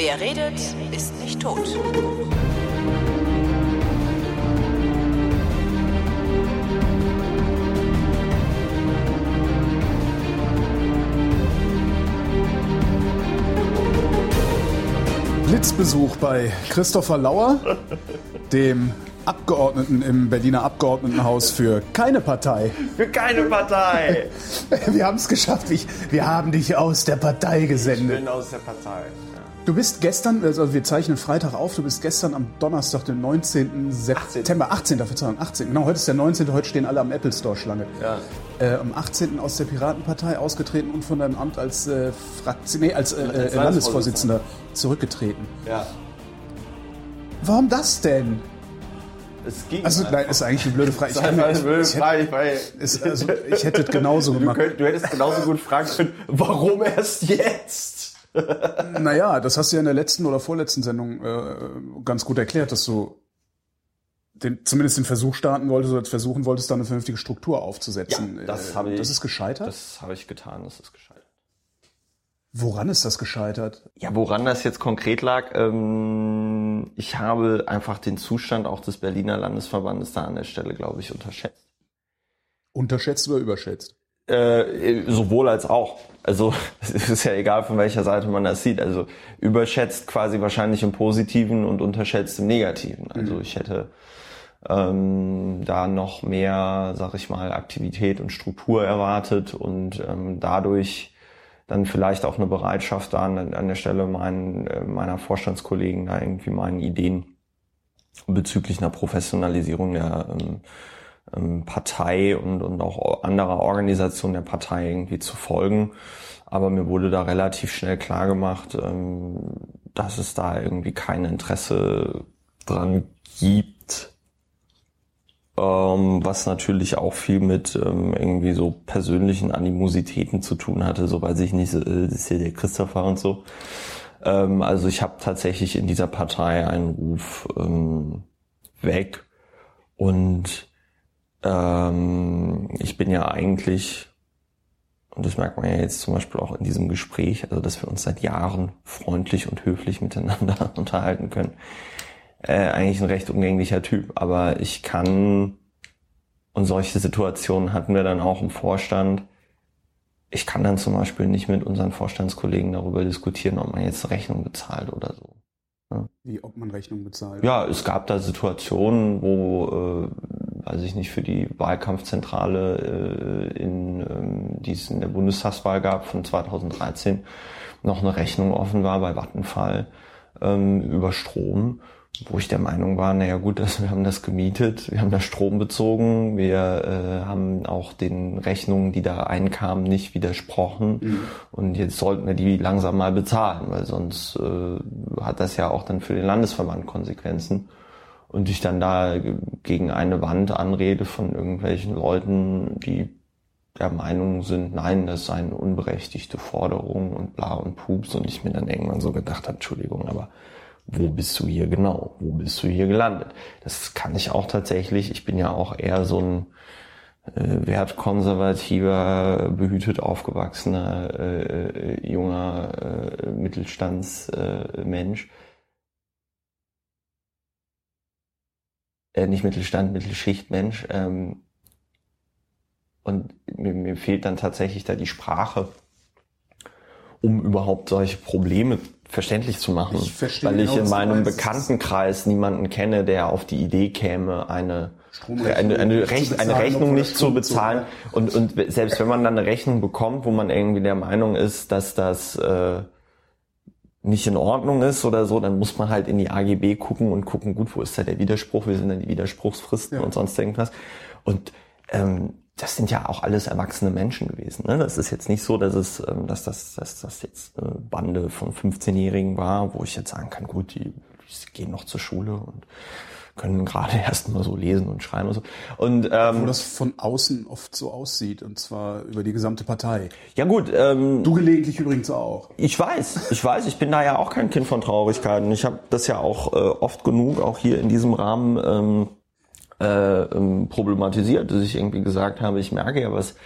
Wer redet, ist nicht tot. Blitzbesuch bei Christopher Lauer, dem Abgeordneten im Berliner Abgeordnetenhaus für keine Partei. Für keine Partei. Wir haben es geschafft. Ich, wir haben dich aus der Partei gesendet. Ich bin aus der Partei. Du bist gestern, also wir zeichnen Freitag auf, du bist gestern am Donnerstag, den 19. September, 18. Verzeihung, 18. Genau, heute ist der 19. Heute stehen alle am Apple Store Schlange. Ja. Äh, am 18. aus der Piratenpartei ausgetreten und von deinem Amt als, äh, Fraktion, nee, als, äh, Als äh, Landesvorsitzender zurückgetreten. Ja. Warum das denn? Es ging. Also, nein, ist eigentlich eine blöde Frage. Ist einfach eine blöde ich, hätte, Frage, ist, also, ich hätte es genauso du, gemacht. könnt, du hättest genauso gut fragen können, warum erst jetzt? Naja, das hast du ja in der letzten oder vorletzten Sendung äh, ganz gut erklärt, dass du den, zumindest den Versuch starten wolltest oder versuchen wolltest, da eine vernünftige Struktur aufzusetzen. Ja, das Äh, habe ich- Das ist gescheitert? Das habe ich getan, das ist gescheitert. Woran ist das gescheitert? Ja, woran das jetzt konkret lag, ähm, ich habe einfach den Zustand auch des Berliner Landesverbandes da an der Stelle, glaube ich, unterschätzt. Unterschätzt oder überschätzt? Äh, sowohl als auch. Also es ist ja egal, von welcher Seite man das sieht. Also überschätzt quasi wahrscheinlich im Positiven und unterschätzt im Negativen. Also ich hätte ähm, da noch mehr, sag ich mal, Aktivität und Struktur erwartet und ähm, dadurch dann vielleicht auch eine Bereitschaft da an, an der Stelle meinen, äh, meiner Vorstandskollegen da irgendwie meinen Ideen bezüglich einer Professionalisierung der ähm, ähm, Partei und, und auch anderer Organisationen der Partei irgendwie zu folgen. Aber mir wurde da relativ schnell klar gemacht, ähm, dass es da irgendwie kein Interesse dran gibt. Ähm, was natürlich auch viel mit irgendwie so persönlichen Animositäten zu tun hatte, so weiß ich nicht, äh, das ist hier der Christopher und so. Also ich habe tatsächlich in dieser Partei einen Ruf weg und ähm, ich bin ja eigentlich, und das merkt man ja jetzt zum Beispiel auch in diesem Gespräch, also dass wir uns seit Jahren freundlich und höflich miteinander unterhalten können, äh, eigentlich ein recht umgänglicher Typ. Aber ich kann, und solche Situationen hatten wir dann auch im Vorstand, ich kann dann zum Beispiel nicht mit unseren Vorstandskollegen darüber diskutieren, ob man jetzt Rechnung bezahlt oder so. Wie, ob man Rechnung bezahlt? Ja, es gab da Situationen, wo, äh, weiß ich nicht, für die Wahlkampfzentrale, äh, in, ähm, die es in der Bundestagswahl gab von 2013, noch eine Rechnung offen war bei Vattenfall ähm, über Strom, wo ich der Meinung war, naja gut, also wir haben das gemietet, wir haben da Strom bezogen, wir äh, haben auch den Rechnungen, die da einkamen, nicht widersprochen. Und jetzt sollten wir die langsam mal bezahlen, weil sonst äh, hat das ja auch dann für den Landesverband Konsequenzen und ich dann da gegen eine Wand anrede von irgendwelchen Leuten, die der Meinung sind, nein, das sei eine unberechtigte Forderung und bla und pups und ich mir dann irgendwann so gedacht habe, Entschuldigung, aber wo bist du hier genau? Wo bist du hier gelandet? Das kann ich auch tatsächlich. Ich bin ja auch eher so ein äh, wertkonservativer, behütet aufgewachsener äh, äh, junger äh, Mittelstandsmensch. Äh. Äh, nicht Mittelstand, Mittelschichtmensch. Ähm, und mir, mir fehlt dann tatsächlich da die Sprache, um überhaupt solche Probleme verständlich zu machen. Ich verstehe weil ich genau, in meinem. Bekanntenkreis niemanden kenne, der auf die Idee käme, eine eine, eine, Rech bezahlen, eine Rechnung nicht zu bezahlen. Und, und selbst wenn man dann eine Rechnung bekommt, wo man irgendwie der Meinung ist, dass das äh, nicht in Ordnung ist oder so, dann muss man halt in die AGB gucken und gucken, gut, wo ist da der Widerspruch, wie sind denn die Widerspruchsfristen Ja. und sonst irgendwas. Und ähm, das sind ja auch alles erwachsene Menschen gewesen. Ne? Das ist jetzt nicht so, dass es, ähm, dass das, dass das jetzt eine Bande von 15-Jährigen war, wo ich jetzt sagen kann, gut, die, die gehen noch zur Schule und können gerade erst mal so lesen und schreiben und so. Und Wo ähm, das von außen oft so aussieht, und zwar über die gesamte Partei. ja gut, ähm, Du gelegentlich übrigens auch. Ich weiß, ich weiß, ich bin da ja auch kein Kind von Traurigkeiten. Ich habe das ja auch äh, oft genug, auch hier in diesem Rahmen ähm, äh, ähm, problematisiert, dass ich irgendwie gesagt habe, ich merke ja, was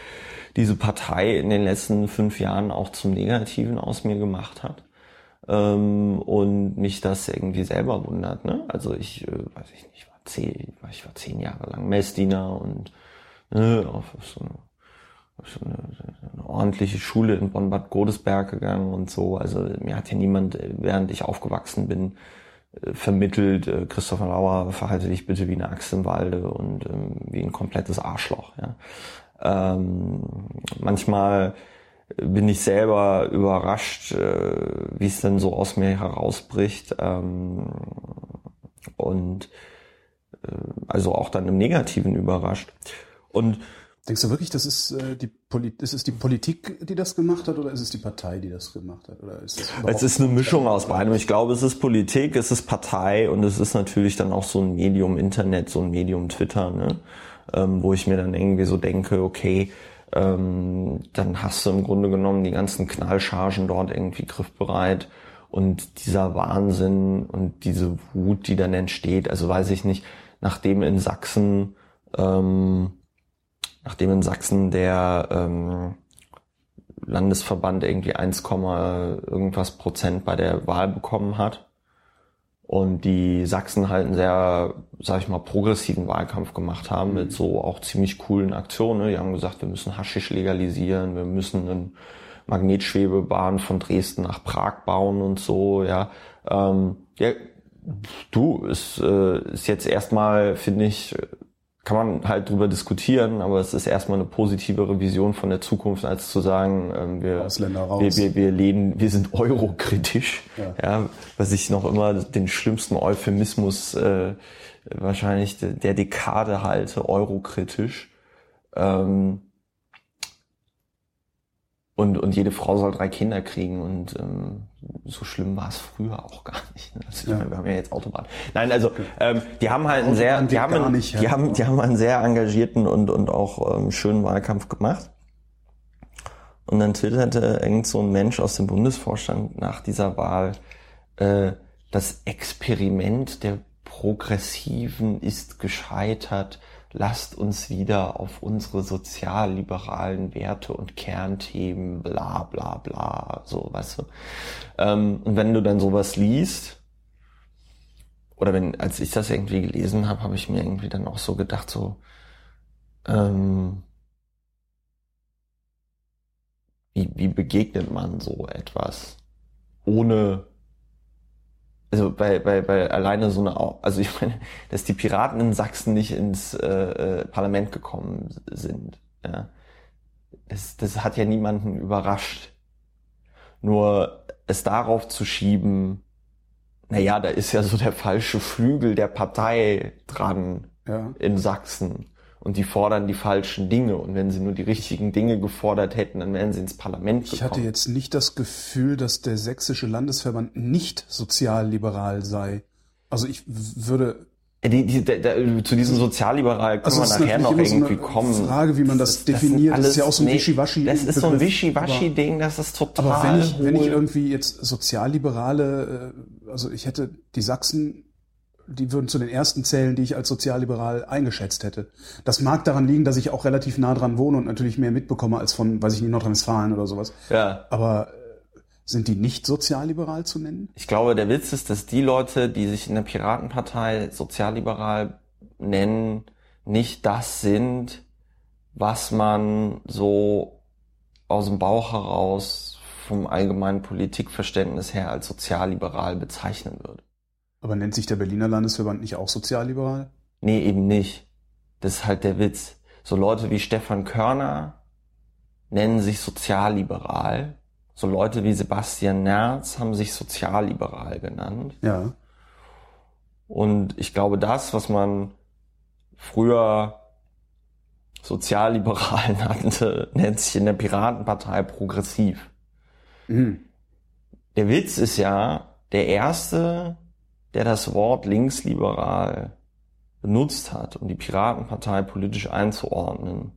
diese Partei in den letzten fünf Jahren auch zum Negativen aus mir gemacht hat. Ähm, und mich das irgendwie selber wundert. Ne? Also ich, äh, weiß ich nicht, war zehn, ich war zehn Jahre lang Messdiener und ne, auf so eine, auf so eine, eine ordentliche Schule in Bonn-Bad Godesberg gegangen und so. Also mir hat ja niemand, äh, während ich aufgewachsen bin, äh, vermittelt, äh, Christopher Lauer, verhalte dich bitte wie eine Axt im Walde und ähm, wie ein komplettes Arschloch. Ja. Ähm, manchmal bin ich selber überrascht, äh, wie es denn so aus mir herausbricht. Ähm, und äh, also auch dann im Negativen überrascht. Und Denkst du wirklich, das ist, äh, die Poli ist es die Politik, die das gemacht hat, oder ist es die Partei, die das gemacht hat? Oder ist es, es ist eine Mischung aus beidem. Ich glaube, es ist Politik, es ist Partei und es ist natürlich dann auch so ein Medium Internet, so ein Medium Twitter, ne? ähm, wo ich mir dann irgendwie so denke, okay, dann hast du im Grunde genommen die ganzen Knallchargen dort irgendwie griffbereit und dieser Wahnsinn und diese Wut, die dann entsteht, also weiß ich nicht, nachdem in Sachsen, ähm, nachdem in Sachsen der ähm, Landesverband irgendwie 1, irgendwas Prozent bei der Wahl bekommen hat, und die Sachsen halt einen sehr, sag ich mal, progressiven Wahlkampf gemacht haben mit so auch ziemlich coolen Aktionen. Die haben gesagt, wir müssen Haschisch legalisieren, wir müssen eine Magnetschwebebahn von Dresden nach Prag bauen und so, ja. Ähm, ja du, ist, äh, ist jetzt erstmal, finde ich, kann man halt drüber diskutieren, aber es ist erstmal eine positivere Vision von der Zukunft, als zu sagen, ähm, wir, wir, wir, wir lehnen, wir sind eurokritisch, ja. ja. was ich noch immer den schlimmsten Euphemismus äh, wahrscheinlich der Dekade halte, eurokritisch. Ähm, und, und jede Frau soll drei Kinder kriegen und ähm, so schlimm war es früher auch gar nicht. Ne? Also, ja. meine, wir haben ja jetzt Autobahn. Nein, also ähm, die haben halt einen sehr, die haben, einen, nicht, ja. die haben, die haben einen sehr engagierten und und auch ähm, schönen Wahlkampf gemacht. Und dann twitterte irgend so ein Mensch aus dem Bundesvorstand nach dieser Wahl, äh, das Experiment der Progressiven ist gescheitert lasst uns wieder auf unsere sozialliberalen Werte und Kernthemen, bla bla bla, so, weißt du. Ähm, und wenn du dann sowas liest, oder wenn, als ich das irgendwie gelesen habe, habe ich mir irgendwie dann auch so gedacht, so, ähm, wie, wie begegnet man so etwas, ohne also bei, bei, bei alleine so eine, also ich meine, dass die Piraten in Sachsen nicht ins äh, äh, Parlament gekommen sind, ja, das, das hat ja niemanden überrascht. Nur es darauf zu schieben, na ja, da ist ja so der falsche Flügel der Partei dran ja. in Sachsen und die fordern die falschen Dinge. Und wenn sie nur die richtigen Dinge gefordert hätten, dann wären sie ins Parlament gekommen. Ich hatte jetzt nicht das Gefühl, dass der sächsische Landesverband nicht sozialliberal sei. Also ich würde die, die, da, da, zu diesem Sozialliberal können also wir nachher noch irgendwie so kommen. Frage, wie man das, das definiert, das, ist ja auch so ein nee, Wischiwaschi. Das ist so ein Wischiwaschi-Ding, das ist total. Aber wenn ich, wenn ich irgendwie jetzt Sozialliberale, äh, also ich hätte die Sachsen die würden zu den ersten zählen, die ich als sozialliberal eingeschätzt hätte. Das mag daran liegen, dass ich auch relativ nah dran wohne und natürlich mehr mitbekomme als von, weiß ich nicht, Nordrhein-Westfalen oder sowas. Ja. Aber äh, sind die nicht sozialliberal zu nennen? Ich glaube, der Witz ist, dass die Leute, die sich in der Piratenpartei sozialliberal nennen, nicht das sind, was man so aus dem Bauch heraus vom allgemeinen Politikverständnis her als sozialliberal bezeichnen würde. Aber nennt sich der Berliner Landesverband nicht auch sozialliberal? Nee, eben nicht. Das ist halt der Witz. So Leute wie Stefan Körner nennen sich sozialliberal. So Leute wie Sebastian Nerz haben sich sozialliberal genannt. Ja. Und ich glaube, das, was man früher sozialliberal nannte, nennt sich in der Piratenpartei progressiv. Mhm. Der Witz ist ja, der erste der das Wort linksliberal benutzt hat, um die Piratenpartei politisch einzuordnen,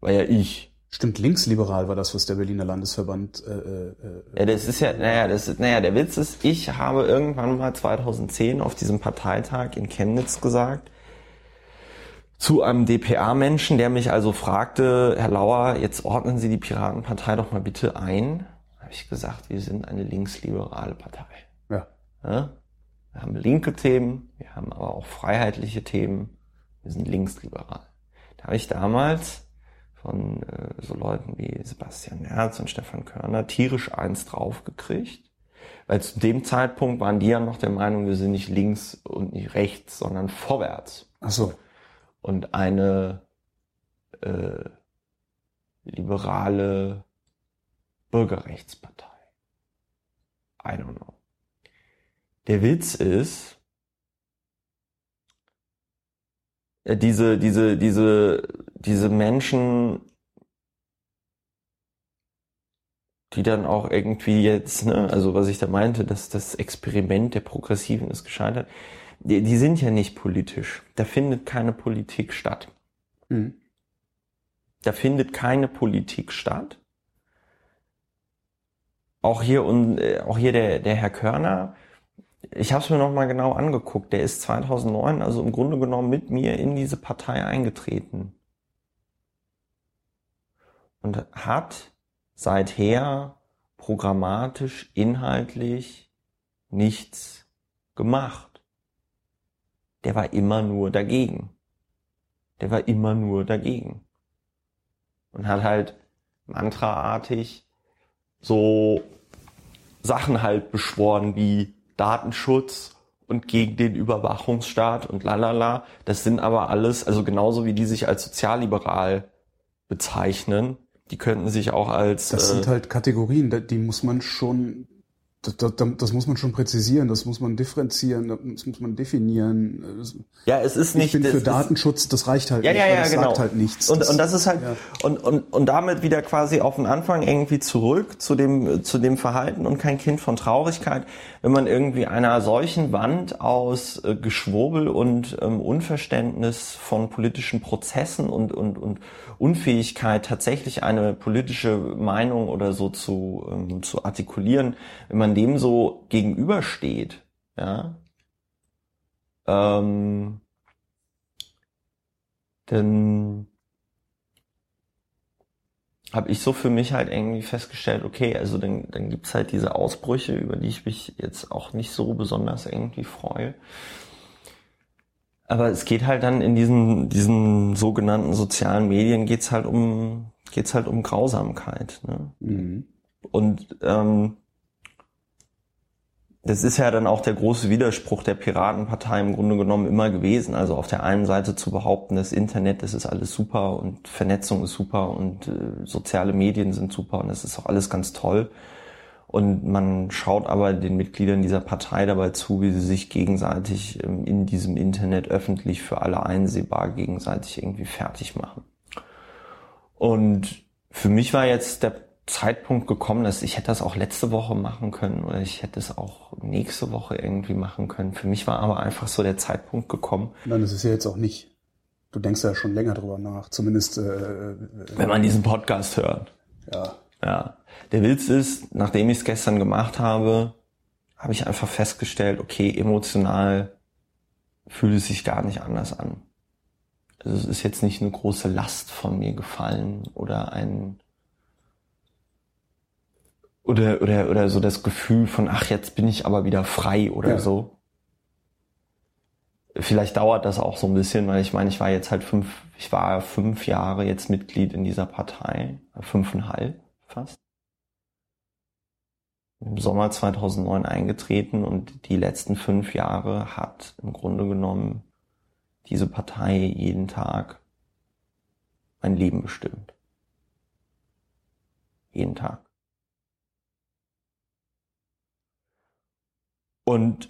war ja ich. Stimmt, linksliberal war das, was der Berliner Landesverband. Äh, äh, ja, das ist ja, naja, das ist, naja, der Witz ist, ich habe irgendwann mal 2010 auf diesem Parteitag in Chemnitz gesagt, zu einem DPA-Menschen, der mich also fragte, Herr Lauer, jetzt ordnen Sie die Piratenpartei doch mal bitte ein. habe ich gesagt, wir sind eine linksliberale Partei. Ja. Ja? Wir haben linke Themen, wir haben aber auch freiheitliche Themen. Wir sind linksliberal. Da habe ich damals von äh, so Leuten wie Sebastian Merz und Stefan Körner tierisch eins draufgekriegt. Weil zu dem Zeitpunkt waren die ja noch der Meinung, wir sind nicht links und nicht rechts, sondern vorwärts. Ach so. Und eine äh, liberale Bürgerrechtspartei. I don't know. Der Witz ist, äh, diese, diese, diese, diese Menschen, die dann auch irgendwie jetzt, ne, also was ich da meinte, dass das Experiment der Progressiven ist gescheitert, die, die sind ja nicht politisch. Da findet keine Politik statt. Mhm. Da findet keine Politik statt. Auch hier und äh, auch hier der der Herr Körner. Ich habe es mir noch mal genau angeguckt. Der ist 2009, also im Grunde genommen mit mir in diese Partei eingetreten und hat seither programmatisch, inhaltlich nichts gemacht. Der war immer nur dagegen. Der war immer nur dagegen und hat halt mantraartig so Sachen halt beschworen wie Datenschutz und gegen den Überwachungsstaat und lalala. Das sind aber alles, also genauso wie die sich als sozialliberal bezeichnen, die könnten sich auch als. Das sind halt Kategorien, die muss man schon das, das, das, muss man schon präzisieren, das muss man differenzieren, das muss man definieren. Ja, es ist nicht. Ich bin für Datenschutz, das reicht halt ja, nicht, ja, ja, das genau. sagt halt nichts. Und, das, und das ist halt ja. und, und und damit wieder quasi auf den Anfang irgendwie zurück zu dem zu dem Verhalten und kein Kind von Traurigkeit, wenn man irgendwie einer solchen Wand aus äh, Geschwurbel und ähm, Unverständnis von politischen Prozessen und und und Unfähigkeit tatsächlich eine politische Meinung oder so zu ähm, zu artikulieren, wenn man dem so gegenübersteht, ja, ähm, dann habe ich so für mich halt irgendwie festgestellt, okay, also dann, dann gibt's halt diese Ausbrüche, über die ich mich jetzt auch nicht so besonders irgendwie freue. Aber es geht halt dann in diesen, diesen sogenannten sozialen Medien geht's halt um, geht's halt um Grausamkeit. Ne? Mhm. Und ähm, das ist ja dann auch der große Widerspruch der Piratenpartei im Grunde genommen immer gewesen. Also auf der einen Seite zu behaupten, das Internet, das ist alles super und Vernetzung ist super und äh, soziale Medien sind super und das ist auch alles ganz toll. Und man schaut aber den Mitgliedern dieser Partei dabei zu, wie sie sich gegenseitig ähm, in diesem Internet öffentlich für alle einsehbar gegenseitig irgendwie fertig machen. Und für mich war jetzt der Zeitpunkt gekommen, dass ich hätte das auch letzte Woche machen können oder ich hätte es auch nächste Woche irgendwie machen können. Für mich war aber einfach so der Zeitpunkt gekommen. Nein, das ist ja jetzt auch nicht. Du denkst ja schon länger drüber nach, zumindest. Äh, Wenn man diesen Podcast hört. ja. Ja. Der Witz ist, nachdem ich es gestern gemacht habe, habe ich einfach festgestellt, okay, emotional fühlt es sich gar nicht anders an. Also es ist jetzt nicht eine große Last von mir gefallen oder ein oder oder oder so das Gefühl von ach jetzt bin ich aber wieder frei oder Ja. so. Vielleicht dauert das auch so ein bisschen, weil ich meine, ich war jetzt halt fünf, ich war fünf Jahre jetzt Mitglied in dieser Partei, fünfeinhalb fast. Im Sommer 2009 eingetreten und die letzten fünf Jahre hat im Grunde genommen diese Partei jeden Tag mein Leben bestimmt. Jeden Tag. Und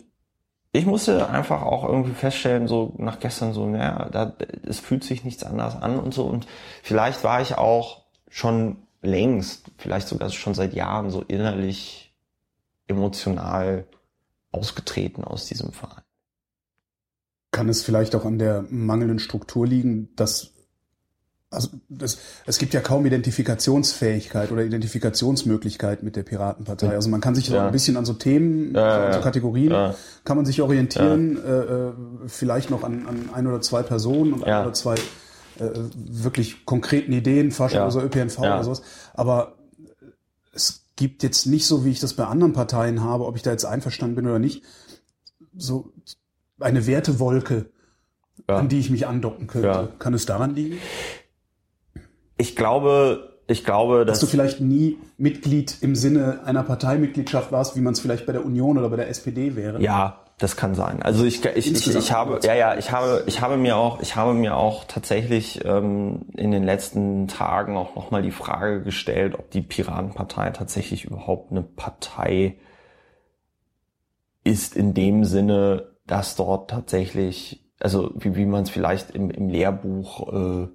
ich musste einfach auch irgendwie feststellen, so nach gestern so, naja, da, es fühlt sich nichts anders an und so. Und vielleicht war ich auch schon längst, vielleicht sogar schon seit Jahren so innerlich emotional ausgetreten aus diesem Verein. Kann es vielleicht auch an der mangelnden Struktur liegen, dass also das, es gibt ja kaum Identifikationsfähigkeit oder Identifikationsmöglichkeit mit der Piratenpartei. Also man kann sich so Ja. ein bisschen an so Themen, Ja, so, ja, an so. Kategorien, kann man sich orientieren, äh, äh, vielleicht noch an, an ein oder zwei Personen und ein oder zwei äh, wirklich konkreten Ideen, Fahrstuhl Ja. oder ÖPNV oder sowas. Aber es gibt jetzt nicht so, wie ich das bei anderen Parteien habe, ob ich da jetzt einverstanden bin oder nicht, so eine Wertewolke, an die ich mich andocken könnte. Kann es daran liegen? Ich glaube, ich glaube, Dass dass du vielleicht nie Mitglied im Sinne einer Parteimitgliedschaft warst, wie man es vielleicht bei der Union oder bei der SPD wäre. Ja, das kann sein. Also ich, ich, ich, ich habe, ja, ja, ich habe, ich habe mir auch, ich habe mir auch tatsächlich ähm, in den letzten Tagen auch nochmal die Frage gestellt, ob die Piratenpartei tatsächlich überhaupt eine Partei ist in dem Sinne, dass dort tatsächlich, also wie, wie man es vielleicht im, im Lehrbuch äh,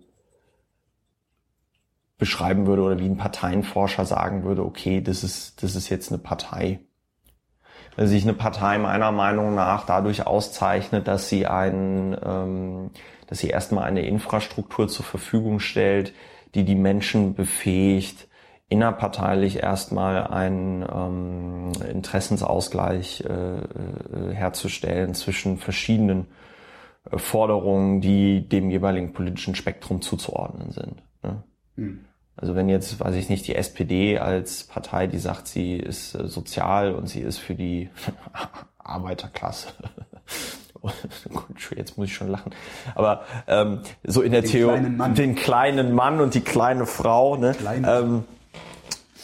beschreiben würde oder wie ein Parteienforscher sagen würde, okay, das ist, das ist jetzt eine Partei weil sich eine Partei meiner Meinung nach dadurch auszeichnet, dass sie einen, ähm, dass sie erstmal eine Infrastruktur zur Verfügung stellt, die die Menschen befähigt, innerparteilich erstmal einen ähm, Interessensausgleich äh, äh, herzustellen zwischen verschiedenen äh, Forderungen, die dem jeweiligen politischen Spektrum zuzuordnen sind. Ne? Hm. Also wenn jetzt, weiß ich nicht, die SPD als Partei, die sagt, sie ist äh, sozial und sie ist für die Arbeiterklasse. Gut, jetzt muss ich schon lachen. Aber ähm, so in der Den Theorie, kleinen den kleinen Mann und die kleine Frau, ne? Ähm,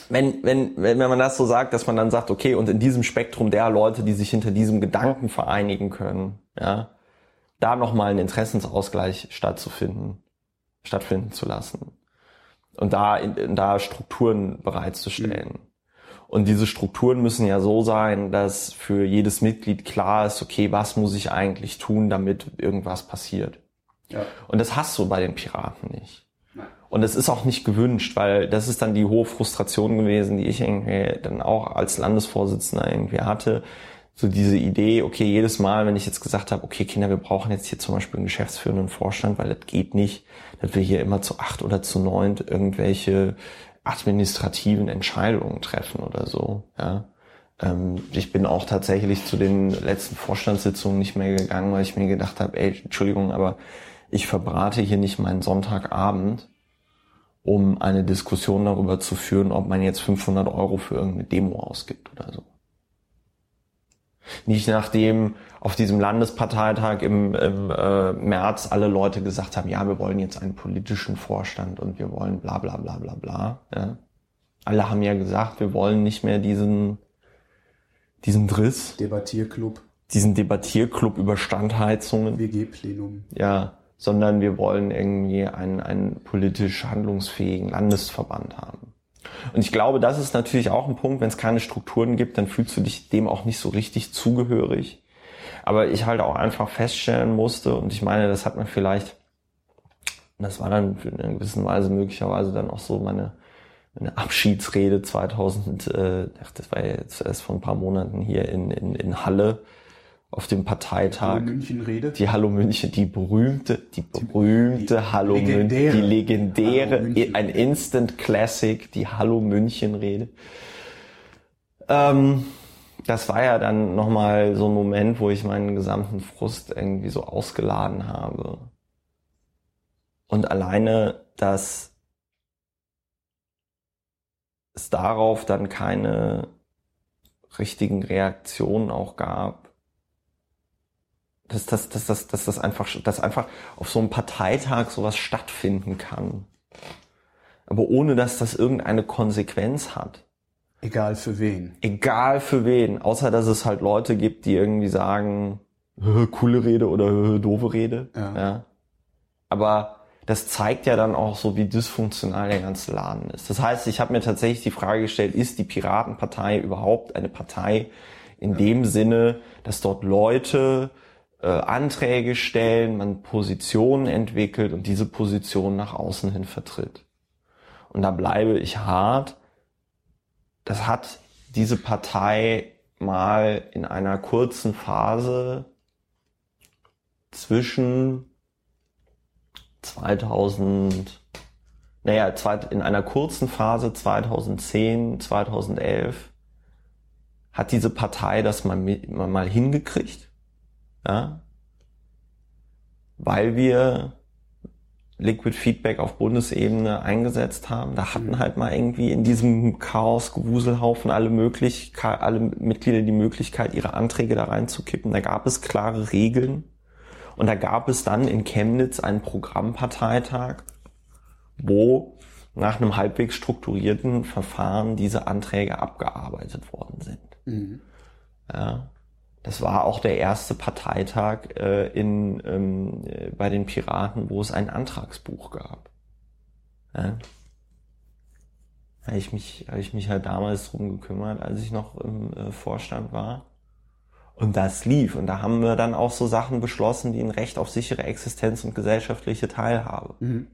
wenn, wenn, wenn, wenn man das so sagt, dass man dann sagt, okay, und in diesem Spektrum der Leute, die sich hinter diesem Gedanken vereinigen können, ja, da nochmal einen Interessensausgleich stattzufinden, stattfinden zu lassen und da, in, da Strukturen bereitzustellen. Und diese Strukturen müssen ja so sein, dass für jedes Mitglied klar ist, okay, was muss ich eigentlich tun, damit irgendwas passiert. Ja. Und das hast du bei den Piraten nicht. Und es ist auch nicht gewünscht, weil das ist dann die hohe Frustration gewesen, die ich irgendwie dann auch als Landesvorsitzender irgendwie hatte. So diese Idee, okay, jedes Mal, wenn ich jetzt gesagt habe, okay, Kinder, wir brauchen jetzt hier zum Beispiel einen geschäftsführenden Vorstand, weil das geht nicht, dass wir hier immer zu acht oder zu neunt irgendwelche administrativen Entscheidungen treffen oder so, ja. Ähm, ich bin auch tatsächlich zu den letzten Vorstandssitzungen nicht mehr gegangen, weil ich mir gedacht habe, ey, Entschuldigung, aber ich verbrate hier nicht meinen Sonntagabend, um eine Diskussion darüber zu führen, ob man jetzt 500 Euro für irgendeine Demo ausgibt oder so. Nicht nachdem auf diesem Landesparteitag im, im äh, März alle Leute gesagt haben, ja, wir wollen jetzt einen politischen Vorstand und wir wollen bla bla bla bla bla. Ja. Alle haben ja gesagt, wir wollen nicht mehr diesen, diesen Driss, Debattierclub, diesen Debattierclub über Standheizungen WG-Plenum. ja, sondern wir wollen irgendwie einen, einen politisch handlungsfähigen Landesverband haben. Und ich glaube, das ist natürlich auch ein Punkt, wenn es keine Strukturen gibt, dann fühlst du dich dem auch nicht so richtig zugehörig. Aber ich halt auch einfach feststellen musste, und ich meine, das hat man vielleicht, das war dann in einer gewissen Weise möglicherweise dann auch so meine, meine Abschiedsrede 2000, äh, das war jetzt erst vor ein paar Monaten hier in, in, in Halle auf dem Parteitag. Rede. Die Hallo München, die berühmte, die berühmte die Hallo München, die legendäre, Hallo München. ein Instant Classic, die Hallo München Rede. Ähm, das war ja dann nochmal so ein Moment, wo ich meinen gesamten Frust irgendwie so ausgeladen habe. Und alleine, dass es darauf dann keine richtigen Reaktionen auch gab, dass, dass, dass, dass, dass das einfach, dass einfach auf so einem Parteitag sowas stattfinden kann. Aber ohne dass das irgendeine Konsequenz hat. Egal für wen. Egal für wen. Außer dass es halt Leute gibt, die irgendwie sagen, "Hö, coole Rede oder "Hö, doofe Rede. Ja. Aber das zeigt ja dann auch so, wie dysfunktional der ganze Laden ist. Das heißt, ich habe mir tatsächlich die Frage gestellt, ist die Piratenpartei überhaupt eine Partei in dem Sinne, dass dort Leute äh, Anträge stellen, man Positionen entwickelt und diese Position nach außen hin vertritt. Und da bleibe ich hart. Das hat diese Partei mal in einer kurzen Phase zwischen 2000, naja, in einer kurzen Phase 2010, 2011 hat diese Partei das mal mal hingekriegt, ja, weil wir Liquid Feedback auf Bundesebene eingesetzt haben. Da hatten halt mal irgendwie in diesem Chaos Gewuselhaufen alle möglich, alle Mitglieder die Möglichkeit, ihre Anträge da reinzukippen. Da gab es klare Regeln. Und da gab es dann in Chemnitz einen Programmparteitag, wo nach einem halbwegs strukturierten Verfahren diese Anträge abgearbeitet worden sind. Mhm. Ja. Das war auch der erste Parteitag äh, in, ähm, äh, bei den Piraten, wo es ein Antragsbuch gab. Ja. Habe ich mich, habe ich mich halt damals drum gekümmert, als ich noch im äh, Vorstand war. Und das lief. Und da haben wir dann auch so Sachen beschlossen, die ein Recht auf sichere Existenz und gesellschaftliche Teilhabe. Mhm.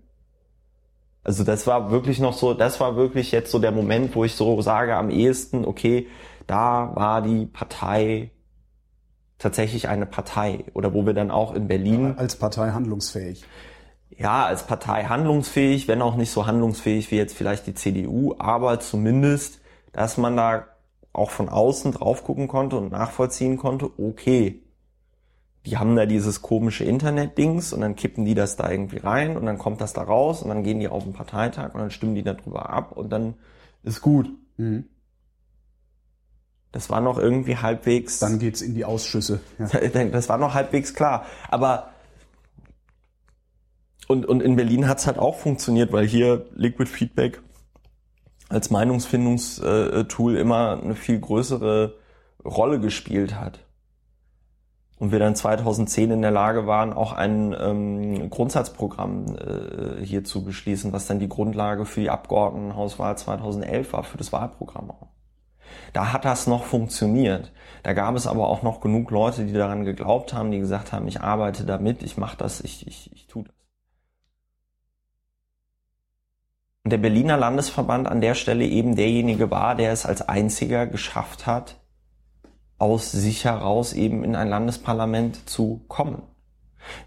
Also das war wirklich noch so, das war wirklich jetzt so der Moment, wo ich so sage am ehesten, okay, da war die Partei tatsächlich eine Partei oder wo wir dann auch in Berlin als Partei handlungsfähig. Ja, als Partei handlungsfähig, wenn auch nicht so handlungsfähig wie jetzt vielleicht die CDU, aber zumindest, dass man da auch von außen drauf gucken konnte und nachvollziehen konnte, okay, die haben da dieses komische Internet-Dings und dann kippen die das da irgendwie rein und dann kommt das da raus und dann gehen die auf den Parteitag und dann stimmen die darüber ab und dann ist gut. Mhm. Das war noch irgendwie halbwegs. Dann geht's in die Ausschüsse. Ja. Das war noch halbwegs klar. Aber und, und in Berlin hat's halt auch funktioniert, weil hier Liquid Feedback als Meinungsfindungstool immer eine viel größere Rolle gespielt hat. Und wir dann 2010 in der Lage waren, auch ein ähm, Grundsatzprogramm äh, hier zu beschließen, was dann die Grundlage für die Abgeordnetenhauswahl 2011 war, für das Wahlprogramm auch. Da hat das noch funktioniert. Da gab es aber auch noch genug Leute, die daran geglaubt haben, die gesagt haben, ich arbeite damit, ich mache das, ich, ich, ich tue das. Und der Berliner Landesverband an der Stelle eben derjenige war, der es als einziger geschafft hat, aus sich heraus eben in ein Landesparlament zu kommen.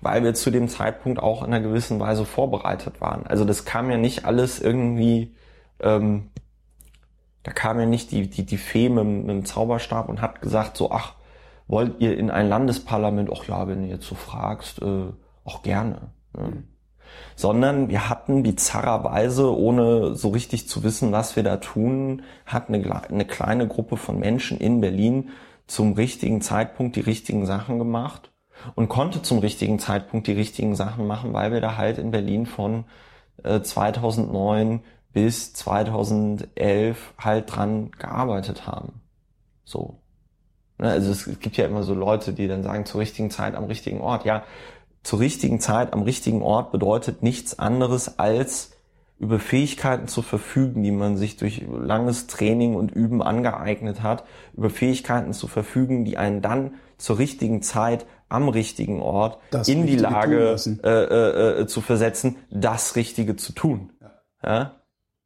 Weil wir zu dem Zeitpunkt auch in einer gewissen Weise vorbereitet waren. Also das kam ja nicht alles irgendwie ähm, da kam ja nicht die, die, die Fee mit, mit dem Zauberstab und hat gesagt so, ach, wollt ihr in ein Landesparlament? Ach ja, wenn du jetzt so fragst, äh, auch gerne. Ne? Mhm. Sondern wir hatten bizarrerweise, ohne so richtig zu wissen, was wir da tun, hat eine, eine kleine Gruppe von Menschen in Berlin zum richtigen Zeitpunkt die richtigen Sachen gemacht und konnte zum richtigen Zeitpunkt die richtigen Sachen machen, weil wir da halt in Berlin von äh, 2009 bis 2011 halt dran gearbeitet haben. So. Ne, also es gibt ja immer so Leute, die dann sagen, zur richtigen Zeit am richtigen Ort. Ja, zur richtigen Zeit am richtigen Ort bedeutet nichts anderes als über Fähigkeiten zu verfügen, die man sich durch langes Training und Üben angeeignet hat, über Fähigkeiten zu verfügen, die einen dann zur richtigen Zeit am richtigen Ort das in die Lage äh, äh, äh, zu versetzen, das Richtige zu tun. Ja. ja?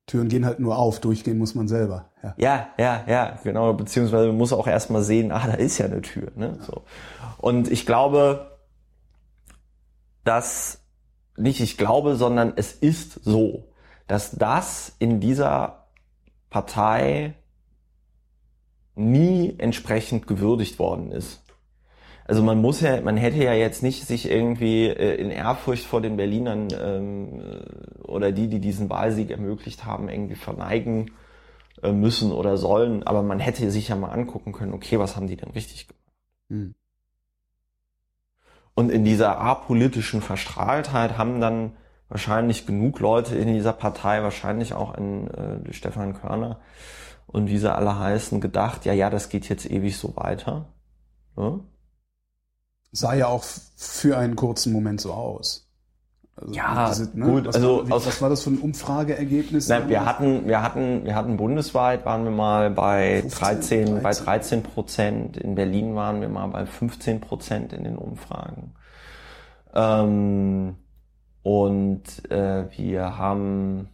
Türen gehen halt nur auf, durchgehen muss man selber. Ja, ja, ja, ja genau. Beziehungsweise man muss auch erstmal sehen, ah, da ist ja eine Tür. Ne? So. Und ich glaube, dass, nicht ich glaube, sondern es ist so, dass das in dieser Partei nie entsprechend gewürdigt worden ist. Also man muss ja, man hätte ja jetzt nicht sich irgendwie äh, in Ehrfurcht vor den Berlinern ähm, äh, oder die, die diesen Wahlsieg ermöglicht haben, irgendwie verneigen äh, müssen oder sollen. Aber man hätte sich ja mal angucken können, okay, was haben die denn richtig gemacht? Hm. Und in dieser apolitischen Verstrahltheit haben dann wahrscheinlich genug Leute in dieser Partei, wahrscheinlich auch in äh, Stefan Körner und wie sie alle heißen, gedacht, ja, ja, das geht jetzt ewig so weiter. Ja? Sah ja auch für einen kurzen Moment so aus. Also ja, diese, ne? gut. Was also war, wie, was war das für ein Umfrageergebnis? Nein, wir hatten, wir hatten, wir hatten bundesweit waren wir mal bei 15, 13, 13, bei 13 Prozent. In Berlin waren wir mal bei 15 Prozent in den Umfragen. Ähm, und äh, wir haben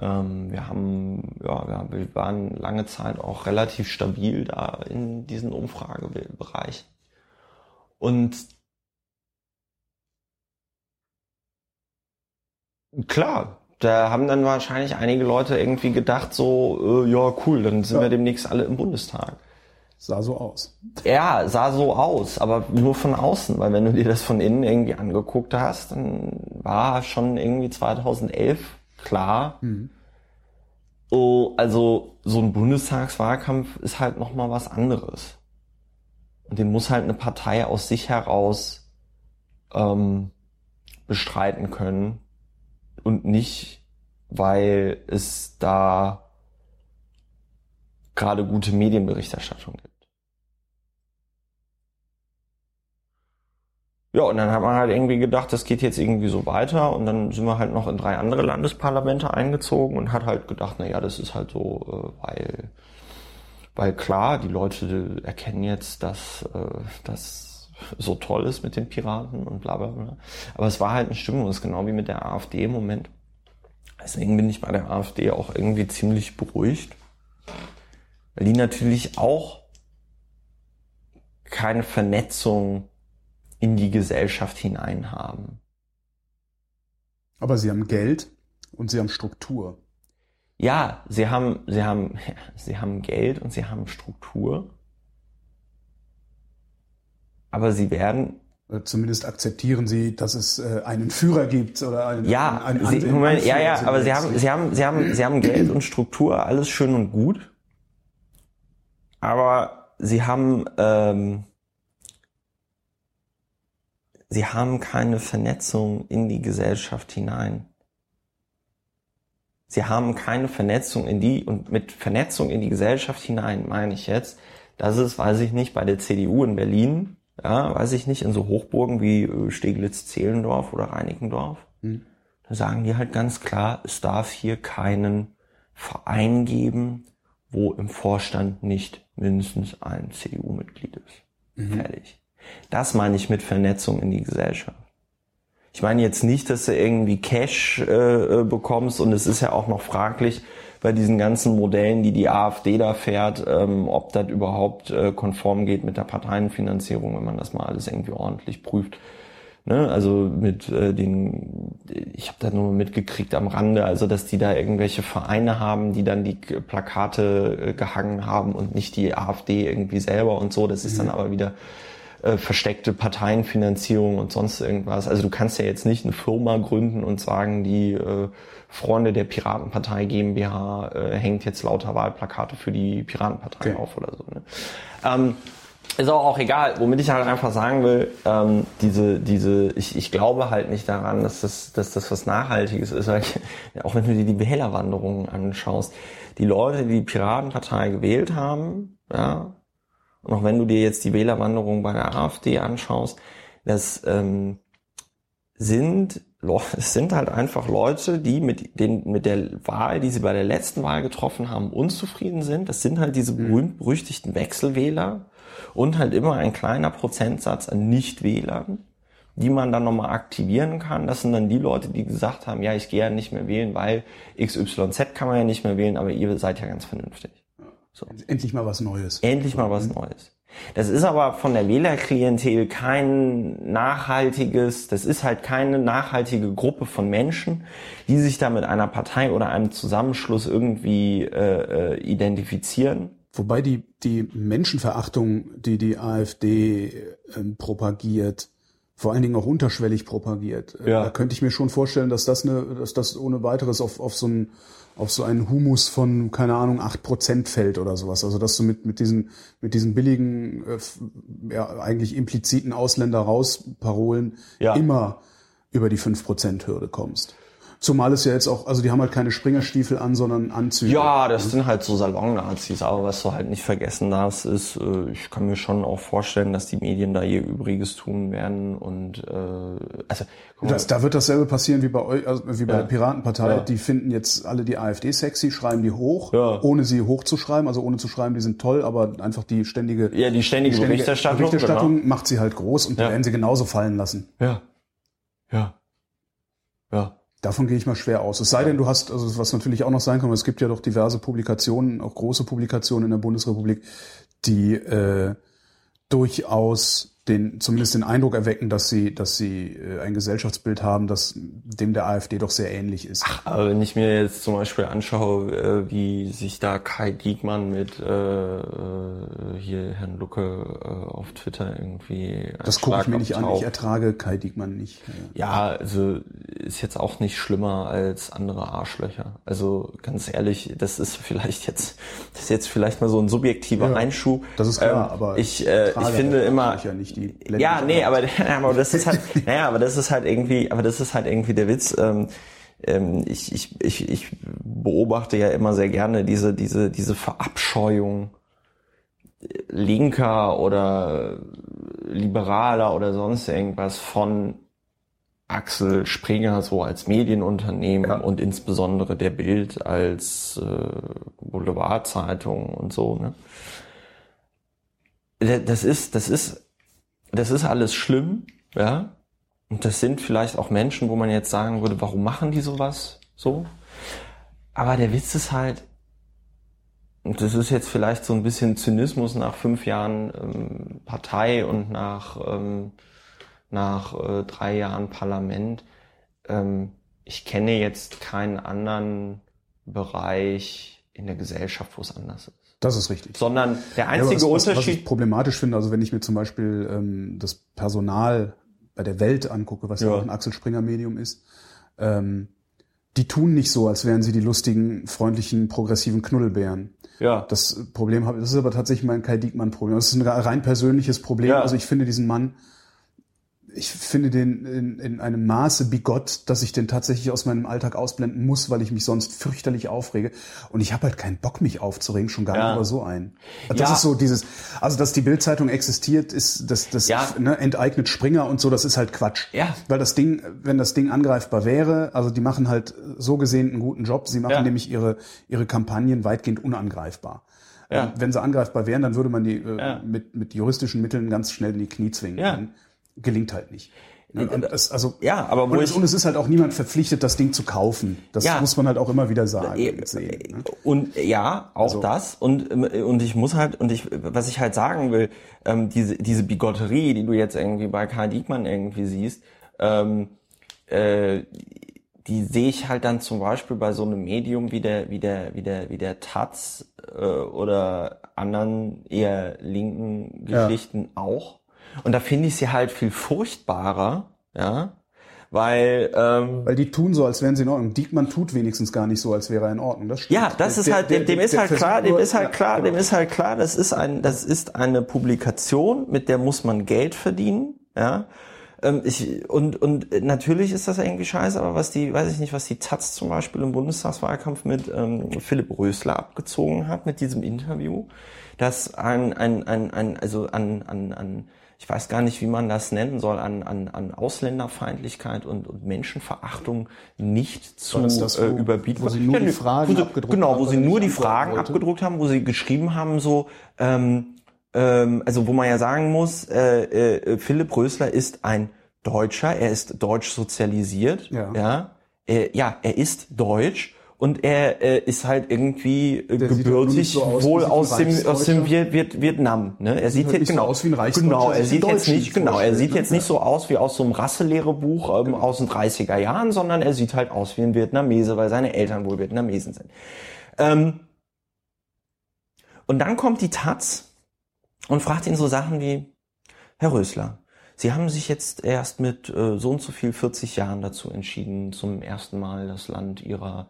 wir haben, ja, wir waren lange Zeit auch relativ stabil da in diesen Umfragebereich. Und klar, da haben dann wahrscheinlich einige Leute irgendwie gedacht, so, äh, ja, cool, dann sind ja. wir demnächst alle im Bundestag. Sah so aus. Ja, sah so aus, aber nur von außen, weil wenn du dir das von innen irgendwie angeguckt hast, dann war schon irgendwie 2011 klar. Mhm. Oh, also so ein Bundestagswahlkampf ist halt noch mal was anderes. Und den muss halt eine Partei aus sich heraus ähm, bestreiten können und nicht, weil es da gerade gute Medienberichterstattung gibt. Ja, und dann hat man halt irgendwie gedacht, das geht jetzt irgendwie so weiter und dann sind wir halt noch in drei andere Landesparlamente eingezogen und hat halt gedacht, na ja, das ist halt so, äh, weil, weil klar, die Leute erkennen jetzt, dass äh, das so toll ist mit den Piraten und bla bla bla. Aber es war halt eine Stimmung, das ist genau wie mit der AfD im Moment. Deswegen bin ich bei der AfD auch irgendwie ziemlich beruhigt, weil die natürlich auch keine Vernetzung in die Gesellschaft hinein haben. Aber sie haben Geld und sie haben Struktur. Ja, sie haben, sie haben, sie haben Geld und sie haben Struktur. Aber sie werden Zumindest akzeptieren sie, dass es äh, einen Führer gibt oder einen, ja, einen, einen, sie, Moment, ja, ja, aber sie haben, sie haben, sie haben, sie haben Geld und Struktur, alles schön und gut. Aber sie haben ähm, sie haben keine Vernetzung in die Gesellschaft hinein. Sie haben keine Vernetzung in die, und mit Vernetzung in die Gesellschaft hinein meine ich jetzt, dass es, weiß ich nicht, bei der CDU in Berlin, ja, weiß ich nicht, in so Hochburgen wie äh, Steglitz-Zehlendorf oder Reinickendorf, hm. da sagen die halt ganz klar, es darf hier keinen Verein geben, wo im Vorstand nicht mindestens ein CDU-Mitglied ist. Mhm. Fertig. Das meine ich mit Vernetzung in die Gesellschaft. Ich meine jetzt nicht, dass du irgendwie Cash äh, äh, bekommst und es ist ja auch noch fraglich bei diesen ganzen Modellen, die die AfD da fährt, ähm, ob das überhaupt äh, konform geht mit der Parteienfinanzierung, wenn man das mal alles irgendwie ordentlich prüft. Ne? Also mit äh, den, ich habe da nur mitgekriegt am Rande, also dass die da irgendwelche Vereine haben, die dann die Plakate äh, gehangen haben und nicht die AfD irgendwie selber und so. Das ist mhm. dann aber wieder äh, versteckte Parteienfinanzierung und sonst irgendwas. Also du kannst ja jetzt nicht eine Firma gründen und sagen, die äh, Freunde der Piratenpartei GmbH äh, hängt jetzt lauter Wahlplakate für die Piratenpartei okay. auf oder so. Ne? Ähm, ist auch, auch egal, womit ich halt einfach sagen will, ähm, diese, diese, ich, ich glaube halt nicht daran, dass das, dass das was Nachhaltiges ist, ich, auch wenn du dir die Wählerwanderungen anschaust, die Leute, die die Piratenpartei gewählt haben, ja, und auch wenn du dir jetzt die Wählerwanderung bei der AfD anschaust, das ähm, sind es sind halt einfach Leute, die mit den mit der Wahl, die sie bei der letzten Wahl getroffen haben, unzufrieden sind. Das sind halt diese mhm. berühmt berüchtigten Wechselwähler und halt immer ein kleiner Prozentsatz an Nichtwählern, die man dann nochmal aktivieren kann. Das sind dann die Leute, die gesagt haben, ja, ich gehe ja nicht mehr wählen, weil XYZ kann man ja nicht mehr wählen, aber ihr seid ja ganz vernünftig. So. Endlich mal was Neues. Endlich mal was Neues. Das ist aber von der Wählerklientel kein nachhaltiges, das ist halt keine nachhaltige Gruppe von Menschen, die sich da mit einer Partei oder einem Zusammenschluss irgendwie äh, äh, identifizieren. Wobei die, die Menschenverachtung, die die AfD äh, propagiert, vor allen Dingen auch unterschwellig propagiert. Äh, ja. Da könnte ich mir schon vorstellen, dass das eine, dass das ohne weiteres auf, auf so ein auf so einen Humus von, keine Ahnung, acht Prozent fällt oder sowas. Also dass du mit, mit diesen, mit diesen billigen, äh, ja, eigentlich impliziten Ausländer raus Parolen ja. immer über die fünf Prozent Hürde kommst. Zumal es ja jetzt auch, also die haben halt keine Springerstiefel an, sondern Anzüge. Ja, das sind halt so Salon-Nazis, aber was du halt nicht vergessen darfst, ist, äh, ich kann mir schon auch vorstellen, dass die Medien da ihr Übriges tun werden und äh, also das, da wird dasselbe passieren wie bei euch, also wie bei ja. der Piratenpartei. Ja. Die finden jetzt alle die AfD sexy, schreiben die hoch, ja. ohne sie hochzuschreiben, also ohne zu schreiben, die sind toll, aber einfach die ständige, ja, die ständige, die ständige Berichterstattung, Berichterstattung genau. macht sie halt groß und die werden sie genauso fallen lassen. Ja. Ja. Ja. Davon gehe ich mal schwer aus. Es sei denn, du hast, also was natürlich auch noch sein kann, es gibt ja doch diverse Publikationen, auch große Publikationen in der Bundesrepublik, die äh, durchaus den zumindest den Eindruck erwecken, dass sie, dass sie äh, ein Gesellschaftsbild haben, das dem der AfD doch sehr ähnlich ist. Ach, aber wenn ich mir jetzt zum Beispiel anschaue, äh, wie sich da Kai Diekmann mit äh, hier Herrn Lucke äh, auf Twitter irgendwie. Das gucke ich mir nicht an. Ich ertrage Kai Diekmann nicht. Ja. ja, also ist jetzt auch nicht schlimmer als andere Arschlöcher. Also ganz ehrlich, das ist vielleicht jetzt, das ist jetzt vielleicht mal so ein subjektiver ja, Einschub. Das ist klar, ähm, aber ich, äh, ich finde immer. Ja die ja, nee, aber, aber das ist halt, naja, aber das ist halt irgendwie, aber das ist halt irgendwie der Witz. Ähm, ähm, ich, ich, ich, ich beobachte ja immer sehr gerne diese, diese, diese Verabscheuung linker oder liberaler oder sonst irgendwas von Axel Springer so als Medienunternehmen ja. und insbesondere der Bild als äh, Boulevardzeitung und so. Ne? Das ist, das ist das ist alles schlimm, ja. Und das sind vielleicht auch Menschen, wo man jetzt sagen würde, warum machen die sowas so? Aber der Witz ist halt, und das ist jetzt vielleicht so ein bisschen Zynismus nach fünf Jahren ähm, Partei und nach, ähm, nach äh, drei Jahren Parlament. Ähm, ich kenne jetzt keinen anderen Bereich in der Gesellschaft, wo es anders ist. Das ist richtig. Sondern der einzige ja, was, Unterschied. Was ich problematisch finde, also wenn ich mir zum Beispiel ähm, das Personal bei der Welt angucke, was ja, auch ein Axel Springer Medium ist, ähm, die tun nicht so, als wären sie die lustigen, freundlichen, progressiven Knuddelbären. Ja. Das Problem habe, das ist aber tatsächlich mein Kai Diekmann Problem. Das ist ein rein persönliches Problem. Ja. Also ich finde diesen Mann ich finde den in, in einem Maße bigott, dass ich den tatsächlich aus meinem Alltag ausblenden muss, weil ich mich sonst fürchterlich aufrege. Und ich habe halt keinen Bock, mich aufzuregen, schon gar ja. nicht über so ein. Das ja. ist so dieses, also dass die Bildzeitung existiert, ist das, das ja. ne, enteignet Springer und so, das ist halt Quatsch. Ja. Weil das Ding, wenn das Ding angreifbar wäre, also die machen halt so gesehen einen guten Job, sie machen nämlich ihre, ihre Kampagnen weitgehend unangreifbar. Ja. Wenn sie angreifbar wären, dann würde man die äh, mit, mit juristischen Mitteln ganz schnell in die Knie zwingen. Ja gelingt halt nicht. Und es, also, ja, aber wo und, es, und es ist halt auch niemand verpflichtet, das Ding zu kaufen. Das ja, muss man halt auch immer wieder sagen. Äh, sehen, ne? Und ja, auch also, das. Und, und ich muss halt, und ich, was ich halt sagen will, ähm, diese, diese Bigotterie, die du jetzt irgendwie bei Karl Diekmann irgendwie siehst, ähm, äh, die sehe ich halt dann zum Beispiel bei so einem Medium wie der, wie der, wie der, wie der Taz äh, oder anderen eher linken Geschichten ja. auch und da finde ich sie halt viel furchtbarer, ja, weil ähm, weil die tun so, als wären sie in Ordnung. Diekmann tut wenigstens gar nicht so, als wäre er in Ordnung. Das stimmt. Ja, das der, ist halt dem, dem der, ist halt klar, dem ist halt klar, dem ist halt klar, das ist ein das ist eine Publikation, mit der muss man Geld verdienen, ja. Ähm, ich, und, und natürlich ist das irgendwie scheiße, aber was die, weiß ich nicht, was die Taz zum Beispiel im Bundestagswahlkampf mit ähm, Philipp Rösler abgezogen hat mit diesem Interview, dass ein, ein, ein, ein also an, an, an ich weiß gar nicht, wie man das nennen soll, an, an, an Ausländerfeindlichkeit und, und Menschenverachtung nicht zu das, äh, überbieten. Wo sie nur ja, die Fragen wo sie, abgedruckt Genau, wo sie nur die Fragen wollte. abgedruckt haben, wo sie geschrieben haben, so, ähm, ähm, also wo man ja sagen muss, äh, äh, Philipp Rösler ist ein Deutscher, er ist deutsch sozialisiert, ja, ja, äh, ja er ist deutsch und er äh, ist halt irgendwie äh, gebürtig so aus, wohl aus dem aus dem Viet, Viet, Vietnam. Ne? Er sieht, sieht jetzt genau so aus wie ein genau, er sieht jetzt nicht genau, er sieht jetzt nicht so aus wie aus so einem Rasselehrebuch ähm, genau. aus den 30er Jahren, sondern er sieht halt aus wie ein Vietnamese, weil seine Eltern wohl Vietnamesen sind. Ähm, und dann kommt die Taz und fragt ihn so Sachen wie Herr Rösler, Sie haben sich jetzt erst mit äh, so und so viel 40 Jahren dazu entschieden, zum ersten Mal das Land Ihrer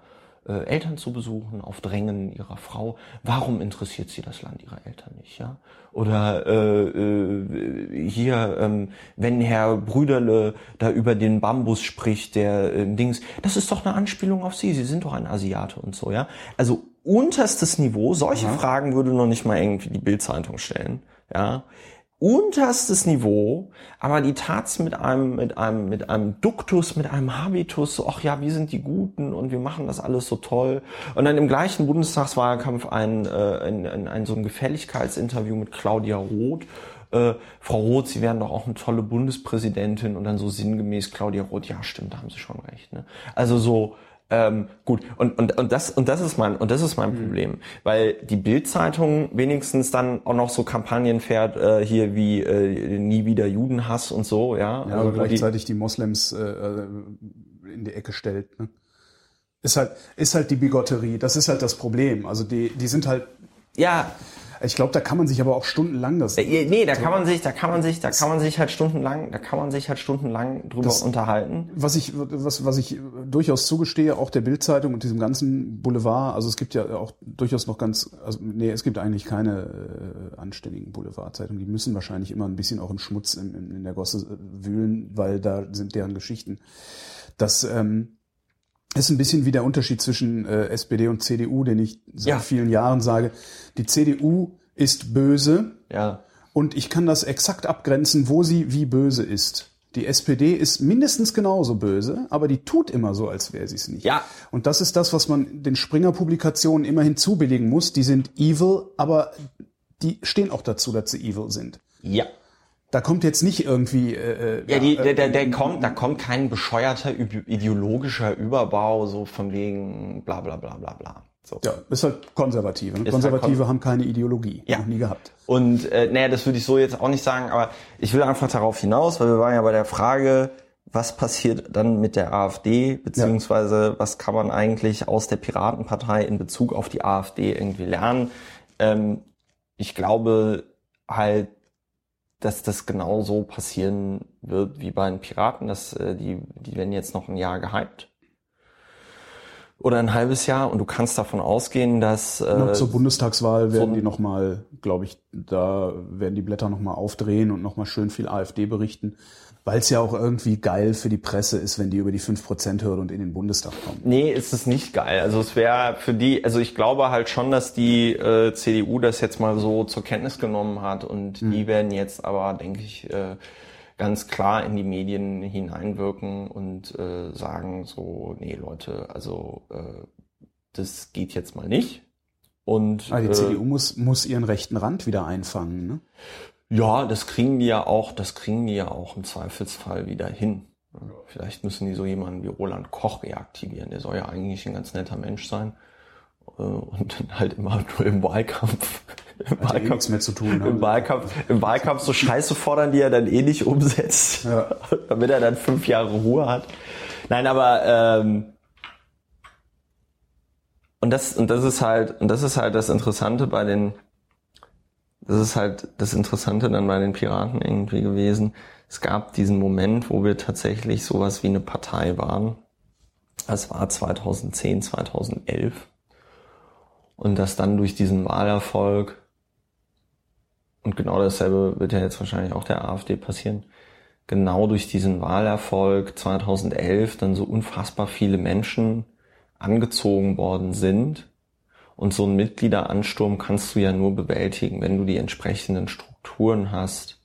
äh, Eltern zu besuchen, auf Drängen ihrer Frau. Warum interessiert sie das Land ihrer Eltern nicht? Ja? Oder äh, äh, hier, ähm, wenn Herr Brüderle da über den Bambus spricht, der äh, Dings, das ist doch eine Anspielung auf Sie. Sie sind doch ein Asiate und so, ja. Also unterstes Niveau. Solche Aha. Fragen würde noch nicht mal irgendwie die Bildzeitung stellen, ja unterstes Niveau, aber die Tats mit einem, mit einem, mit einem Duktus, mit einem Habitus, so, ach ja, wir sind die Guten und wir machen das alles so toll. Und dann im gleichen Bundestagswahlkampf ein, äh, ein, ein, ein so ein Gefälligkeitsinterview mit Claudia Roth. Äh, Frau Roth, Sie wären doch auch eine tolle Bundespräsidentin und dann so sinngemäß Claudia Roth, ja stimmt, da haben Sie schon recht. Ne? Also so, Ähm, gut, und, und, und, das, und das ist mein, und das ist mein mhm. Problem. Weil die Bild-Zeitung wenigstens dann auch noch so Kampagnen fährt, äh, hier wie äh, nie wieder Judenhass und so, ja. Ja, also, aber gleichzeitig die, die Moslems äh, äh, in die Ecke stellt. Ne? Ist halt, ist halt die Bigotterie, das ist halt das Problem. Also die, die sind halt. Ja, ich glaube, da kann man sich aber auch stundenlang das. Äh, nee, da kann man sich, da kann man sich, da kann man sich halt stundenlang, da kann man sich halt stundenlang drüber das, unterhalten. Was ich, was, was ich durchaus zugestehe, auch der Bildzeitung und diesem ganzen Boulevard, also es gibt ja auch durchaus noch ganz, also nee, es gibt eigentlich keine äh, anständigen Boulevardzeitungen. Die müssen wahrscheinlich immer ein bisschen auch im Schmutz in, in, in der Gosse äh, wühlen, weil da sind deren Geschichten. Das ähm, ist ein bisschen wie der Unterschied zwischen äh, SPD und CDU, den ich seit ja. vielen Jahren sage. Die CDU ist böse. Ja. Und ich kann das exakt abgrenzen, wo sie wie böse ist. Die SPD ist mindestens genauso böse, aber die tut immer so, als wäre sie es nicht. Ja. Und das ist das, was man den Springer-Publikationen immer hinzubilligen muss. Die sind evil, aber die stehen auch dazu, dass sie evil sind. Ja. Da kommt jetzt nicht irgendwie. Äh, äh ja, die, der, der, der äh, kommt, da kommt kein bescheuerter ideologischer Überbau so von wegen bla bla bla bla bla. So. Ja, ist halt Konservative. Ne? Konservative halt haben keine Ideologie. Ja. Noch nie gehabt. Und äh, naja, das würde ich so jetzt auch nicht sagen, aber ich will einfach darauf hinaus, weil wir waren ja bei der Frage, was passiert dann mit der AfD, beziehungsweise ja. was kann man eigentlich aus der Piratenpartei in Bezug auf die AfD irgendwie lernen. Ähm, ich glaube halt, dass das genau so passieren wird wie bei den Piraten, dass äh, die, die werden jetzt noch ein Jahr gehypt oder ein halbes Jahr. Und du kannst davon ausgehen, dass äh, noch zur Bundestagswahl werden so die noch mal, glaube ich, da werden die Blätter noch mal aufdrehen und noch mal schön viel AfD berichten weil es ja auch irgendwie geil für die Presse ist, wenn die über die 5%-Hürde und in den Bundestag kommen. Nee, ist es nicht geil. Also es wäre für die, also ich glaube halt schon, dass die äh, CDU das jetzt mal so zur Kenntnis genommen hat und mhm. die werden jetzt aber, denke ich, äh, ganz klar in die Medien hineinwirken und äh, sagen so, nee Leute, also äh, das geht jetzt mal nicht. Und, ah, die äh, CDU muss, muss ihren rechten Rand wieder einfangen, ne? Ja, das kriegen die ja auch, das kriegen die ja auch im Zweifelsfall wieder hin. Vielleicht müssen die so jemanden wie Roland Koch reaktivieren. Der soll ja eigentlich ein ganz netter Mensch sein. Äh, und dann halt immer nur im Wahlkampf. Im Wahlkampf, eh nichts mehr zu tun. Im Wahlkampf, Im Wahlkampf so Scheiße fordern, die er dann eh nicht umsetzt. Ja. Damit er dann fünf Jahre Ruhe hat. Nein, aber ähm, und das und das ist halt und das ist halt das Interessante bei den das ist halt das Interessante dann bei den Piraten irgendwie gewesen. Es gab diesen Moment, wo wir tatsächlich sowas wie eine Partei waren. Das war 2010, 2011. Und dass dann durch diesen Wahlerfolg, und genau dasselbe wird ja jetzt wahrscheinlich auch der AfD passieren, genau durch diesen Wahlerfolg 2011 dann so unfassbar viele Menschen angezogen worden sind, und so einen Mitgliederansturm kannst du ja nur bewältigen, wenn du die entsprechenden Strukturen hast,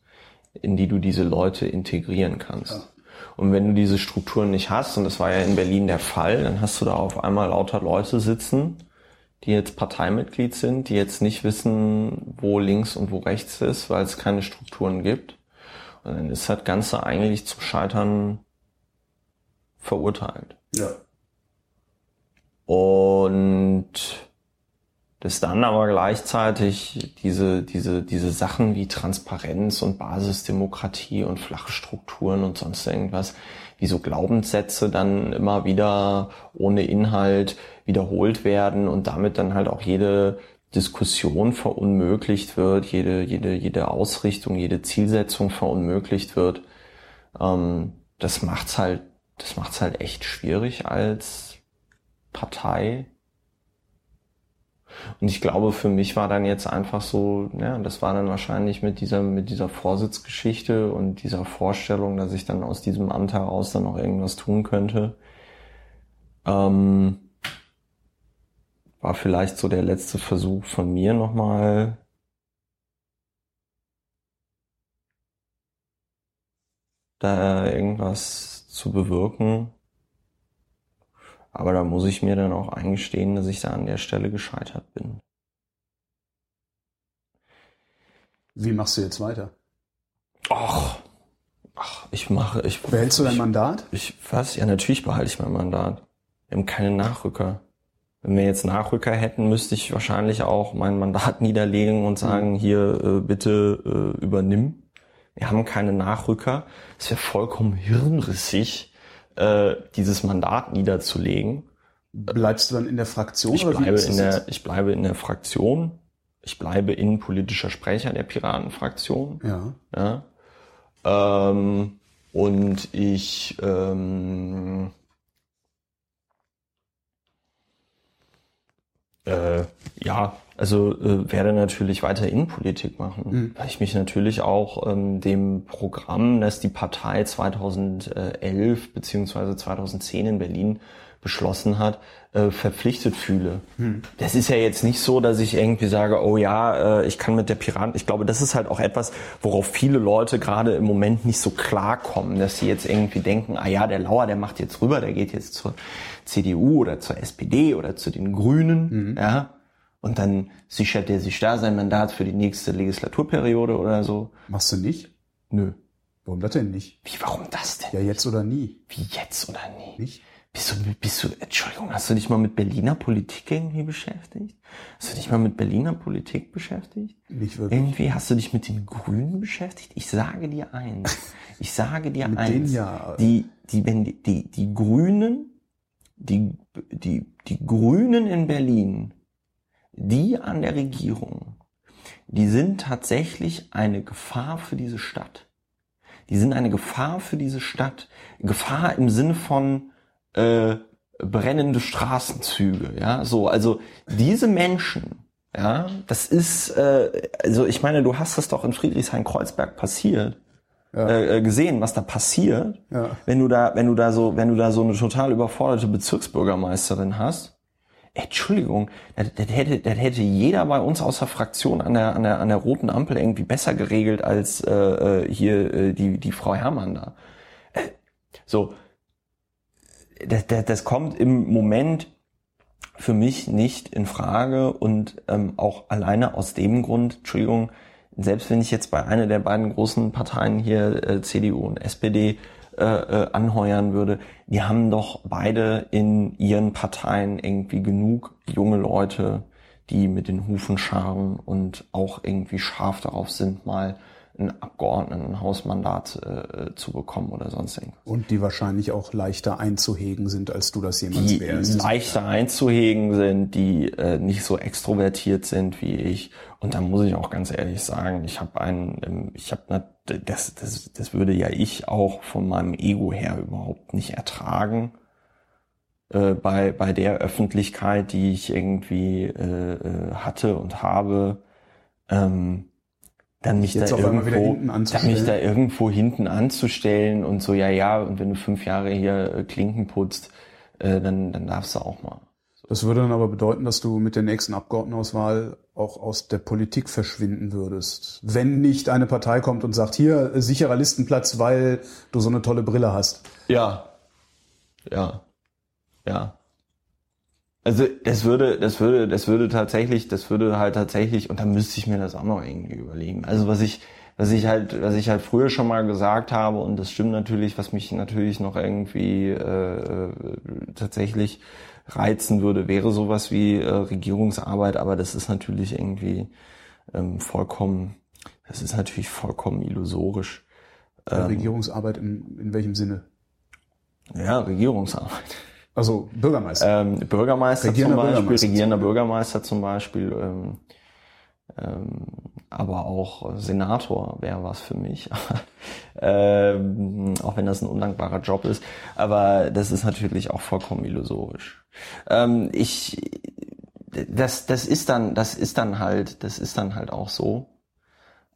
in die du diese Leute integrieren kannst. Ja. Und wenn du diese Strukturen nicht hast, und das war ja in Berlin der Fall, dann hast du da auf einmal lauter Leute sitzen, die jetzt Parteimitglied sind, die jetzt nicht wissen, wo links und wo rechts ist, weil es keine Strukturen gibt. Und dann ist das Ganze eigentlich zum Scheitern verurteilt. Ja. Und dass dann aber gleichzeitig diese, diese, diese Sachen wie Transparenz und Basisdemokratie und flache Strukturen und sonst irgendwas, wie so Glaubenssätze dann immer wieder ohne Inhalt wiederholt werden und damit dann halt auch jede Diskussion verunmöglicht wird, jede, jede, jede Ausrichtung, jede Zielsetzung verunmöglicht wird. Ähm, das macht's halt, das macht's halt echt schwierig als Partei und ich glaube, für mich war dann jetzt einfach so, ja, das war dann wahrscheinlich mit dieser, mit dieser Vorsitzgeschichte und dieser Vorstellung, dass ich dann aus diesem Amt heraus dann noch irgendwas tun könnte, ähm, war vielleicht so der letzte Versuch von mir nochmal da irgendwas zu bewirken. Aber da muss ich mir dann auch eingestehen, dass ich da an der Stelle gescheitert bin. Wie machst du jetzt weiter? Ach, ach ich mache, ich. Behältst du dein Mandat? Ich, was? Ja, natürlich behalte ich mein Mandat. Wir haben keine Nachrücker. Wenn wir jetzt Nachrücker hätten, müsste ich wahrscheinlich auch mein Mandat niederlegen und sagen, hier äh, bitte äh, übernimm. Wir haben keine Nachrücker. Es wäre vollkommen hirnrissig, äh, dieses Mandat niederzulegen. Bleibst du dann in der Fraktion? Ich bleibe in der, ich bleibe in der Fraktion. Ich bleibe innenpolitischer Sprecher der Piratenfraktion. Ja. ja. Ähm, und ich ähm, Äh, ja, also äh, werde natürlich weiter Innenpolitik machen, mhm. weil ich mich natürlich auch ähm, dem Programm, das die Partei 2011 beziehungsweise 2010 in Berlin beschlossen hat, äh, verpflichtet fühle. Hm. Das ist ja jetzt nicht so, dass ich irgendwie sage, oh ja, äh, ich kann mit der Piraten. Ich glaube, das ist halt auch etwas, worauf viele Leute gerade im Moment nicht so klarkommen, dass sie jetzt irgendwie denken, ah ja, der Lauer, der macht jetzt rüber, der geht jetzt zur CDU oder zur SPD oder zu den Grünen, mhm. ja. Und dann sichert er sich da sein Mandat für die nächste Legislaturperiode oder so. Machst du nicht? Nö. Warum das denn nicht? Wie, warum das denn? Ja, jetzt oder nie. Wie jetzt oder nie? Nicht? Bist du, bist du, Entschuldigung, hast du dich mal mit Berliner Politik irgendwie beschäftigt? Hast du dich mal mit Berliner Politik beschäftigt? Nicht wirklich. Irgendwie hast du dich mit den Grünen beschäftigt? Ich sage dir eins. Ich sage dir mit eins. Denen ja. Die, die, wenn die, die, die Grünen, die, die, die Grünen in Berlin, die an der Regierung, die sind tatsächlich eine Gefahr für diese Stadt. Die sind eine Gefahr für diese Stadt. Gefahr im Sinne von, äh, brennende Straßenzüge, ja, so, also diese Menschen, ja, das ist, äh, also ich meine, du hast das doch in Friedrichshain-Kreuzberg passiert, ja. äh, gesehen, was da passiert, ja. wenn du da, wenn du da so, wenn du da so eine total überforderte Bezirksbürgermeisterin hast. Entschuldigung, das, das, hätte, das hätte jeder bei uns aus der Fraktion an der, an der, an der roten Ampel irgendwie besser geregelt als äh, äh hier äh, die, die Frau Herrmann da. Äh, so, das, das, das kommt im Moment für mich nicht in Frage und ähm, auch alleine aus dem Grund, Entschuldigung, selbst wenn ich jetzt bei einer der beiden großen Parteien hier, äh, CDU und SPD, äh, äh, anheuern würde, die haben doch beide in ihren Parteien irgendwie genug junge Leute, die mit den Hufen scharen und auch irgendwie scharf darauf sind, mal ein Abgeordnetenhausmandat äh, zu bekommen oder sonst irgendwas. Und die wahrscheinlich auch leichter einzuhegen sind, als du das jemals die wärst. leichter einzuhegen sind, die äh, nicht so extrovertiert sind wie ich. Und da muss ich auch ganz ehrlich sagen, ich habe einen, ähm, ich habe das, das, das würde ja ich auch von meinem Ego her überhaupt nicht ertragen äh, bei bei der Öffentlichkeit, die ich irgendwie äh, äh hatte und habe. Ähm, dann mich da irgendwo, dann mich da irgendwo hinten anzustellen und so, ja, ja, und wenn du fünf Jahre hier äh, Klinken putzt, äh, dann, dann darfst du auch mal. Das würde dann aber bedeuten, dass du mit der nächsten Abgeordnetenauswahl auch aus der Politik verschwinden würdest. Wenn nicht eine Partei kommt und sagt, hier, sicherer Listenplatz, weil du so eine tolle Brille hast. Ja. Ja. Ja. Also das würde, das würde, das würde tatsächlich, das würde halt tatsächlich, und dann müsste ich mir das auch noch irgendwie überlegen. Also was ich, was ich halt, was ich halt früher schon mal gesagt habe, und das stimmt natürlich, was mich natürlich noch irgendwie äh, tatsächlich reizen würde, wäre sowas wie äh, Regierungsarbeit, aber das ist natürlich irgendwie ähm, vollkommen, das ist natürlich vollkommen illusorisch. Ähm, Regierungsarbeit in, in welchem Sinne? Ja, Regierungsarbeit. Also Bürgermeister. Ähm, Bürgermeister regierender zum Beispiel, Bürgermeister regierender Bürgermeister zum Beispiel, ähm, ähm, aber auch Senator wäre was für mich. ähm, auch wenn das ein undankbarer Job ist. Aber das ist natürlich auch vollkommen illusorisch. Ähm, ich das, das ist dann, das ist dann halt, das ist dann halt auch so.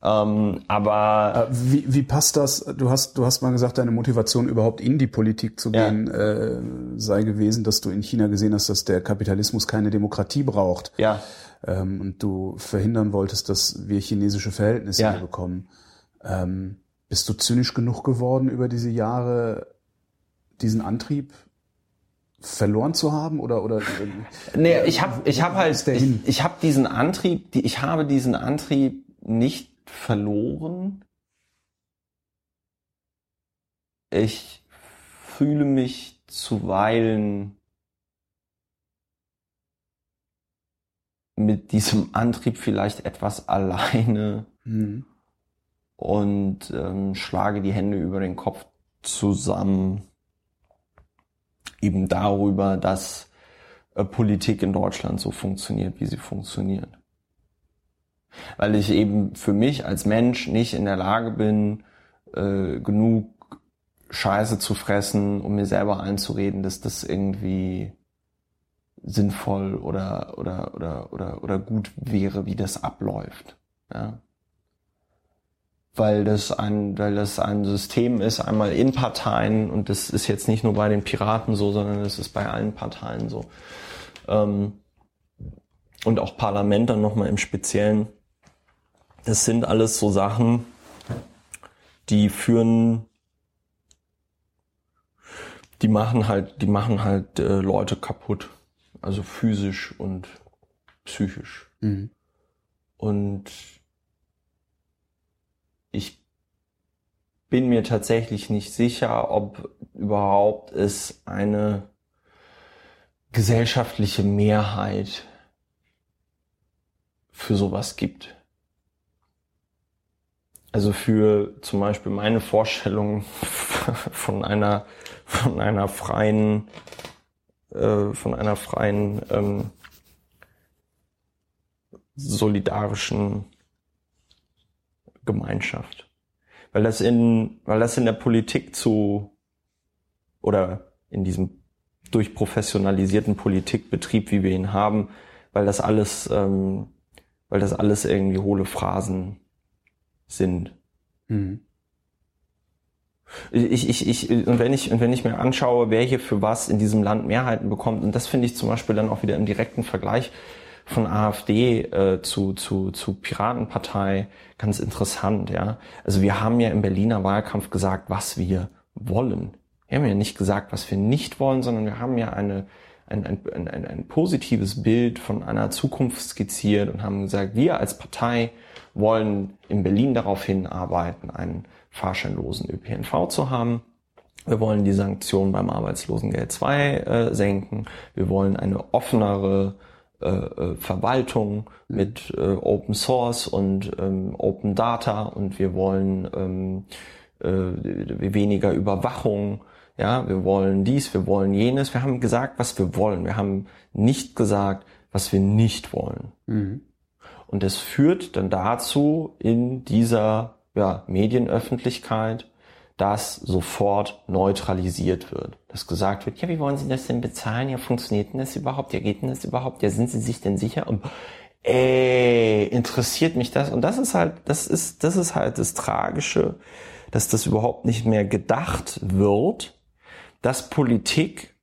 Ähm, aber äh, wie, wie passt das? Du hast, du hast mal gesagt, deine Motivation überhaupt in die Politik zu gehen ja. äh, sei gewesen, dass du in China gesehen hast, dass der Kapitalismus keine Demokratie braucht. Ja. Ähm, und du verhindern wolltest, dass wir chinesische Verhältnisse ja. bekommen. Ähm, bist du zynisch genug geworden über diese Jahre, diesen Antrieb verloren zu haben oder oder nee ich habe ich habe halt ich, ich habe diesen Antrieb die, ich habe diesen Antrieb nicht verloren. Ich fühle mich zuweilen mit diesem Antrieb vielleicht etwas alleine mhm. und ähm, schlage die Hände über den Kopf zusammen eben darüber, dass äh, Politik in Deutschland so funktioniert, wie sie funktioniert. Weil ich eben für mich als Mensch nicht in der Lage bin, äh, genug Scheiße zu fressen, um mir selber einzureden, dass das irgendwie sinnvoll oder oder oder oder oder gut wäre, wie das abläuft. Ja weil das ein, weil das ein System ist, einmal in Parteien, und das ist jetzt nicht nur bei den Piraten so, sondern das ist bei allen Parteien so. Ähm, und auch Parlament dann nochmal im Speziellen. Das sind alles so Sachen, die führen, die machen halt, die machen halt äh, Leute kaputt. Also physisch und psychisch. Mhm. Und ich bin mir tatsächlich nicht sicher, ob überhaupt es eine gesellschaftliche Mehrheit für sowas gibt. Also für zum Beispiel meine Vorstellung von einer von einer freien äh, von einer freien ähm, solidarischen Gemeinschaft. Weil das in, weil das in der Politik zu, oder in diesem durchprofessionalisierten Politikbetrieb, wie wir ihn haben, weil das alles, ähm, weil das alles irgendwie hohle Phrasen sind. Mhm. Ich, ich, ich, und wenn ich, und wenn ich mir anschaue, wer hier für was in diesem Land Mehrheiten bekommt, und das finde ich zum Beispiel dann auch wieder im direkten Vergleich von AfD äh, zu, zu, zu Piratenpartei ganz interessant, ja. Also wir haben ja im Berliner Wahlkampf gesagt, was wir wollen. Wir haben ja nicht gesagt, was wir nicht wollen, sondern wir haben ja eine, ein, ein, ein, ein positives Bild von einer Zukunft skizziert und haben gesagt, wir als Partei wollen in Berlin darauf hinarbeiten, einen fahrscheinlosen ÖPNV zu haben. Wir wollen die Sanktionen beim Arbeitslosengeld 2 äh, senken. Wir wollen eine offenere äh, äh, Verwaltung mit äh, Open Source und ähm, Open Data und wir wollen ähm, äh, weniger Überwachung. Ja, wir wollen dies, wir wollen jenes. Wir haben gesagt, was wir wollen. Wir haben nicht gesagt, was wir nicht wollen. Mhm. Und das führt dann dazu in dieser ja, Medienöffentlichkeit, dass sofort neutralisiert wird. Dass gesagt wird, ja, wie wollen Sie das denn bezahlen? Ja, funktioniert denn das überhaupt? Ja, geht denn das überhaupt? Ja, sind Sie sich denn sicher? Und ey, interessiert mich das? Und das ist halt, das ist, das ist halt das Tragische, dass das überhaupt nicht mehr gedacht wird, dass Politik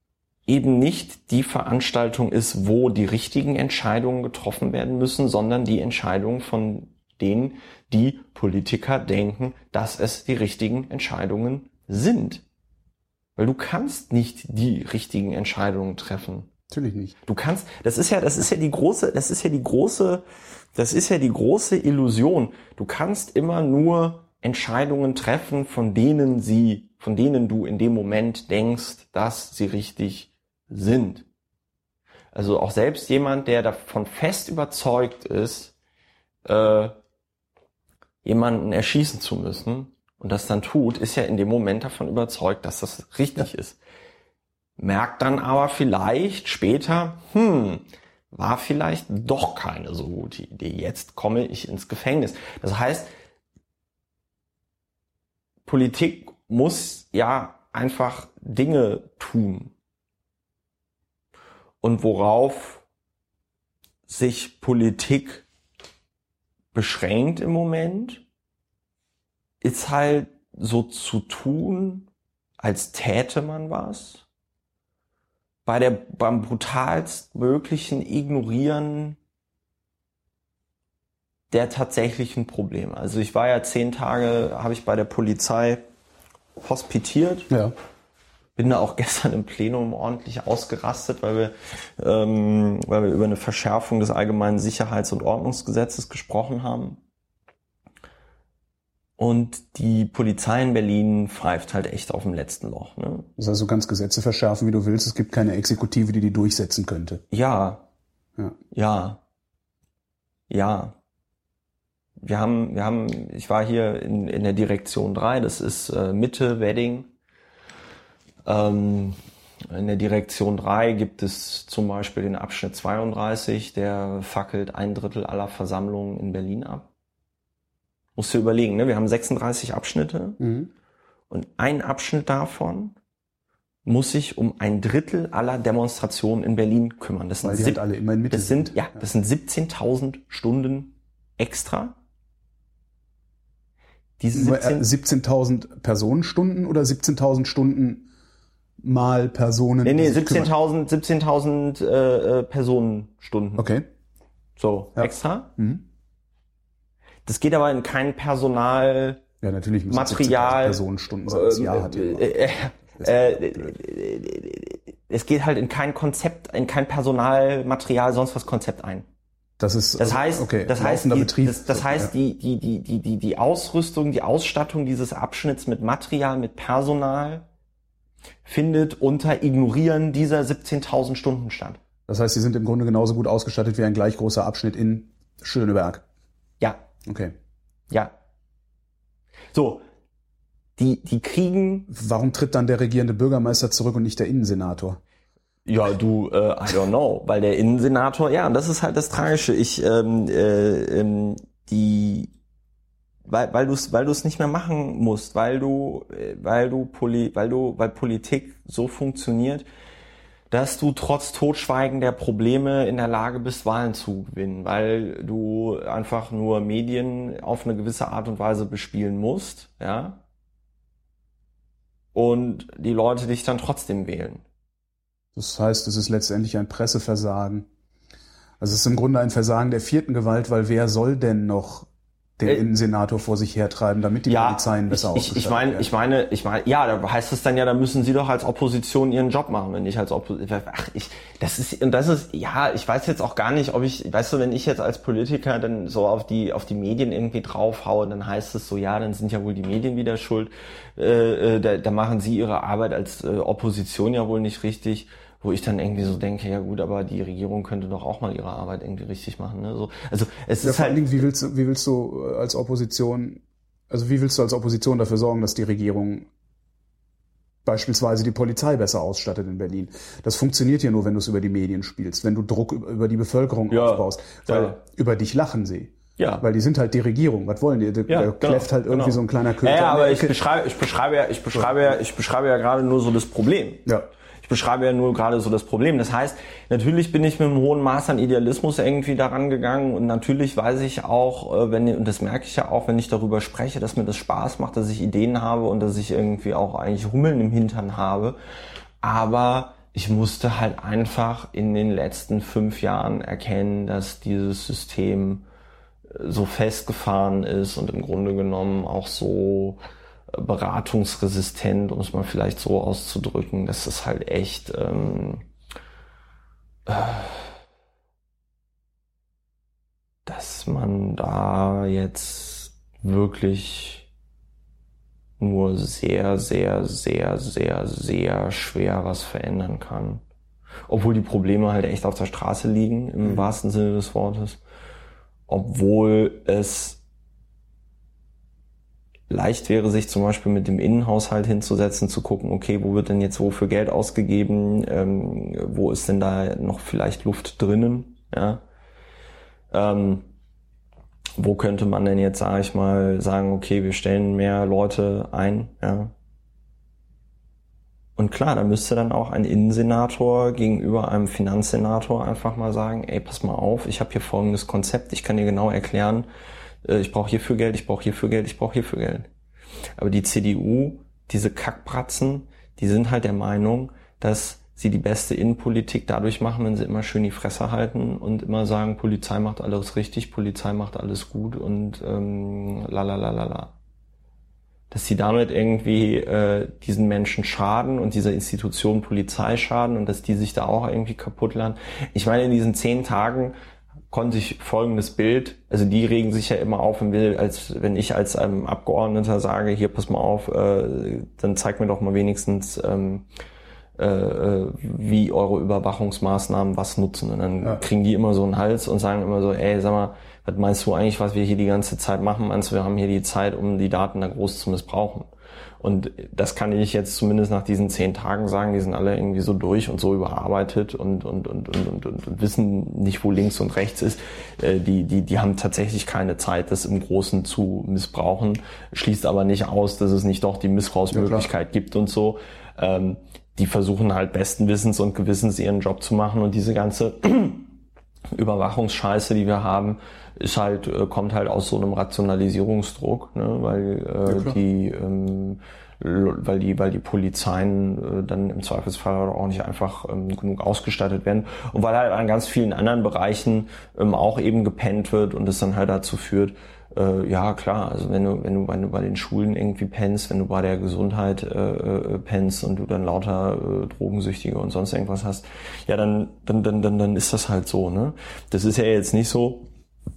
eben nicht die Veranstaltung ist, wo die richtigen Entscheidungen getroffen werden müssen, sondern die Entscheidungen von denen, die Politiker denken, dass es die richtigen Entscheidungen sind. Weil du kannst nicht die richtigen Entscheidungen treffen. Natürlich nicht. Du kannst, das ist ja, das ist ja die große, das ist ja die große, das ist ja die große Illusion. Du kannst immer nur Entscheidungen treffen, von denen sie, von denen du in dem Moment denkst, dass sie richtig sind. Also auch selbst jemand, der davon fest überzeugt ist, äh, jemanden erschießen zu müssen und das dann tut, ist ja in dem Moment davon überzeugt, dass das richtig ja. ist. Merkt dann aber vielleicht später, hm, war vielleicht doch keine so gute Idee. Jetzt komme ich ins Gefängnis. Das heißt, Politik muss ja einfach Dinge tun. Und worauf sich Politik beschränkt im Moment, ist halt so zu tun, als täte man was. Bei der, beim brutalst möglichen Ignorieren der tatsächlichen Probleme. Also ich war ja zehn Tage, habe ich bei der Polizei hospitiert. Ja bin da auch gestern im Plenum ordentlich ausgerastet, weil wir, ähm, weil wir über eine Verschärfung des allgemeinen Sicherheits- und Ordnungsgesetzes gesprochen haben. Und die Polizei in Berlin pfeift halt echt auf dem letzten Loch. Ne? Das heißt, du kannst Gesetze verschärfen, wie du willst. Es gibt keine Exekutive, die die durchsetzen könnte. Ja. Ja. Ja. Ja. Wir haben, wir haben, ich war hier in, in der Direktion 3, das ist äh, Mitte Wedding. Ähm, in der Direktion 3 gibt es zum Beispiel den Abschnitt 32, der fackelt ein Drittel aller Versammlungen in Berlin ab. Musst du überlegen, ne? wir haben 36 Abschnitte Mhm. und ein Abschnitt davon muss sich um ein Drittel aller Demonstrationen in Berlin kümmern. Das sind, Weil sieb- halt alle immer in Mitte das sind, ja, das sind 17.000 Stunden extra. Diese Nur, 17, äh, 17.000 Personenstunden oder 17.000 Stunden mal Personen? nee, nee, die sich kümmern? 17.000 17.000 äh, äh, Personenstunden. Okay. So, Ja. extra. Mhm. Das geht aber in kein Personal, Ja, natürlich müssen Material, 17.000 Personenstunden sein. Das Jahr hat ja immer. äh, äh, äh, es geht halt in kein Konzept, in kein Personal, Material, sonst was Konzept ein. Das ist Das heißt, okay, das heißt, die, Betrieb. das, das heißt, die, die, die, die, die, die Ausrüstung, die Ausstattung dieses Abschnitts mit Material, mit Personal findet unter Ignorieren dieser 17.000 Stunden statt. Das heißt, sie sind im Grunde genauso gut ausgestattet wie ein gleich großer Abschnitt in Schöneberg. Ja, Okay. ja. So. Die, die kriegen, Warum tritt dann der regierende Bürgermeister zurück und nicht der Innensenator? ja, du, äh, I don't know, weil der Innensenator, ja, und das ist halt das Tragische. Ich, ähm, äh, ähm, die, weil, weil du es, weil du es nicht mehr machen musst, weil du, äh, weil du Poli, weil du, weil Politik so funktioniert, dass du trotz Totschweigen der Probleme in der Lage bist, Wahlen zu gewinnen, weil du einfach nur Medien auf eine gewisse Art und Weise bespielen musst, ja, und die Leute dich dann trotzdem wählen. Das heißt, es ist letztendlich ein Presseversagen. Also es ist im Grunde ein Versagen der vierten Gewalt, weil wer soll denn noch den Äh, Innensenator vor sich hertreiben, damit die Polizeien besser ich, ich, meine, werden? ich meine, ich meine, ja, da heißt es dann ja, da müssen Sie doch als Opposition Ihren Job machen, wenn ich als Opposition, ach, ich, das ist, und das ist, ja, ich weiß jetzt auch gar nicht, ob ich, weißt du, wenn ich jetzt als Politiker dann so auf die, auf die Medien irgendwie draufhaue, dann heißt es so, ja, dann sind ja wohl die Medien wieder schuld, äh, äh, da, da machen Sie Ihre Arbeit als äh, Opposition ja wohl nicht richtig wo ich dann irgendwie so denke, ja gut, aber die Regierung könnte doch auch mal ihre Arbeit irgendwie richtig machen. Ne? So, also es ja, ist vor allen halt Dingen, wie willst du, wie willst du äh, als Opposition, also wie willst du als Opposition dafür sorgen, dass die Regierung beispielsweise die Polizei besser ausstattet in Berlin? Das funktioniert ja nur, wenn du es über die Medien spielst, wenn du Druck über die Bevölkerung Ja, aufbaust, weil ja. über dich lachen sie. Ja. Weil die sind halt die Regierung. Was wollen die? Da Ja, da kläfft halt irgendwie genau. so ein kleiner Köter. Ja, aber ich beschreibe, ich beschreibe ja, ich beschreibe ja, ich beschreibe ja gerade nur so das Problem. Ja. Ich beschreibe ja nur gerade so das Problem. Das heißt, natürlich bin ich mit einem hohen Maß an Idealismus irgendwie daran gegangen und natürlich weiß ich auch, äh, wenn und das merke ich ja auch, wenn ich darüber spreche, dass mir das Spaß macht, dass ich Ideen habe und dass ich irgendwie auch eigentlich Hummeln im Hintern habe. Aber ich musste halt einfach in den letzten fünf Jahren erkennen, dass dieses System äh, so festgefahren ist und im Grunde genommen auch so beratungsresistent, um es mal vielleicht so auszudrücken, dass es halt echt ähm, äh, dass man da jetzt wirklich nur sehr, sehr, sehr, sehr, sehr schwer was verändern kann. Obwohl die Probleme halt echt auf der Straße liegen, im wahrsten Sinne des Wortes. Obwohl es leicht wäre, sich zum Beispiel mit dem Innenhaushalt hinzusetzen, zu gucken, okay, wo wird denn jetzt wofür Geld ausgegeben, ähm, wo ist denn da noch vielleicht Luft drinnen, ja. Ähm, wo könnte man denn jetzt, sage ich mal, sagen, okay, wir stellen mehr Leute ein, ja. Und klar, da müsste dann auch ein Innensenator gegenüber einem Finanzsenator einfach mal sagen, ey, pass mal auf, ich habe hier folgendes Konzept, ich kann dir genau erklären, ich brauche hierfür Geld, ich brauche hierfür Geld, ich brauche hierfür Geld. Aber die CDU, diese Kackbratzen, die sind halt der Meinung, dass sie die beste Innenpolitik dadurch machen, wenn sie immer schön die Fresse halten und immer sagen, Polizei macht alles richtig, Polizei macht alles gut und ähm, la la la la la. Dass sie damit irgendwie äh, diesen Menschen schaden und dieser Institution Polizei schaden und dass die sich da auch irgendwie kaputt lernen. Ich meine, in diesen zehn Tagen konnte ich folgendes Bild, also die regen sich ja immer auf, wenn, wir als, wenn ich als ähm, Abgeordneter sage, hier pass mal auf, äh, dann zeig mir doch mal wenigstens, ähm, äh, äh, wie eure Überwachungsmaßnahmen was nutzen. Und dann Ja. kriegen die immer so einen Hals und sagen immer so, ey, sag mal, was meinst du eigentlich, was wir hier die ganze Zeit machen? Meinst du, wir haben hier die Zeit, um die Daten da groß zu missbrauchen? Und das kann ich jetzt zumindest nach diesen zehn Tagen sagen, die sind alle irgendwie so durch und so überarbeitet und, und, und, und, und, und, wissen nicht, wo links und rechts ist. Äh, die, die, die haben tatsächlich keine Zeit, das im Großen zu missbrauchen, schließt aber nicht aus, dass es nicht doch die Missbrauchsmöglichkeit ja, gibt und so. Ähm, die versuchen halt besten Wissens und Gewissens ihren Job zu machen und diese ganze Überwachungsscheiße, die wir haben, ist halt, äh, kommt halt aus so einem Rationalisierungsdruck, ne? weil äh, ja, die ähm, weil die, weil die Polizeien äh, dann im Zweifelsfall auch nicht einfach ähm, genug ausgestattet werden und weil halt an ganz vielen anderen Bereichen ähm, auch eben gepennt wird und es dann halt dazu führt, äh, ja klar, also wenn du, wenn du, wenn du bei den Schulen irgendwie pennst, wenn du bei der Gesundheit äh, äh, pennst und du dann lauter äh, Drogensüchtige und sonst irgendwas hast, ja dann, dann, dann, dann, dann ist das halt so, ne? Das ist ja jetzt nicht so,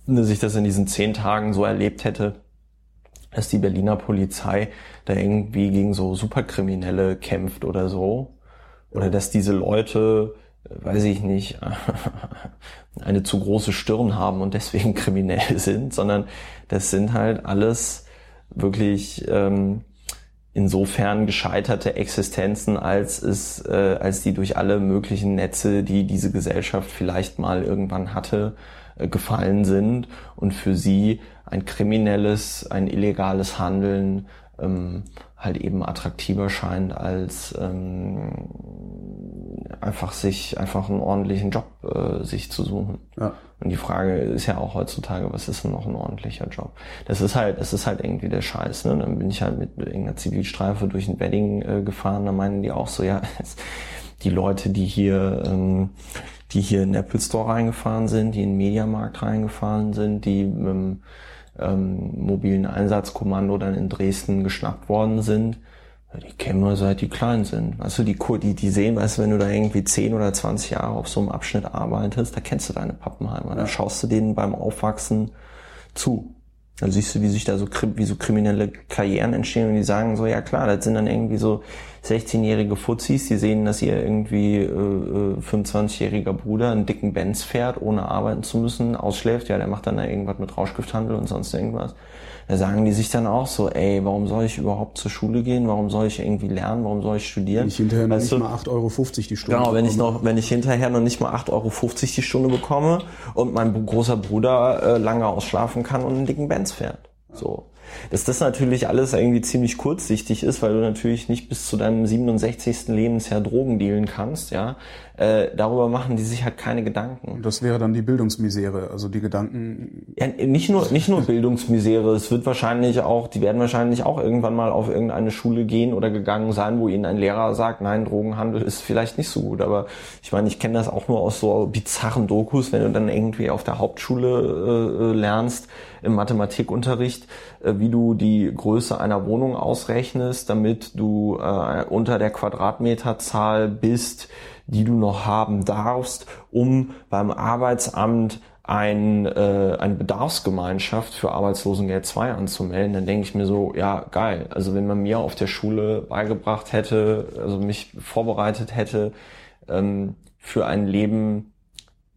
dass ich das in diesen zehn Tagen so erlebt hätte, dass die Berliner Polizei da irgendwie gegen so Superkriminelle kämpft oder so. Oder dass diese Leute, weiß ich nicht, eine zu große Stirn haben und deswegen kriminell sind, sondern das sind halt alles wirklich ähm, insofern gescheiterte Existenzen, als es, äh, als die durch alle möglichen Netze, die diese Gesellschaft vielleicht mal irgendwann hatte, äh, gefallen sind und für sie ein kriminelles, ein illegales Handeln ähm, halt eben attraktiver scheint als ähm, einfach sich einfach einen ordentlichen Job äh, sich zu suchen. Ja. Und die Frage ist ja auch heutzutage, was ist denn noch ein ordentlicher Job? Das ist halt, das ist halt irgendwie der Scheiß. Ne? Dann bin ich halt mit irgendeiner Zivilstreife durch ein Wedding äh, gefahren, da meinen die auch so, ja, die Leute, die hier ähm, die hier in den Apple Store reingefahren sind, die in den Mediamarkt reingefahren sind, die mit dem ähm, mobilen Einsatzkommando dann in Dresden geschnappt worden sind. Die kennen wir seit die klein sind. Weißt du, die, die, die sehen, weißt du, wenn du da irgendwie 10 oder 20 Jahre auf so einem Abschnitt arbeitest, da kennst du deine Pappenheimer. Da schaust du denen beim Aufwachsen zu. Dann siehst du, wie sich da so, wie so kriminelle Karrieren entstehen und die sagen so, ja klar, das sind dann irgendwie so 16-jährige Fuzis, die sehen, dass ihr irgendwie äh, 25-jähriger äh, Bruder einen dicken Benz fährt, ohne arbeiten zu müssen, ausschläft, ja, der macht dann da irgendwas mit Rauschgifthandel und sonst irgendwas. Da sagen die sich dann auch so, ey, warum soll ich überhaupt zur Schule gehen? Warum soll ich irgendwie lernen? Warum soll ich studieren? Wenn ich hinterher noch weißt nicht du, mal 8,50 Euro die Stunde Genau, wenn ich noch, wenn ich hinterher noch nicht mal 8,50 Euro die Stunde bekomme und mein großer Bruder äh, lange ausschlafen kann und einen dicken Benz fährt. So. Dass das natürlich alles irgendwie ziemlich kurzsichtig ist, weil du natürlich nicht bis zu deinem 67. Lebensjahr Drogen dealen kannst, ja. Äh, darüber machen die sich halt keine Gedanken. Und das wäre dann die Bildungsmisere, also die Gedanken. Ja, nicht nur, nicht nur Bildungsmisere, es wird wahrscheinlich auch, die werden wahrscheinlich auch irgendwann mal auf irgendeine Schule gehen oder gegangen sein, wo ihnen ein Lehrer sagt, nein, Drogenhandel ist vielleicht nicht so gut. Aber ich meine, ich kenne das auch nur aus so bizarren Dokus, wenn du dann irgendwie auf der Hauptschule äh, äh lernst, im Mathematikunterricht, äh, wie du die Größe einer Wohnung ausrechnest, damit du äh, unter der Quadratmeterzahl bist, die du noch haben darfst, um beim Arbeitsamt ein, äh, eine Bedarfsgemeinschaft für Arbeitslosengeld 2 anzumelden, dann denke ich mir so, ja, geil. Also wenn man mir auf der Schule beigebracht hätte, also mich vorbereitet hätte ähm, für ein Leben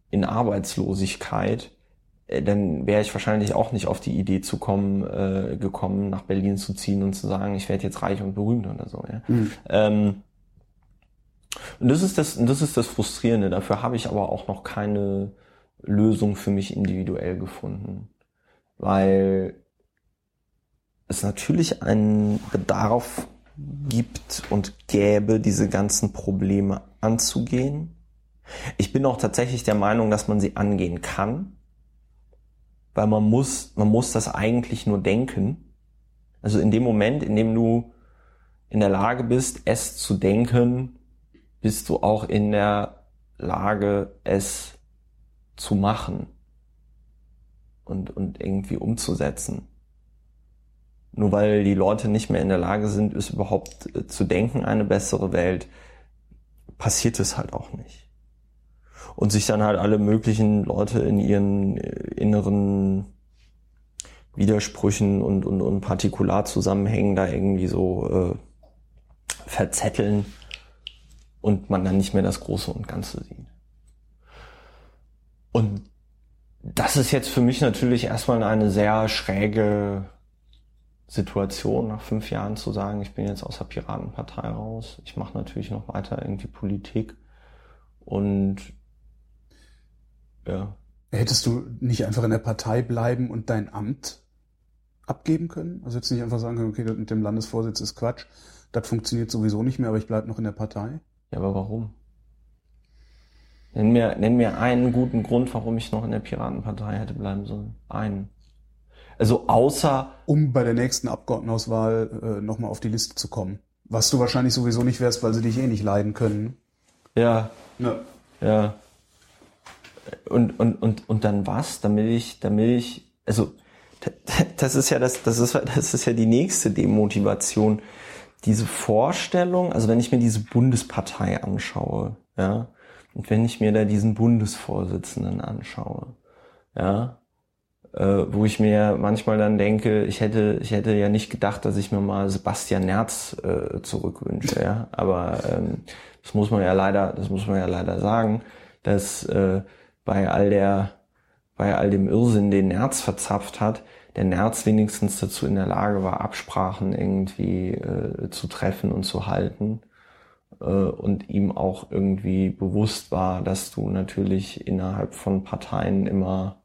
in Arbeitslosigkeit, äh, dann wäre ich wahrscheinlich auch nicht auf die Idee zu kommen, äh, gekommen, nach Berlin zu ziehen und zu sagen, ich werde jetzt reich und berühmt oder so. Ja? Mhm. Ähm, und das ist das, das ist das Frustrierende. Dafür habe ich aber auch noch keine Lösung für mich individuell gefunden. Weil es natürlich einen Bedarf gibt und gäbe, diese ganzen Probleme anzugehen. Ich bin auch tatsächlich der Meinung, dass man sie angehen kann, weil man muss, man muss das eigentlich nur denken. Also in dem Moment, in dem du in der Lage bist, es zu denken, bist du auch in der Lage, es zu machen und, und irgendwie umzusetzen. Nur weil die Leute nicht mehr in der Lage sind, es überhaupt äh, zu denken, eine bessere Welt, passiert es halt auch nicht. Und sich dann halt alle möglichen Leute in ihren äh, inneren Widersprüchen und, und, und Partikularzusammenhängen da irgendwie so äh, verzetteln und man dann nicht mehr das Große und Ganze sieht. Und das ist jetzt für mich natürlich erstmal eine sehr schräge Situation, nach fünf Jahren zu sagen, ich bin jetzt aus der Piratenpartei raus. Ich mache natürlich noch weiter irgendwie Politik. Und ja. Hättest du nicht einfach in der Partei bleiben und dein Amt abgeben können? Also jetzt nicht einfach sagen können, okay, mit dem Landesvorsitz ist Quatsch, das funktioniert sowieso nicht mehr, aber ich bleibe noch in der Partei? Ja, aber warum? Nenn mir, nenn mir einen guten Grund, warum ich noch in der Piratenpartei hätte bleiben sollen. Einen. Also außer. Um bei der nächsten Abgeordnetenhauswahl äh, nochmal auf die Liste zu kommen. Was du wahrscheinlich sowieso nicht wärst, weil sie dich eh nicht leiden können. Ja. Ja. Ja. Und, und, und, und dann was? Damit ich, damit ich, also, das ist ja das, das ist, das ist ja die nächste Demotivation. Diese Vorstellung, also wenn ich mir diese Bundespartei anschaue, ja, und wenn ich mir da diesen Bundesvorsitzenden anschaue, ja, äh, wo ich mir manchmal dann denke, ich hätte, ich hätte ja nicht gedacht, dass ich mir mal Sebastian Nerz äh, zurückwünsche, ja. Aber ähm, das muss man ja leider, das muss man ja leider sagen, dass äh, bei all der, bei all dem Irrsinn, den Nerz verzapft hat, der Nerz wenigstens dazu in der Lage war, Absprachen irgendwie äh, zu treffen und zu halten äh, und ihm auch irgendwie bewusst war, dass du natürlich innerhalb von Parteien immer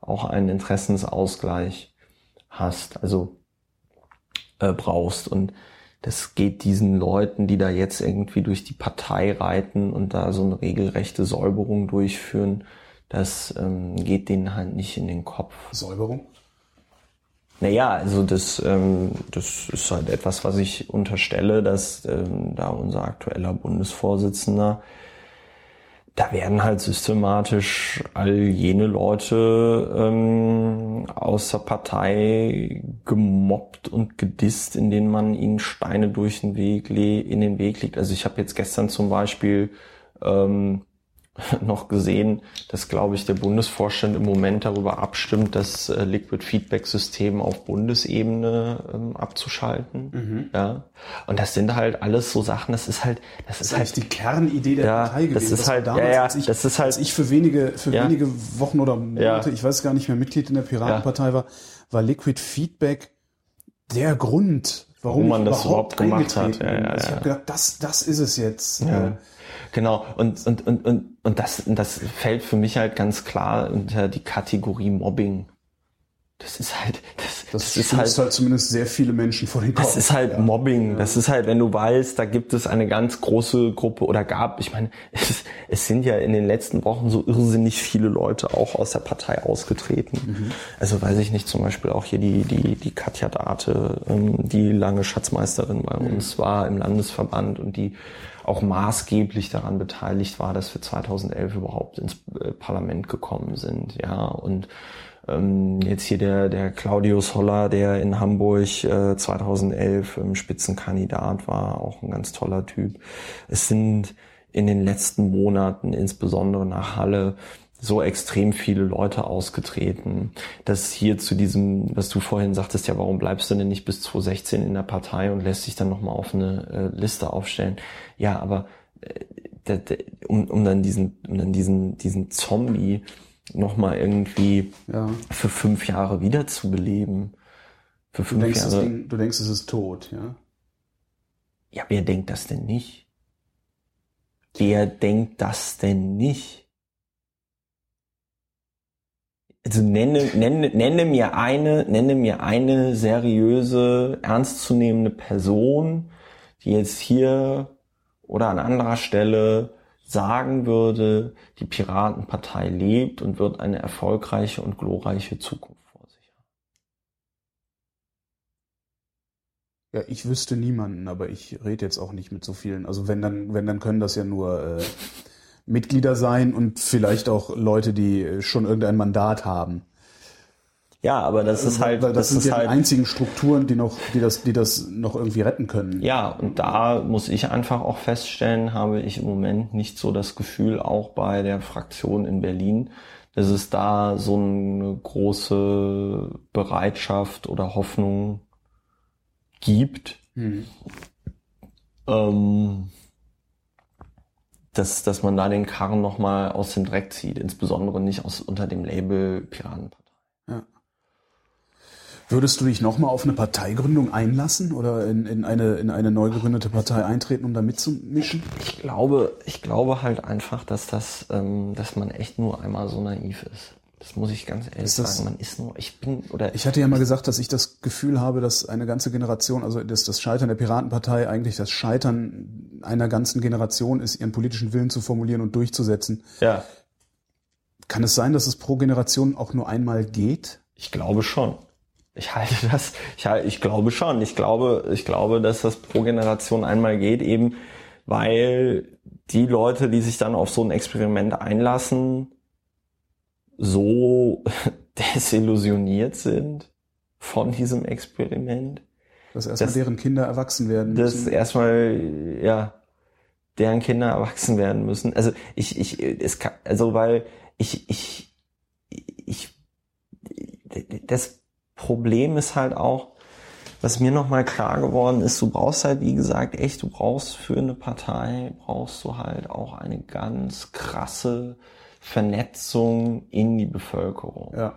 auch einen Interessensausgleich hast, also äh, brauchst. Und das geht diesen Leuten, die da jetzt irgendwie durch die Partei reiten und da so eine regelrechte Säuberung durchführen, das ähm, geht denen halt nicht in den Kopf. Säuberung? Naja, also das, ähm, das ist halt etwas, was ich unterstelle, dass ähm, da unser aktueller Bundesvorsitzender da werden halt systematisch all jene Leute ähm, aus der Partei gemobbt und gedisst, in denen man ihnen Steine durch den Weg in den Weg legt. Also ich habe jetzt gestern zum Beispiel ähm, noch gesehen, dass, glaube ich, der Bundesvorstand im Moment darüber abstimmt, das äh, Liquid Feedback System auf Bundesebene ähm, abzuschalten. Mhm. Ja. Und das sind halt alles so Sachen, das ist halt, das, das ist halt die Kernidee der ja, Partei gewesen. Das ist halt, damals, ja, ja, als ich, das ist halt, als ich für wenige, für ja. wenige Wochen oder Monate, ich weiß gar nicht mehr, Mitglied in der Piratenpartei war, war Liquid Feedback der Grund, warum, Warum man ich das überhaupt gemacht hat. Ja, ja, also ich habe gedacht, das, das ist es jetzt. Ja. Genau, und, und, und, und, und das, das fällt für mich halt ganz klar unter die Kategorie Mobbing. Das ist halt, das, Das, das ist halt, halt zumindest sehr viele Menschen vor den Kopf. das ist halt Ja. Mobbing. Das ist halt, wenn du weißt, da gibt es eine ganz große Gruppe oder gab, ich meine, es, es sind ja in den letzten Wochen so irrsinnig viele Leute auch aus der Partei ausgetreten. Mhm. Also weiß ich nicht, zum Beispiel auch hier die, die, die Katja Date, ähm, die lange Schatzmeisterin bei Mhm. uns war im Landesverband und die auch maßgeblich daran beteiligt war, dass wir 2011 überhaupt ins äh, Parlament gekommen sind, ja, und ähm, jetzt hier der, der Claudius Holler, der in Hamburg äh, 2011 ähm, Spitzenkandidat war, auch ein ganz toller Typ. Es sind in den letzten Monaten, insbesondere nach Halle, so extrem viele Leute ausgetreten, dass hier zu diesem, was du vorhin sagtest, ja, warum bleibst du denn nicht bis 2016 in der Partei und lässt dich dann nochmal auf eine äh, Liste aufstellen? Ja, aber äh, um, um dann diesen, um dann diesen, diesen Zombie nochmal irgendwie Ja. für fünf Jahre wiederzubeleben. Für Du fünf denkst, das Jahre. Ding, du denkst, es ist tot, ja? Ja, wer denkt das denn nicht? Wer denkt das denn nicht? Also nenne, nenne, nenne mir eine, nenne mir eine seriöse, ernstzunehmende Person, die jetzt hier oder an anderer Stelle sagen würde, die Piratenpartei lebt und wird eine erfolgreiche und glorreiche Zukunft vor sich haben. Ja, ich wüsste niemanden, aber ich rede jetzt auch nicht mit so vielen. Also wenn dann, wenn dann können das ja nur äh, Mitglieder sein und vielleicht auch Leute, die schon irgendein Mandat haben. Ja, aber das ist halt, Weil das, sind ist ja halt, die einzigen Strukturen, die noch, die das, die das noch irgendwie retten können. Ja, und da muss ich einfach auch feststellen, habe ich im Moment nicht so das Gefühl, auch bei der Fraktion in Berlin, dass es da so eine große Bereitschaft oder Hoffnung gibt, Hm. ähm, dass, dass man da den Karren nochmal aus dem Dreck zieht, insbesondere nicht aus, unter dem Label Piratenpartei. Ja. Würdest du dich nochmal auf eine Parteigründung einlassen oder in, in, eine, in eine neu gegründete Partei eintreten, um da mitzumischen? Ich glaube, ich glaube halt einfach, dass das, ähm, dass man echt nur einmal so naiv ist. Das muss ich ganz ehrlich sagen. Man ist nur, ich bin, oder Ich hatte ja mal gesagt, dass ich das Gefühl habe, dass eine ganze Generation, also dass das Scheitern der Piratenpartei eigentlich das Scheitern einer ganzen Generation ist, ihren politischen Willen zu formulieren und durchzusetzen. ja, Kann es sein, dass es pro Generation auch nur einmal geht? ich glaube schon. Ich halte das, ich, halte, ich glaube schon. Ich glaube, ich glaube, dass das pro Generation einmal geht, eben weil die Leute, die sich dann auf so ein Experiment einlassen, so desillusioniert sind von diesem Experiment, Dass erstmal Das- deren Kinder erwachsen werden dass müssen. erstmal ja deren Kinder erwachsen werden müssen. Also ich ich es kann, also weil ich ich ich das Problem ist halt auch, was mir nochmal klar geworden ist, du brauchst halt, wie gesagt, echt, du brauchst für eine Partei, brauchst du halt auch eine ganz krasse Vernetzung in die Bevölkerung. Ja.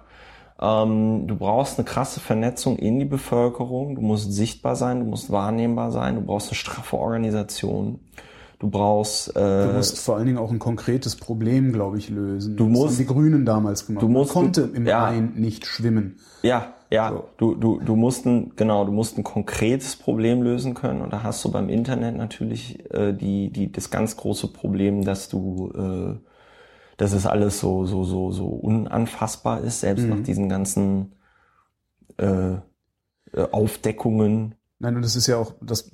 Ähm, du brauchst eine krasse Vernetzung in die Bevölkerung. Du musst sichtbar sein, du musst wahrnehmbar sein, du brauchst eine straffe Organisation. Du brauchst, äh, Du musst vor allen Dingen auch ein konkretes Problem, glaube ich, lösen. Du Das musst- haben die Grünen damals gemacht. du musst- Man konnte im ja. Rhein nicht schwimmen. ja, ja, So. du, du, du musst ein, genau, du musst ein konkretes Problem lösen können. Und da hast du beim Internet natürlich äh, die, die, das ganz große Problem, dass du, äh, dass es alles so, so, so, so unanfassbar ist, selbst Mhm. nach diesen ganzen äh, äh, Aufdeckungen. Nein, und das ist ja auch das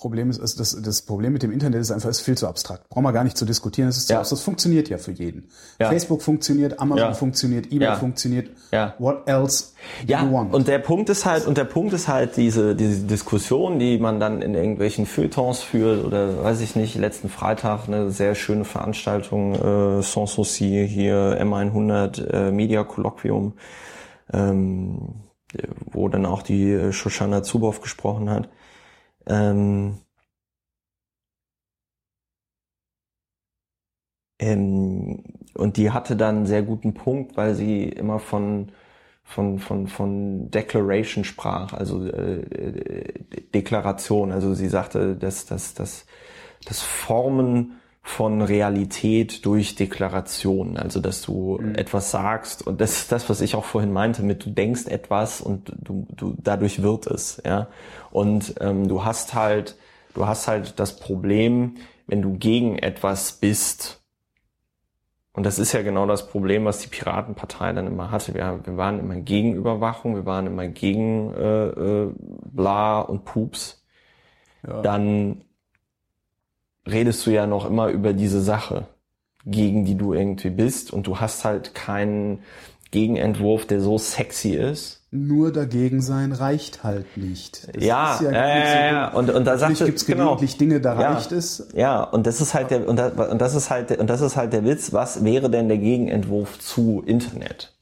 Problem ist, also das, das Problem mit dem Internet ist einfach, es ist viel zu abstrakt. Brauchen wir gar nicht zu diskutieren. Es ist zu Ja. abstrakt. Das funktioniert ja für jeden. Ja. Facebook funktioniert, Amazon Ja. funktioniert, eBay funktioniert. Ja. What else do Ja, you want? und der Punkt ist halt, und der Punkt ist halt diese, diese Diskussion, die man dann in irgendwelchen Feuilletons führt oder weiß ich nicht, letzten Freitag eine sehr schöne Veranstaltung, äh, Sans Souci hier, M100 äh, Media Kolloquium, ähm, wo dann auch die äh, Shoshana Zuboff gesprochen hat. Ähm, ähm, und die hatte dann einen sehr guten Punkt, weil sie immer von von von von Declaration sprach, also äh, äh, Deklaration. Also sie sagte, dass dass dass das Formen von Realität durch Deklaration, also dass du etwas sagst und das ist das, was ich auch vorhin meinte, mit du denkst etwas und du, du dadurch wird es, ja. Und ähm, du hast halt, du hast halt das Problem, wenn du gegen etwas bist, und das ist ja genau das Problem, was die Piratenpartei dann immer hatte. Wir, wir waren immer gegen Überwachung, wir waren immer gegen äh, äh, Bla und Pups. Ja. Dann redest du ja noch immer über diese Sache, gegen die du irgendwie bist. Und du hast halt keinen Gegenentwurf, der so sexy ist. Nur dagegen sein reicht halt nicht. Das ja, ist ja, gar ja, so. Und, und da sagte, gibt es genau. Dinge, da Ja. reicht es. Ja, und das ist halt der und das, und das ist halt der, und das ist halt der Witz, was wäre denn der Gegenentwurf zu Internet?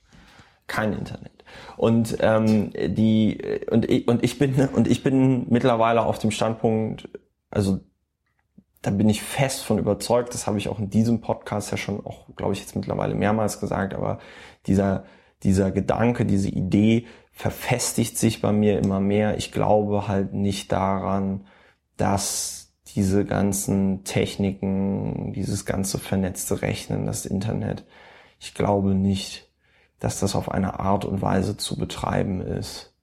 Kein Internet. Und ähm, die und ich, und ich bin und ich bin mittlerweile auf dem Standpunkt, also da bin ich fest von überzeugt, das habe ich auch in diesem Podcast ja schon auch, glaube ich, jetzt mittlerweile mehrmals gesagt, aber dieser dieser Gedanke, diese Idee verfestigt sich bei mir immer mehr. Ich glaube halt nicht daran, dass diese ganzen Techniken, dieses ganze vernetzte Rechnen, das Internet, ich glaube nicht, dass das auf eine Art und Weise zu betreiben ist,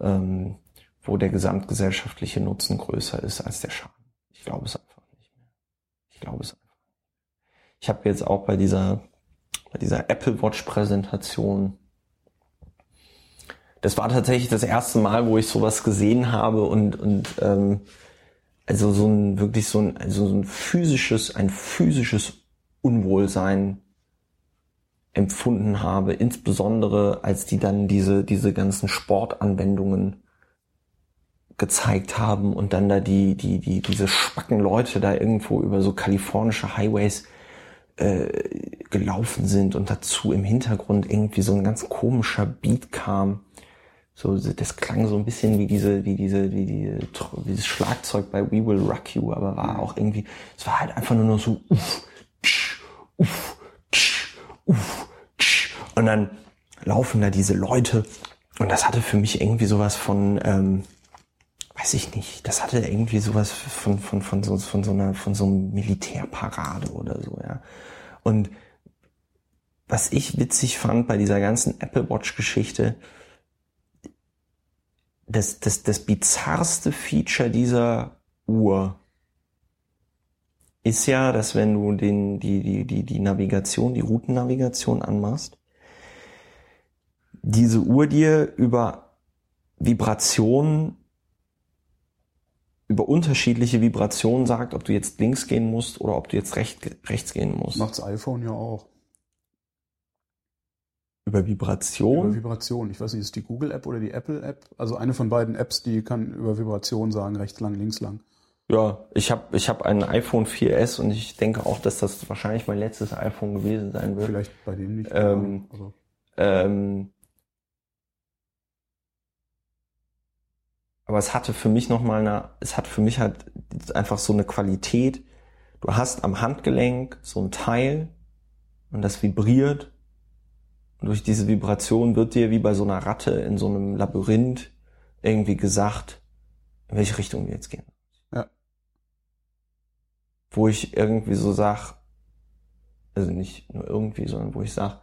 ähm, wo der gesamtgesellschaftliche Nutzen größer ist als der Schaden. Ich glaube es einfach nicht mehr. Ich glaube es einfach. Ich habe jetzt auch bei dieser bei dieser Apple Watch Präsentation. Das war tatsächlich das erste Mal, wo ich sowas gesehen habe und, und ähm, also so ein wirklich so ein, also so ein physisches, ein physisches Unwohlsein empfunden habe, insbesondere als die dann diese, diese ganzen Sportanwendungen gezeigt haben und dann da die, die, die, diese spacken Leute da irgendwo über so kalifornische Highways äh, gelaufen sind und dazu im Hintergrund irgendwie so ein ganz komischer Beat kam So, das klang so ein bisschen wie diese, wie diese, wie wie dieses Schlagzeug bei We Will Rock You, aber war auch irgendwie, es war halt einfach nur noch so, uff, tsch, uff, tsch, uff, tsch. und dann laufen da diese Leute und das hatte für mich irgendwie sowas von, ähm, weiß ich nicht, das hatte irgendwie sowas von, von, von, so, von so einer, von so einem Militärparade oder so, ja. Und was ich witzig fand bei dieser ganzen Apple Watch Geschichte, das, das, das bizarrste Feature dieser Uhr ist ja, dass wenn du den, die, die, die, die Navigation, die Routennavigation anmachst, diese Uhr dir über Vibrationen, über unterschiedliche Vibrationen sagt, ob du jetzt links gehen musst oder ob du jetzt recht, rechts gehen musst. Macht's iPhone ja auch. Über Vibration? Über Vibration. Ich weiß nicht, ist die Google-App oder die Apple-App? Also eine von beiden Apps, die kann über Vibration sagen, rechts lang, links lang. Ja, ich habe ich hab ein iPhone 4S und ich denke auch, dass das wahrscheinlich mein letztes iPhone gewesen sein wird. Vielleicht bei dem nicht. Ähm, also. ähm, aber es hatte für mich noch mal eine, es hat für mich halt einfach so eine Qualität. Du hast am Handgelenk so ein Teil und das vibriert und durch diese Vibration wird dir wie bei so einer Ratte in so einem Labyrinth irgendwie gesagt, in welche Richtung wir jetzt gehen. Ja. Wo ich irgendwie so sag, also nicht nur irgendwie, sondern wo ich sag,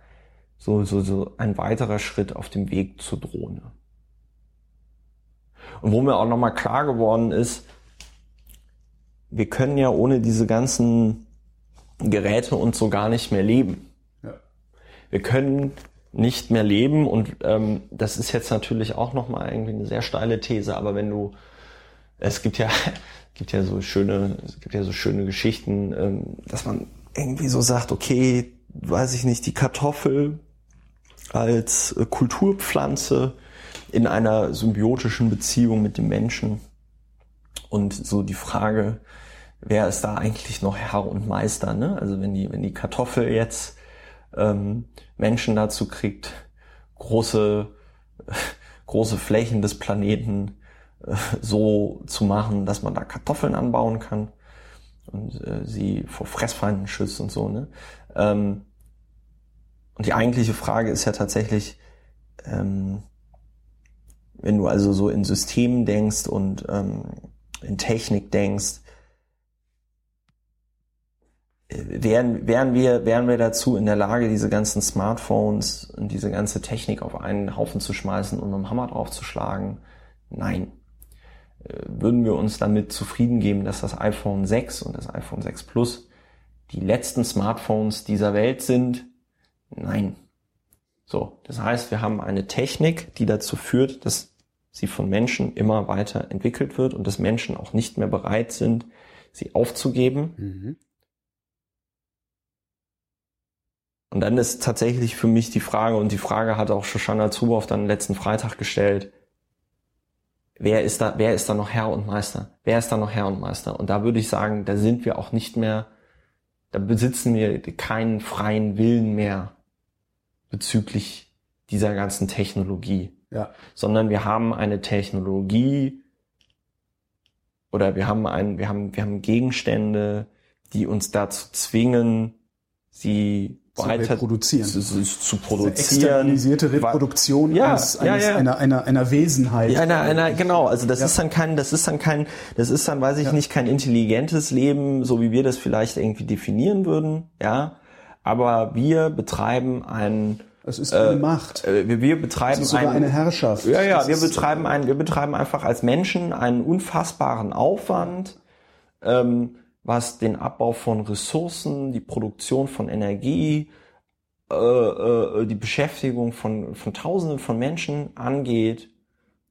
so, so, so ein weiterer Schritt auf dem Weg zur Drohne. Und wo mir auch nochmal klar geworden ist, wir können ja ohne diese ganzen Geräte und so gar nicht mehr leben. Wir können nicht mehr leben und ähm, das ist jetzt natürlich auch nochmal irgendwie eine sehr steile These, aber wenn du, es gibt ja, gibt ja so schöne, es gibt ja so schöne Geschichten, ähm, dass man irgendwie so sagt, okay, weiß ich nicht, die Kartoffel als äh, Kulturpflanze in einer symbiotischen Beziehung mit dem Menschen und so die Frage, wer ist da eigentlich noch Herr und Meister, ne? Also wenn die, wenn die Kartoffel jetzt ähm, Menschen dazu kriegt, große, große Flächen des Planeten äh, so zu machen, dass man da Kartoffeln anbauen kann und äh, sie vor Fressfeinden schützt und so. Ne? Ähm, und die eigentliche Frage ist ja tatsächlich, ähm, wenn du also so in Systemen denkst und ähm, in Technik denkst, wären, wären, wir, wären wir dazu in der Lage, diese ganzen Smartphones und diese ganze Technik auf einen Haufen zu schmeißen und mit dem Hammer draufzuschlagen? Nein. Äh, würden wir uns damit zufrieden geben, dass das iPhone 6 und das iPhone 6 Plus die letzten Smartphones dieser Welt sind? Nein. So, das heißt, wir haben eine Technik, die dazu führt, dass sie von Menschen immer weiter entwickelt wird und dass Menschen auch nicht mehr bereit sind, sie aufzugeben. Mhm. Und dann ist tatsächlich für mich die Frage, und die Frage hat auch Shoshana Zuboff dann letzten Freitag gestellt, wer ist da, wer ist da noch Herr und Meister? Wer ist da noch Herr und Meister? Und da würde ich sagen, da sind wir auch nicht mehr, da besitzen wir keinen freien Willen mehr bezüglich dieser ganzen Technologie. Ja. Sondern wir haben eine Technologie oder wir haben ein, wir haben, wir haben Gegenstände, die uns dazu zwingen, sie Zu reproduzieren. zu, zu, produzieren. externalisierte Reproduktion Ja, eines, ja, eines, ja. Einer, einer, einer Wesenheit. Ja, einer, einer, genau, also das ist dann kein, das ist dann kein, das ist dann, weiß ich nicht, kein intelligentes Leben, so wie wir das vielleicht irgendwie definieren würden, ja. Aber wir betreiben ein, Es ist eine Macht. äh, wir, wir Es betreiben ist sogar ein, eine Herrschaft. ja, ja, Das wir ist- betreiben ein, wir betreiben einfach als Menschen einen unfassbaren Aufwand, ähm, was den Abbau von Ressourcen, die Produktion von Energie, äh, äh, die Beschäftigung von, von Tausenden von Menschen angeht,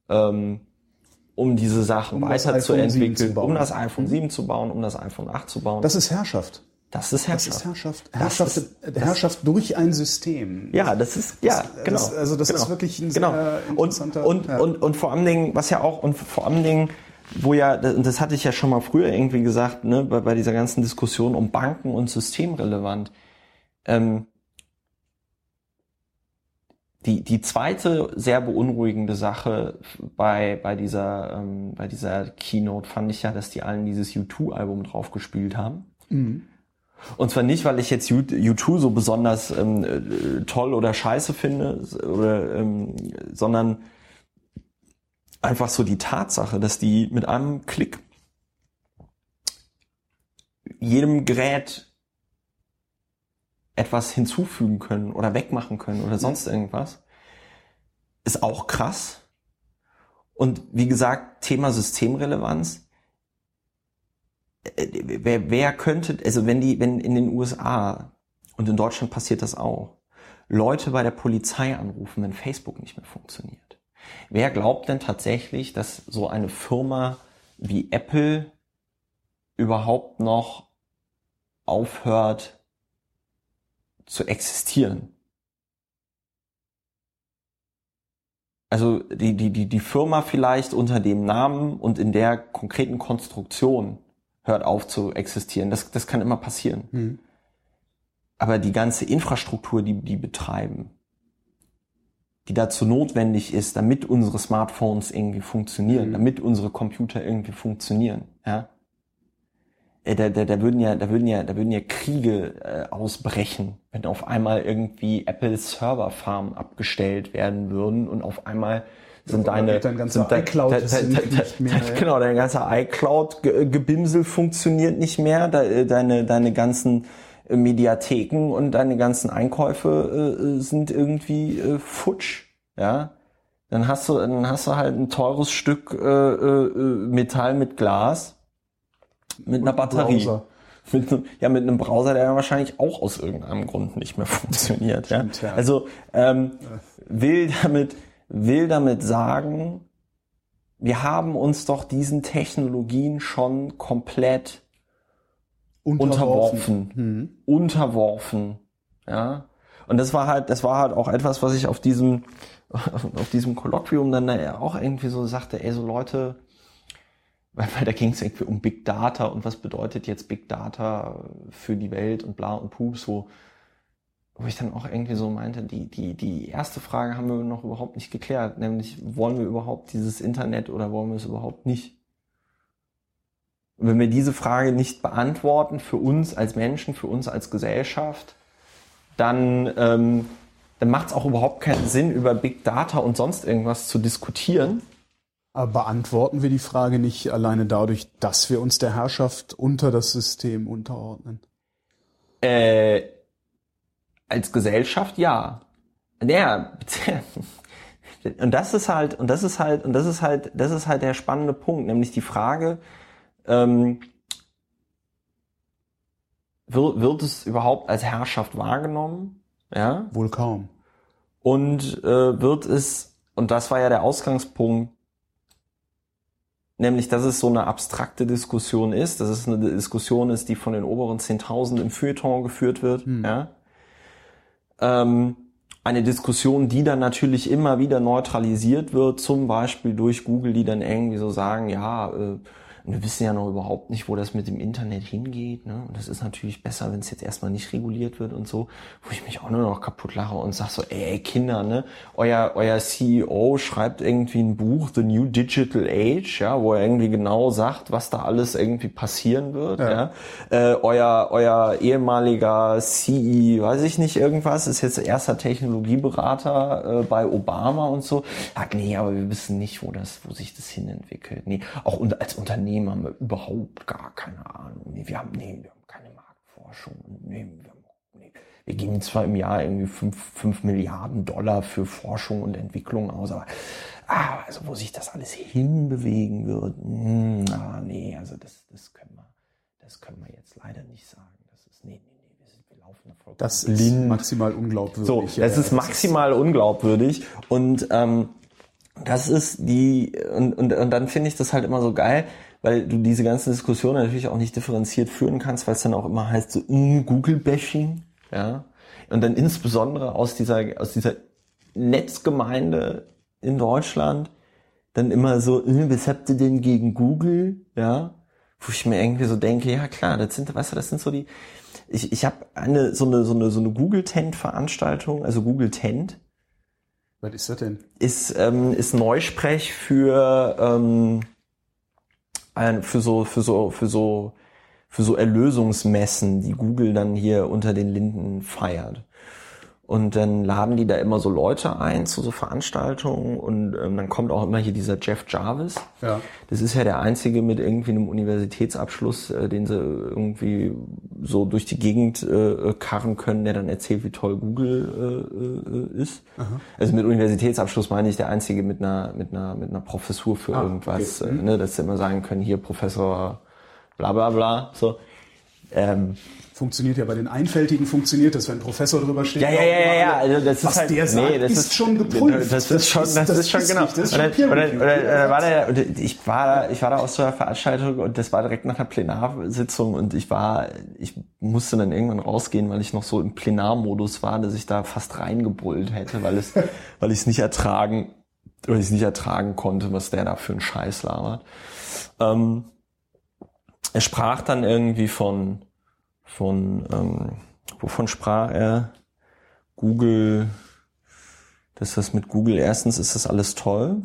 ähm, um diese Sachen Um das iPhone 7 weiterzuentwickeln, zu bauen. um das iPhone 7 zu bauen, um das iPhone 8 zu bauen. Das ist Herrschaft. das ist Das Herrschaft. ist Herrschaft. Das Herrschaft, ist- Herrschaft durch ein System. Ja, das ist, ja, Das- genau. das- also das genau. ist wirklich ein genau. sehr und, interessanter- und, ja. und, und vor allen Dingen, was ja auch, und vor allen Dingen, wo ja, das hatte ich ja schon mal früher irgendwie gesagt, ne, bei, bei dieser ganzen Diskussion um Banken und systemrelevant, ähm, die, die zweite sehr beunruhigende Sache bei, bei, dieser, ähm, bei dieser Keynote fand ich ja, dass die allen dieses U2-Album drauf gespielt haben. Mhm. Und zwar nicht, weil ich jetzt U2 so besonders ähm, äh, toll oder scheiße finde, oder, ähm, sondern einfach so die Tatsache, dass die mit einem Klick jedem Gerät etwas hinzufügen können oder wegmachen können oder sonst irgendwas, ist auch krass. Und wie gesagt, Thema Systemrelevanz. Äh, wer, wer könnte, also wenn die, wenn in den USA und in Deutschland passiert das auch, Leute bei der Polizei anrufen, wenn Facebook nicht mehr funktioniert. Wer glaubt denn tatsächlich, dass so eine Firma wie Apple überhaupt noch aufhört zu existieren? Also die, die, die, die Firma vielleicht unter dem Namen und in der konkreten Konstruktion hört auf zu existieren. Das, das kann immer passieren. Mhm. Aber die ganze Infrastruktur, die die betreiben, die dazu notwendig ist, damit unsere Smartphones irgendwie funktionieren, mhm. damit unsere Computer irgendwie funktionieren, ja, äh, da, da, da würden ja, da würden ja, da würden ja Kriege äh, ausbrechen, wenn auf einmal irgendwie Apple Serverfarmen abgestellt werden würden und auf einmal sind deine dein ganzer iCloud da, da, da, nicht mehr, ja. genau dein ganzer iCloud Gebimsel funktioniert nicht mehr, deine deine ganzen Mediatheken und deine ganzen Einkäufe äh, sind irgendwie äh, futsch, ja. Dann hast du dann hast du halt ein teures Stück äh, äh, Metall mit Glas mit einer Batterie. Browser. Mit, ja, mit einem Browser, der wahrscheinlich auch aus irgendeinem Grund nicht mehr funktioniert. Ja? ja. Also ähm, will damit will damit sagen, wir haben uns doch diesen Technologien schon komplett unterworfen, unterworfen, mhm. unterworfen ja. Und das war halt, das war halt auch etwas, was ich auf diesem auf diesem Kolloquium dann auch irgendwie so sagte, ey, so Leute, weil, weil da ging es irgendwie um Big Data und was bedeutet jetzt Big Data für die Welt und bla und pups, wo, wo ich dann auch irgendwie so meinte, die, die, die erste Frage haben wir noch überhaupt nicht geklärt, nämlich wollen wir überhaupt dieses Internet oder wollen wir es überhaupt nicht? Und wenn wir diese Frage nicht beantworten für uns als Menschen, für uns als Gesellschaft, dann, ähm, dann macht es auch überhaupt keinen Sinn, über Big Data und sonst irgendwas zu diskutieren aber beantworten wir die Frage nicht alleine dadurch, dass wir uns der Herrschaft unter das System unterordnen? Äh, als Gesellschaft ja. Naja, und das ist halt, und das ist halt, und das ist halt, das ist halt der spannende Punkt, nämlich die Frage, ähm, wird, wird es überhaupt als Herrschaft wahrgenommen? Ja? Wohl kaum. Und äh, wird es, und das war ja der Ausgangspunkt nämlich dass es so eine abstrakte Diskussion ist, dass es eine Diskussion ist, die von den oberen 10.000 im Feuilleton geführt wird. Hm. Ja? Ähm, eine Diskussion, die dann natürlich immer wieder neutralisiert wird, zum Beispiel durch Google, die dann irgendwie so sagen, ja, äh, und wir wissen ja noch überhaupt nicht, wo das mit dem Internet hingeht. Ne? Und das ist natürlich besser, wenn es jetzt erstmal nicht reguliert wird und so, wo ich mich auch nur noch kaputt lache und sag so, ey Kinder, ne, euer, euer CEO schreibt irgendwie ein Buch, The New Digital Age, ja, wo er irgendwie genau sagt, was da alles irgendwie passieren wird. Ja. ja? Äh, euer, euer ehemaliger CE, weiß ich nicht, irgendwas, ist jetzt erster Technologieberater äh, bei Obama und so. Sagt, nee, aber wir wissen nicht, wo das, wo sich das hinentwickelt. Nee, auch als Unternehmen Unternehmen haben wir überhaupt gar keine Ahnung. Nee, wir haben, nee, wir haben keine Marktforschung. Nee, wir, haben, nee. wir geben zwar im Jahr irgendwie fünf fünf Milliarden Dollar für Forschung und Entwicklung aus, aber ah, also wo sich das alles hinbewegen wird, mh, hm, ah, nee, also das, das können wir, das können wir jetzt leider nicht sagen. Das ist, nee, nee, nee, wir, sind, wir laufen da Das ist maximal unglaubwürdig. So, das ja, ist maximal unglaubwürdig und ähm, das ist die und, und, und dann finde ich das halt immer so geil, weil du diese ganze Diskussion natürlich auch nicht differenziert führen kannst, weil es dann auch immer heißt so mm, Google-Bashing, ja. Und dann insbesondere aus dieser, aus dieser Netzgemeinde in Deutschland dann immer so, äh, was habt ihr denn gegen Google, ja? Wo ich mir irgendwie so denke, ja klar, das sind, weißt du, das sind so die, ich, ich habe eine, so eine, so eine, so eine Google Tent Veranstaltung, also Google Tent, Was ist das denn? Ist, ähm, ist Neusprech für, ähm, für so, für so, für so, für so Erlösungsmessen, die Google dann hier unter den Linden feiert. Und dann laden die da immer so Leute ein zu so Veranstaltungen und ähm, dann kommt auch immer hier dieser Jeff Jarvis. Ja. Das ist ja der einzige mit irgendwie einem Universitätsabschluss, äh, den sie irgendwie so durch die Gegend äh, karren können, der dann erzählt, wie toll Google äh, äh, ist. Aha. Also mit Universitätsabschluss meine ich der einzige mit einer mit einer mit einer Professur für Ah, irgendwas, okay. äh, ne, dass sie immer sagen können, hier Professor bla bla bla. So. Ähm, Funktioniert ja bei den Einfältigen funktioniert das, wenn ein Professor drüber steht. Ja, ja, ja, ja, ja. Also das Was ist halt, der sagt, ist schon geprüft. Das ist schon, das, ist schon genau. richtig, das ist und dann, dann, dann war der, und ich war da, ich war da aus so einer Veranstaltung und das war direkt nach einer Plenarsitzung und ich war, ich musste dann irgendwann rausgehen, weil ich noch so im Plenarmodus war, dass ich da fast reingebrüllt hätte, weil es, weil ich es nicht ertragen, weil ich es nicht ertragen konnte, was der da für einen Scheiß labert. Ähm, er sprach dann irgendwie von von, ähm, wovon sprach er? Google, dass das mit Google, erstens ist das alles toll.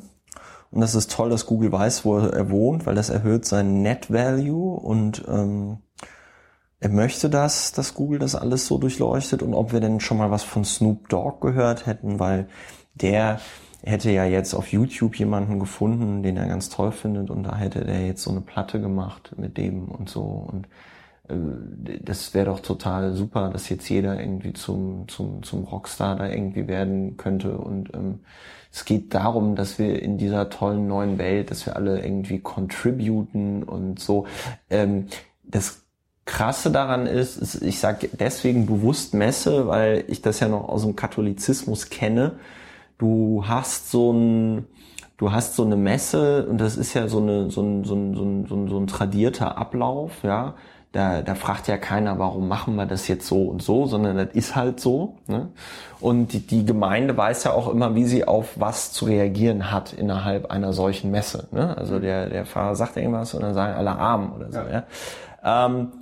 Und das ist toll, dass Google weiß, wo er wohnt, weil das erhöht seinen Net Value und ähm, er möchte das, dass Google das alles so durchleuchtet und ob wir denn schon mal was von Snoop Dogg gehört hätten, weil der hätte ja jetzt auf YouTube jemanden gefunden, den er ganz toll findet und da hätte der jetzt so eine Platte gemacht mit dem und so und das wäre doch total super, dass jetzt jeder irgendwie zum, zum, zum Rockstar da irgendwie werden könnte. Und ähm, es geht darum, dass wir in dieser tollen neuen Welt, dass wir alle irgendwie contributen und so. Ähm, das Krasse daran ist, ist ich sage deswegen bewusst Messe, weil ich das ja noch aus dem Katholizismus kenne. Du hast so ein, du hast so eine Messe und das ist ja so eine so ein so ein so ein, so ein, so ein tradierter Ablauf, ja. Da, da fragt ja keiner, warum machen wir das jetzt so und so, sondern das ist halt so. Ne? Und die, die Gemeinde weiß ja auch immer, wie sie auf was zu reagieren hat innerhalb einer solchen Messe. Ne? Also der, der Pfarrer sagt irgendwas und dann sagen alle Arm oder so. Ja. ja? Ähm,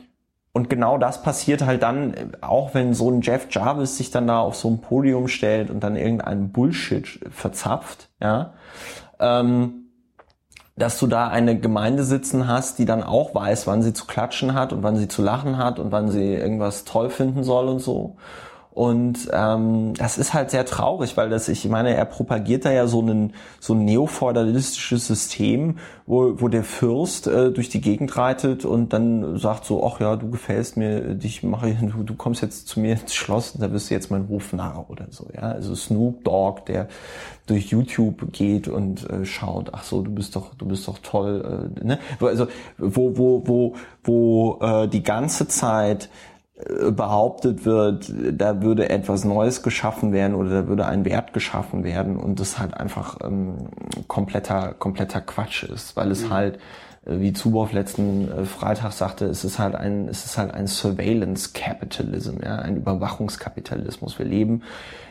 und genau das passiert halt dann, auch wenn so ein Jeff Jarvis sich dann da auf so ein Podium stellt und dann irgendeinen Bullshit verzapft, ja, ähm, dass du da eine Gemeinde sitzen hast, die dann auch weiß, wann sie zu klatschen hat und wann sie zu lachen hat und wann sie irgendwas toll finden soll und so. Und ähm, das ist halt sehr traurig, weil das, ich meine, er propagiert da ja so ein so ein neofeudalistisches System, wo, wo der Fürst äh, durch die Gegend reitet und dann sagt so, ach ja, du gefällst mir, dich mache ich, du, du kommst jetzt zu mir ins Schloss und da wirst du jetzt mein Hofnarr oder so, ja. Also Snoop Dogg, der durch YouTube geht und äh, schaut, ach so, du bist doch, du bist doch toll, äh, ne? Also wo, wo, wo, wo äh, die ganze Zeit behauptet wird, da würde etwas Neues geschaffen werden oder da würde ein Wert geschaffen werden und das halt einfach ähm, kompletter kompletter Quatsch ist, weil es mhm. halt wie Zuboff letzten äh, Freitag sagte, es ist halt ein es ist halt ein Surveillance Capitalism, ja, ein Überwachungskapitalismus. Wir leben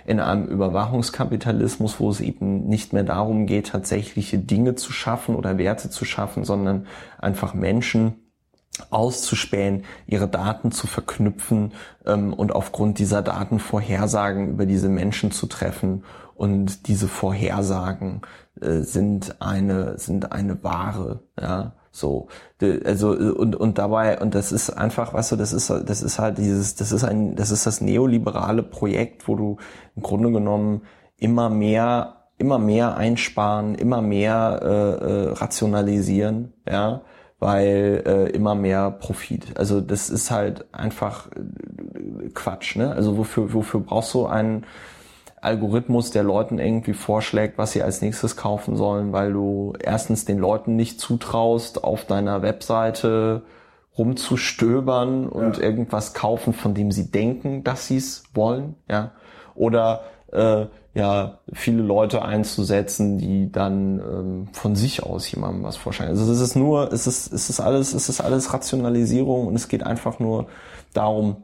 in einem Überwachungskapitalismus, wo es eben nicht mehr darum geht, tatsächliche Dinge zu schaffen oder Werte zu schaffen, sondern einfach Menschen auszuspähen, ihre Daten zu verknüpfen ähm, und aufgrund dieser Daten Vorhersagen über diese Menschen zu treffen. Und diese Vorhersagen äh, sind eine sind eine Ware, ja. So, also und und dabei und das ist einfach, weißt du, das ist das ist halt dieses, das ist ein, das ist das neoliberale Projekt, wo du im Grunde genommen immer mehr immer mehr einsparen, immer mehr äh, äh, rationalisieren, ja weil äh, immer mehr Profit. Also das ist halt einfach äh, Quatsch. Ne? Also wofür, wofür brauchst du einen Algorithmus, der Leuten irgendwie vorschlägt, was sie als nächstes kaufen sollen, weil du erstens den Leuten nicht zutraust, auf deiner Webseite rumzustöbern und ja. irgendwas kaufen, von dem sie denken, dass sie es wollen, ja. Oder äh, ja viele Leute einzusetzen, die dann ähm, von sich aus jemandem was vorschlagen. Also es ist nur, es ist, es ist alles, es ist alles Rationalisierung und es geht einfach nur darum,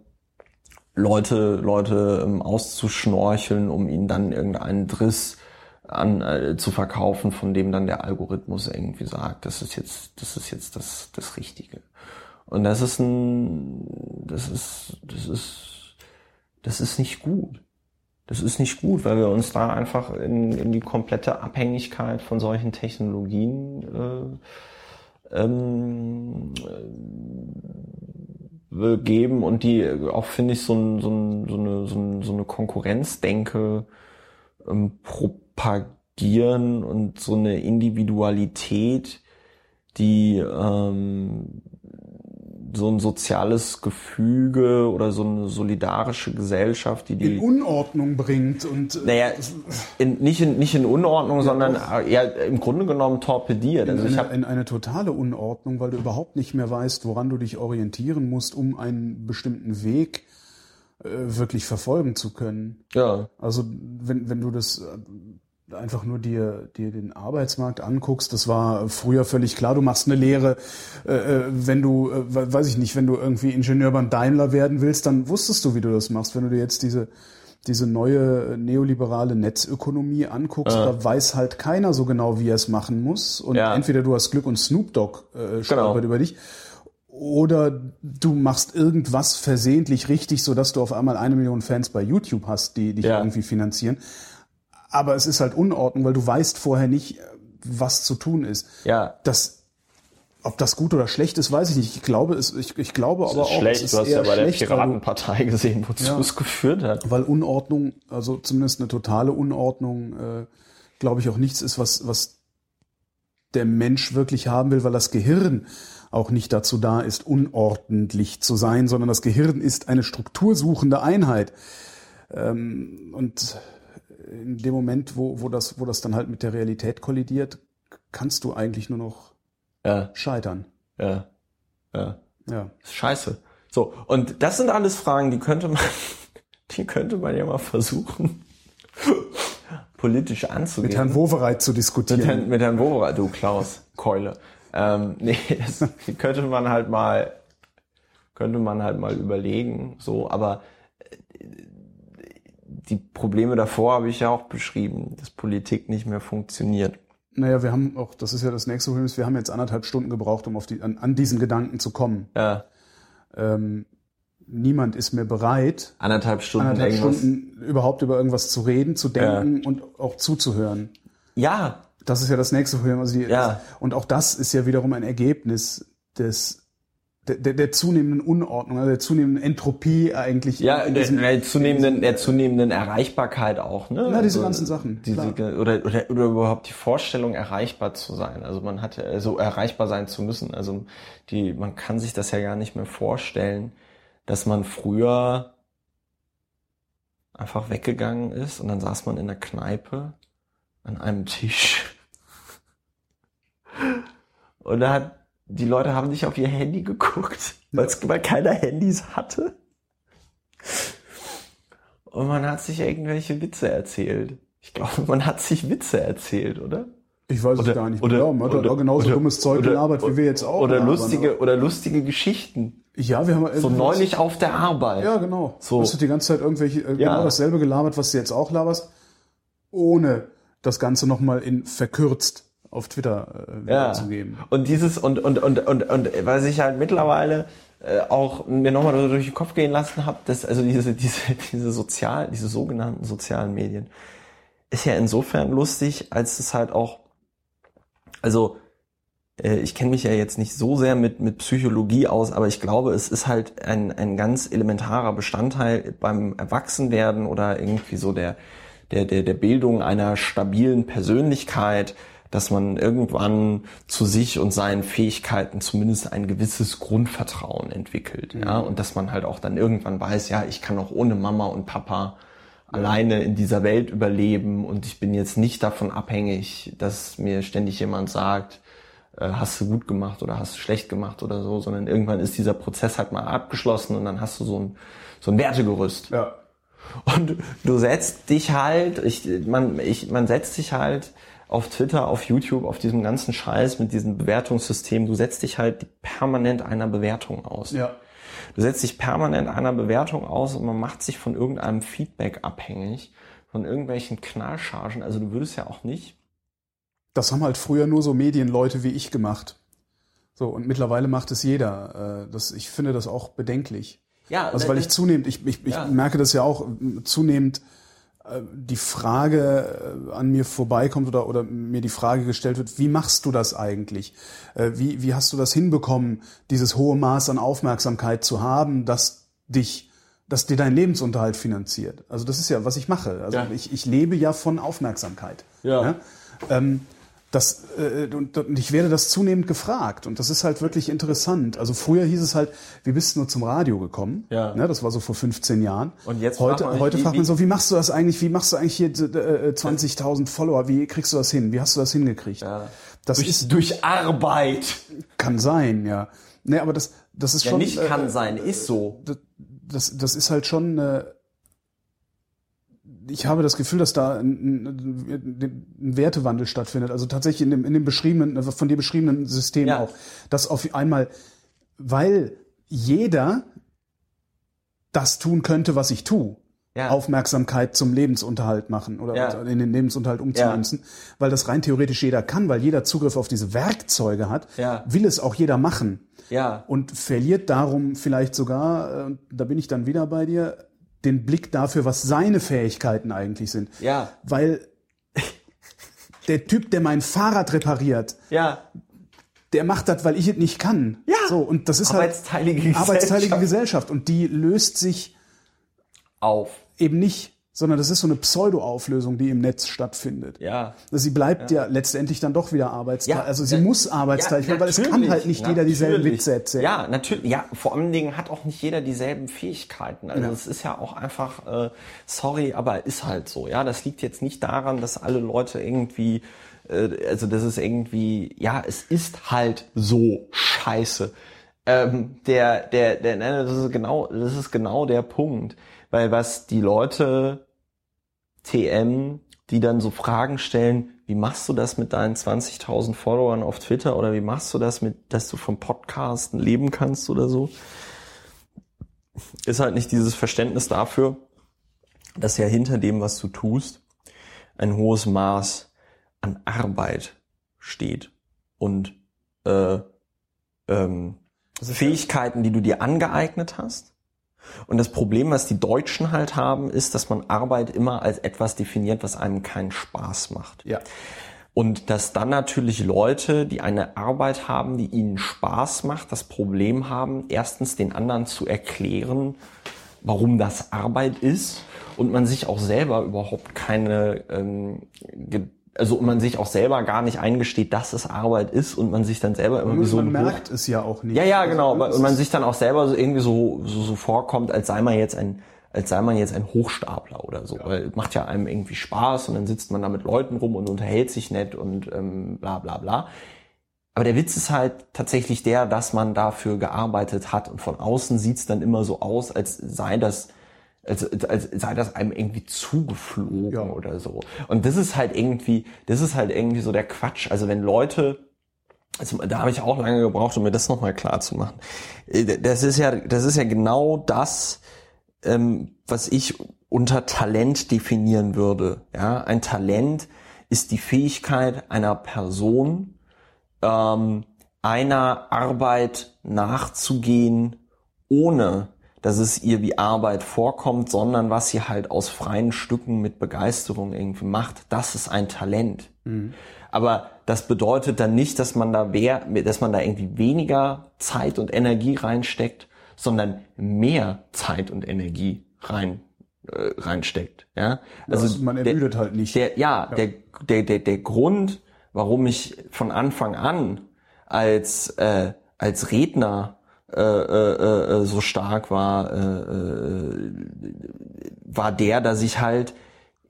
Leute, Leute ähm, auszuschnorcheln, um ihnen dann irgendeinen Driss an äh, zu verkaufen, von dem dann der Algorithmus irgendwie sagt, das ist jetzt, das ist jetzt das, das Richtige. Und das ist ein, das ist, das ist, das ist nicht gut. Das ist nicht gut, weil wir uns da einfach in, in die komplette Abhängigkeit von solchen Technologien äh, ähm, äh, geben und die auch, finde ich, so, ein, so, ein, so, eine, so, ein, so eine Konkurrenzdenke ähm, propagieren und so eine Individualität, die ähm, so ein soziales Gefüge oder so eine solidarische Gesellschaft, die die in Unordnung bringt und äh, naja, in, nicht in nicht in Unordnung, ja, sondern ja im Grunde genommen torpediert. Also in, ich eine, in eine totale Unordnung, weil du überhaupt nicht mehr weißt, woran du dich orientieren musst, um einen bestimmten Weg äh, wirklich verfolgen zu können. Ja. Also wenn wenn du das äh, einfach nur dir, dir den Arbeitsmarkt anguckst, das war früher völlig klar, du machst eine Lehre, äh, äh wenn du, äh, weiß ich nicht, wenn du irgendwie Ingenieur beim Daimler werden willst, dann wusstest du, wie du das machst. Wenn du dir jetzt diese, diese neue neoliberale Netzökonomie anguckst, ja. da weiß halt keiner so genau, wie er es machen muss. Und ja. entweder du hast Glück und Snoop Dogg äh, genau. über dich, oder du machst irgendwas versehentlich richtig, so dass du auf einmal eine Million Fans bei YouTube hast, die dich ja. irgendwie finanzieren aber es ist halt Unordnung, weil du weißt vorher nicht, was zu tun ist. Ja. Das, ob das gut oder schlecht ist, weiß ich nicht. Ich glaube, es, ich, ich glaube aber auch, schlecht. es ist Du hast ja bei der Piratenpartei gesehen, wozu ja, es geführt hat. Weil Unordnung, also zumindest eine totale Unordnung, äh, glaube ich auch nichts ist, was, was der Mensch wirklich haben will, weil das Gehirn auch nicht dazu da ist, unordentlich zu sein, sondern das Gehirn ist eine struktursuchende Einheit. Ähm, und in dem Moment, wo, wo, das, wo das dann halt mit der Realität kollidiert, kannst du eigentlich nur noch ja. scheitern. Ja. Ja. Ja. Scheiße. So, und das sind alles Fragen, die könnte man, die könnte man ja mal versuchen, politisch anzugehen. Mit Herrn Wowereit zu diskutieren. Mit Herrn, mit Herrn Wowereit, du Klaus, Keule. Ähm, nee, das könnte man halt mal, könnte man halt mal überlegen, so, aber die Probleme davor habe ich ja auch beschrieben, dass Politik nicht mehr funktioniert. Naja, wir haben auch, das ist ja das nächste Problem, wir haben jetzt anderthalb Stunden gebraucht, um auf die, an, an diesen Gedanken zu kommen. Ja. Ähm, niemand ist mehr bereit, anderthalb Stunden, anderthalb Stunden überhaupt über irgendwas zu reden, zu denken ja. und auch zuzuhören. Ja. Das ist ja das nächste Problem. Also die, ja. Und auch das ist ja wiederum ein Ergebnis des der, der, der zunehmenden Unordnung, also der zunehmenden Entropie eigentlich. Ja, der, der zunehmenden, der zunehmenden Erreichbarkeit auch, ne? Ja, diese also, ganzen Sachen. Diese, oder, oder, oder überhaupt die Vorstellung, erreichbar zu sein. Also man hat ja, so erreichbar sein zu müssen. Also die, man kann sich das ja gar nicht mehr vorstellen, dass man früher einfach weggegangen ist und dann saß man in der Kneipe an einem Tisch. Und da hat die Leute haben nicht auf ihr Handy geguckt, weil keiner Handys hatte. Und man hat sich irgendwelche Witze erzählt. Ich glaube, man hat sich Witze erzählt, oder? Ich weiß oder, es gar nicht oder, genau. Man hat oder, auch genauso oder, dummes Zeug gelabert, wie wir jetzt auch. Oder lustige, oder lustige Geschichten. Ja, wir haben so neulich auf der Arbeit. Ja, genau. So. Du hast die ganze Zeit irgendwelche äh, ja. genau dasselbe gelabert, was du jetzt auch laberst, ohne das Ganze nochmal in verkürzt auf Twitter äh, ja. zu geben. Und dieses und und und und und was ich halt mittlerweile äh, auch mir nochmal durch den Kopf gehen lassen habe, dass also diese diese diese sozial diese sogenannten sozialen Medien ist ja insofern lustig, als es halt auch also äh, ich kenne mich ja jetzt nicht so sehr mit, mit Psychologie aus, aber ich glaube, es ist halt ein, ein ganz elementarer Bestandteil beim Erwachsenwerden oder irgendwie so der, der, der, der Bildung einer stabilen Persönlichkeit, dass man irgendwann zu sich und seinen Fähigkeiten zumindest ein gewisses Grundvertrauen entwickelt, mhm. ja, und dass man halt auch dann irgendwann weiß, ja, ich kann auch ohne Mama und Papa alleine in dieser Welt überleben und ich bin jetzt nicht davon abhängig, dass mir ständig jemand sagt, äh, hast du gut gemacht oder hast du schlecht gemacht oder so, sondern irgendwann ist dieser Prozess halt mal abgeschlossen und dann hast du so ein, so ein Wertegerüst. Ja. Und du setzt dich halt, ich, man, ich, man setzt sich halt auf Twitter, auf YouTube, auf diesem ganzen Scheiß mit diesem Bewertungssystem, du setzt dich halt permanent einer Bewertung aus. Ja. Du setzt dich permanent einer Bewertung aus und man macht sich von irgendeinem Feedback abhängig, von irgendwelchen Knallchargen. Also du würdest ja auch nicht. Das haben halt früher nur so Medienleute wie ich gemacht. So, und mittlerweile macht es jeder. Äh, das, ich finde das auch bedenklich. Ja, also weil ich zunehmend, ich, ich, ich ja. merke das ja auch, zunehmend äh, die Frage äh, an mir vorbeikommt oder, oder mir die Frage gestellt wird, wie machst du das eigentlich? Äh, wie, wie hast du das hinbekommen, dieses hohe Maß an Aufmerksamkeit zu haben, das dich, das dir deinen Lebensunterhalt finanziert? Also das ist ja, was ich mache. Also Ja. ich, ich lebe ja von Aufmerksamkeit. Ja. Ähm, das, äh, und, und ich werde das zunehmend gefragt und das ist halt wirklich interessant. Also früher hieß es halt, wie bist du nur zum Radio gekommen? Ja. Ne, das war so vor 15 Jahren. Und jetzt heute, fragt man heute wie- fragt man so, wie machst du das eigentlich? Wie machst du eigentlich hier äh, 20.000 Follower? Wie kriegst du das hin? Wie hast du das hingekriegt? Ja. Das durch, ist durch Arbeit. kann sein, ja. Nee, aber das das ist Ja, schon nicht äh, kann sein, ist so. das, das, das ist halt schon. Äh, ich habe das Gefühl, dass da ein, ein, ein Wertewandel stattfindet. Also tatsächlich in dem, in dem beschriebenen, also von dir beschriebenen System Ja. auch. Dass auf einmal, weil jeder das tun könnte, was ich tue. Ja. Aufmerksamkeit zum Lebensunterhalt machen oder Ja. in den Lebensunterhalt umzumünzen, weil das rein theoretisch jeder kann, weil jeder Zugriff auf diese Werkzeuge hat, Ja. will es auch jeder machen Ja. und verliert darum vielleicht sogar, äh, da bin ich dann wieder bei dir, den Blick dafür, was seine Fähigkeiten eigentlich sind. Ja. Weil der Typ, der mein Fahrrad repariert, Ja. der macht das, weil ich es nicht kann. Ja. So, und das ist Arbeitsteilige halt arbeitsteilige Gesellschaft. Gesellschaft. Und die löst sich Auf. eben nicht, sondern das ist so eine Pseudo-Auflösung, die im Netz stattfindet. Ja. Sie bleibt ja. letztendlich dann doch wieder Arbeitsteil. Ja, also sie äh, muss Arbeitsteil werden, weil es kann halt nicht jeder dieselben. Witze erzählen. Ja, natürlich. Ja, vor allen Dingen hat auch nicht jeder dieselben Fähigkeiten. Also es ist ja auch einfach, äh, sorry, aber ist halt so. Ja, das liegt jetzt nicht daran, dass alle Leute irgendwie, äh, also das ist irgendwie, ja, es ist halt so scheiße. Ähm, der, der, der, nein, das ist genau, das ist genau der Punkt, weil was die Leute TM, die dann so Fragen stellen, wie machst du das mit deinen 20.000 Followern auf Twitter oder wie machst du das mit, dass du vom Podcasten leben kannst oder so, ist halt nicht dieses Verständnis dafür, dass ja hinter dem, was du tust, ein hohes Maß an Arbeit steht und äh, ähm, Fähigkeiten, die du dir angeeignet hast. Und das Problem, was die Deutschen halt haben, ist, dass man Arbeit immer als etwas definiert, was einem keinen Spaß macht. Ja. Und dass dann natürlich Leute, die eine Arbeit haben, die ihnen Spaß macht, das Problem haben, erstens den anderen zu erklären, warum das Arbeit ist und man sich auch selber überhaupt keine, ähm, also man sich auch selber gar nicht eingesteht, dass es Arbeit ist und man sich dann selber immer wie so man merkt es ja auch nicht. ja, ja, genau. Also, Und man sich dann auch selber so irgendwie so, so, so vorkommt, als sei man jetzt ein, als sei man jetzt ein Hochstapler oder so. Weil macht ja einem irgendwie Spaß und dann sitzt man da mit Leuten rum und unterhält sich nett und ähm, bla bla bla. Aber der Witz ist halt tatsächlich der, dass man dafür gearbeitet hat und von außen sieht's dann immer so aus, als sei das als, als sei das einem irgendwie zugeflogen Ja. oder so. Und das ist halt irgendwie, das ist halt irgendwie so der Quatsch. Also wenn Leute also, da habe ich auch lange gebraucht, um mir das nochmal klar zu machen. Äh, Das ist ja, das ist ja genau das, ähm, was ich unter Talent definieren würde. Ja, ein Talent ist die Fähigkeit einer Person, ähm, einer Arbeit nachzugehen, ohne dass es ihr wie Arbeit vorkommt, sondern was sie halt aus freien Stücken mit Begeisterung irgendwie macht. Das ist ein Talent. Aber das bedeutet dann nicht, dass man da wer, dass man da irgendwie weniger Zeit und Energie reinsteckt, sondern mehr Zeit und Energie rein äh, reinsteckt. Ja, Also man der- ermüdet halt nicht. der, ja, Der, der, der, der Grund, warum ich von Anfang an als, äh, als Redner äh, äh, äh, so stark war, äh, war der, dass ich halt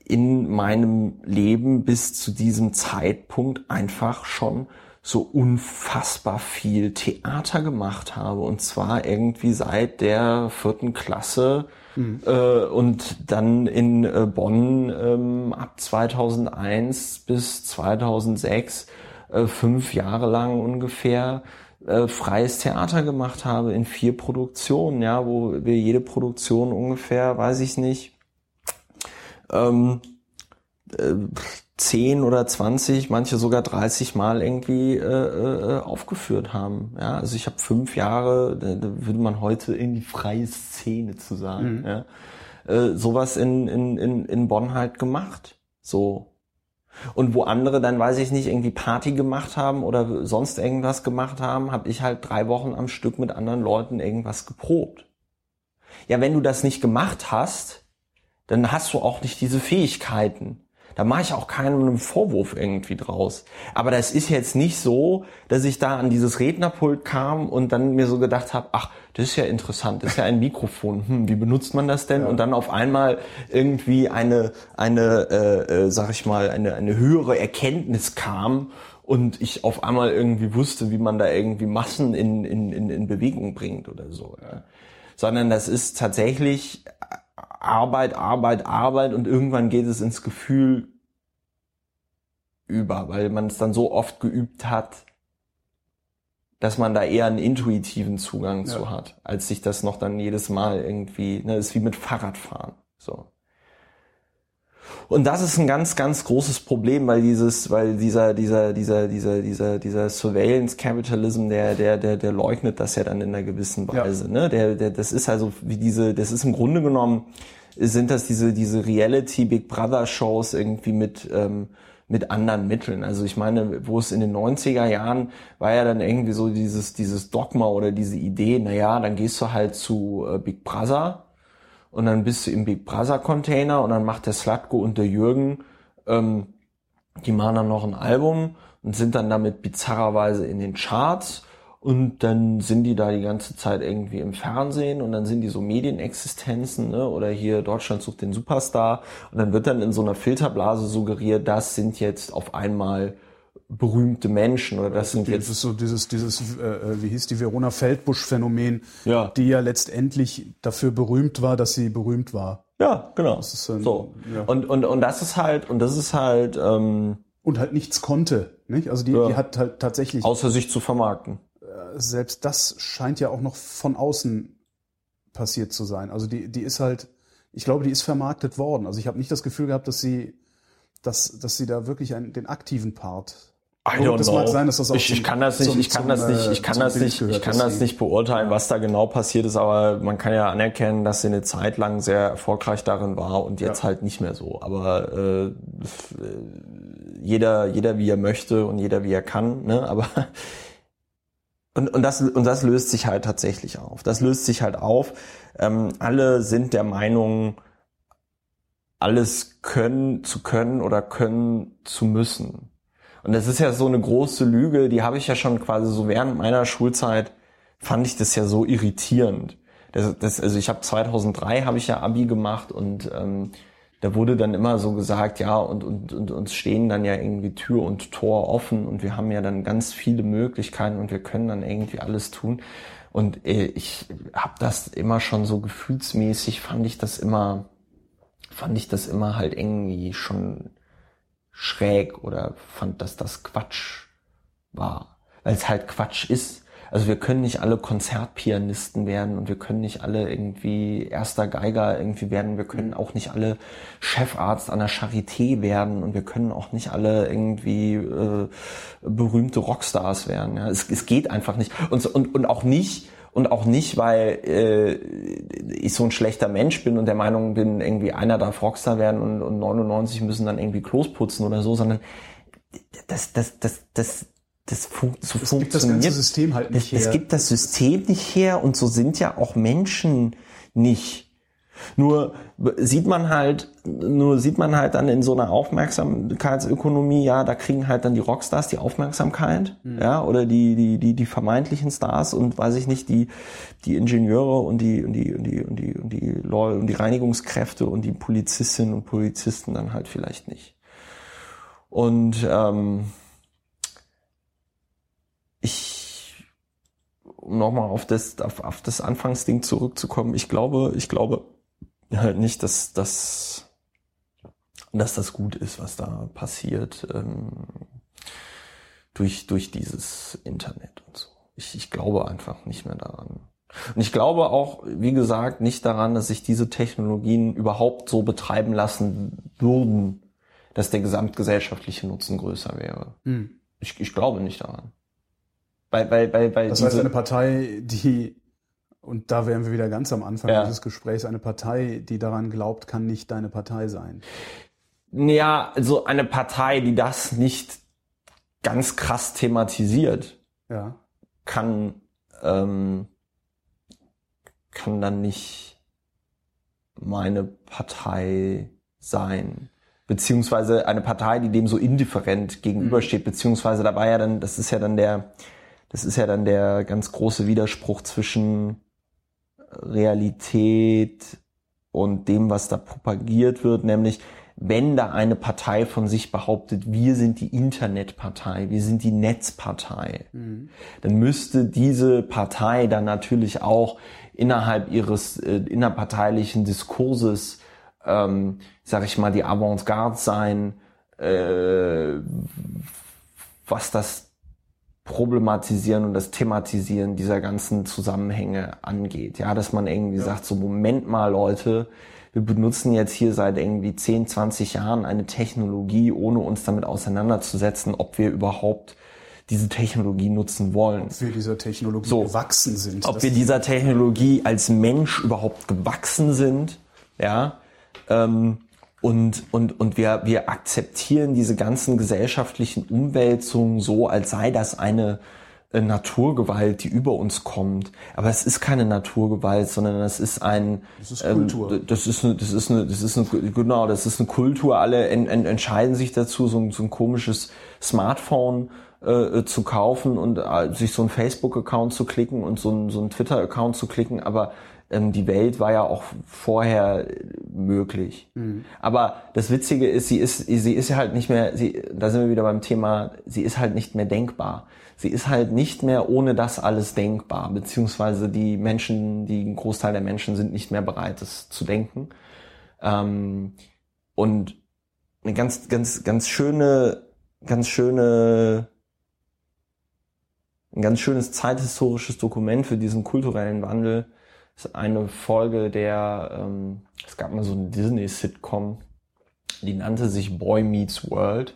in meinem Leben bis zu diesem Zeitpunkt einfach schon so unfassbar viel Theater gemacht habe. Und zwar irgendwie seit der vierten Klasse äh, und dann in äh, Bonn ähm, ab 2001 bis 2006 äh, fünf Jahre lang ungefähr äh, freies Theater gemacht habe in vier Produktionen, ja, wo wir jede Produktion ungefähr, weiß ich nicht, ähm, äh, 10 oder 20, manche sogar 30 Mal irgendwie äh, äh, aufgeführt haben. Ja, also ich habe fünf Jahre, da, da würde man heute in die freie Szene zu sagen, ja, äh, sowas in, in, in, in Bonn halt gemacht. So. Und wo andere dann, weiß ich nicht, irgendwie Party gemacht haben oder sonst irgendwas gemacht haben, habe ich halt drei Wochen am Stück mit anderen Leuten irgendwas geprobt. Ja, wenn du das nicht gemacht hast, dann hast du auch nicht diese Fähigkeiten. Da mache ich auch keinen Vorwurf irgendwie draus. Aber das ist jetzt nicht so, dass ich da an dieses Rednerpult kam und dann mir so gedacht habe, ach, das ist ja interessant, das ist ja ein Mikrofon. Hm, wie benutzt man das denn? Ja. Und dann auf einmal irgendwie eine, eine, äh, äh, sag ich mal, eine, eine höhere Erkenntnis kam und ich auf einmal irgendwie wusste, wie man da irgendwie Massen in, in, in, in Bewegung bringt oder so. Ja. Sondern das ist tatsächlich Arbeit, Arbeit, Arbeit und irgendwann geht es ins Gefühl über, weil man es dann so oft geübt hat, dass man da eher einen intuitiven Zugang ja. zu hat, als sich das noch dann jedes Mal irgendwie, ne, ist wie mit Fahrradfahren, so. Und das ist ein ganz, ganz großes Problem, weil dieses, weil dieser, dieser, dieser, dieser, dieser, dieser Surveillance Capitalism, der, der, der, der leugnet das ja dann in einer gewissen Weise. Ja. Ne? Der, der, das ist also wie diese, das ist im Grunde genommen, sind das diese, diese Reality Big Brother Shows irgendwie mit, ähm, mit anderen Mitteln. Also ich meine, wo es in den 90er Jahren war ja dann irgendwie so dieses, dieses Dogma oder diese Idee, na ja, dann gehst du halt zu äh, Big Brother und dann bist du im Big Brother Container und dann macht der Slatko und der Jürgen, ähm, die machen dann noch ein Album und sind dann damit bizarrerweise in den Charts und dann sind die da die ganze Zeit irgendwie im Fernsehen und dann sind die so Medienexistenzen, ne? oder hier Deutschland sucht den Superstar und dann wird dann in so einer Filterblase suggeriert, das sind jetzt auf einmal berühmte Menschen oder das sind jetzt. Das ist so dieses, dieses, äh, äh, wie hieß die Verona Feldbusch-Phänomen, ja. die ja letztendlich dafür berühmt war, dass sie berühmt war. Ja, genau. Das ist ein, so. Ja. Und, und, und das ist halt, und das ist halt, ähm, und halt nichts konnte, nicht? Also die, ja. die hat halt tatsächlich. Außer sich zu vermarkten. Äh, selbst das scheint ja auch noch von außen passiert zu sein. Also die, die ist halt, ich glaube, die ist vermarktet worden. Also ich habe nicht das Gefühl gehabt, dass sie, dass, dass sie da wirklich einen, den aktiven Part I don't das know. mag sein, dass das auch ich, ich kann das nicht, zum, ich kann das nicht, ich kann das nicht, ich kann das nicht beurteilen, was da genau passiert ist, aber man kann ja anerkennen, dass sie eine Zeit lang sehr erfolgreich darin war und jetzt ja. halt nicht mehr so. Aber äh, jeder, jeder wie er möchte und jeder wie er kann, ne? Aber und, und, das, und das löst sich halt tatsächlich auf. Das löst sich halt auf. Ähm, alle sind der Meinung, alles können zu können oder können zu müssen. Und das ist ja so eine große Lüge, die habe ich ja schon quasi so während meiner Schulzeit, fand ich das ja so irritierend. Das, das, also ich habe 2003 habe ich ja Abi gemacht und ähm, da wurde dann immer so gesagt, ja, und, und, und uns stehen dann ja irgendwie Tür und Tor offen und wir haben ja dann ganz viele Möglichkeiten und wir können dann irgendwie alles tun. Und äh, ich habe das immer schon so gefühlsmäßig, fand ich das immer, fand ich das immer halt irgendwie schon schräg oder fand, dass das Quatsch war. Weil es halt Quatsch ist. Also wir können nicht alle Konzertpianisten werden und wir können nicht alle irgendwie erster Geiger irgendwie werden. Wir können auch nicht alle Chefarzt an der Charité werden und wir können auch nicht alle irgendwie äh, berühmte Rockstars werden. Ja, es, es geht einfach nicht. Und, und, und auch nicht, und auch nicht, weil äh, ich so ein schlechter Mensch bin und der Meinung bin, irgendwie einer darf Rockstar werden und, und 99 müssen dann irgendwie Klos putzen oder so, sondern das, das, das, das, das, fun so das funktioniert. das ganze System halt nicht das, her. Es gibt das System nicht her und so sind ja auch Menschen nicht. Nur sieht man halt, nur sieht man halt dann in so einer Aufmerksamkeitsökonomie, ja, da kriegen halt dann die Rockstars die Aufmerksamkeit, mhm. ja, oder die, die, die, die vermeintlichen Stars und weiß ich nicht, die, die Ingenieure und die, und die, und die, und die, und die, und die Reinigungskräfte und die Polizistinnen und Polizisten dann halt vielleicht nicht. Und ähm, ich, um nochmal auf das, auf, auf das Anfangsding zurückzukommen, ich glaube, ich glaube, halt nicht, dass, dass, dass das gut ist, was da passiert ähm, durch, durch dieses Internet und so. Ich, ich glaube einfach nicht mehr daran. Und ich glaube auch, wie gesagt, nicht daran, dass sich diese Technologien überhaupt so betreiben lassen würden, dass der gesamtgesellschaftliche Nutzen größer wäre. Hm. Ich, ich glaube nicht daran. Weil, weil, weil, weil das heißt, eine Partei, die Und da wären wir wieder ganz am Anfang Ja. dieses Gesprächs. Eine Partei, die daran glaubt, kann nicht deine Partei sein. Ja, also eine Partei, die das nicht ganz krass thematisiert, Ja. kann, ähm, kann dann nicht meine Partei sein. Beziehungsweise eine Partei, die dem so indifferent gegenübersteht, beziehungsweise dabei ja dann, das ist ja dann der, das ist ja dann der ganz große Widerspruch zwischen Realität und dem, was da propagiert wird, nämlich wenn da eine Partei von sich behauptet, wir sind die Internetpartei, wir sind die Netzpartei, dann müsste diese Partei dann natürlich auch innerhalb ihres äh, innerparteilichen Diskurses, ähm, sag ich mal, die Avantgarde sein, äh, was das Problematisieren und das Thematisieren dieser ganzen Zusammenhänge angeht. Ja, dass man irgendwie sagt, so Moment mal, Leute, wir benutzen jetzt hier seit irgendwie 10, 20 Jahren eine Technologie, ohne uns damit auseinanderzusetzen, ob wir überhaupt diese Technologie nutzen wollen. Ob wir dieser Technologie So. gewachsen sind. Ob wir dieser Technologie als Mensch überhaupt gewachsen sind, ja, ähm, und, und, und wir, wir akzeptieren diese ganzen gesellschaftlichen Umwälzungen so, als sei das eine äh, Naturgewalt, die über uns kommt. Aber es ist keine Naturgewalt, sondern es ist ein, Das ist Kultur. ähm, das ist eine, das ist eine, das ist eine, genau, das ist eine Kultur. Alle en, en, entscheiden sich dazu, so ein, so ein komisches Smartphone äh, zu kaufen und äh, sich so einen Facebook-Account zu klicken und so einen, so einen Twitter-Account zu klicken. Aber ähm, die Welt war ja auch vorher möglich. Aber das Witzige ist, sie ist, sie ist ja halt nicht mehr, sie, da sind wir wieder beim Thema, sie ist halt nicht mehr denkbar. Sie ist halt nicht mehr ohne das alles denkbar, beziehungsweise die Menschen, die ein Großteil der Menschen sind nicht mehr bereit, das zu denken. Ähm, und eine ganz, ganz, ganz schöne, ganz schöne, ein ganz schönes zeithistorisches Dokument für diesen kulturellen Wandel ist eine Folge der, ähm, es gab mal so eine Disney-Sitcom, die nannte sich Boy Meets World.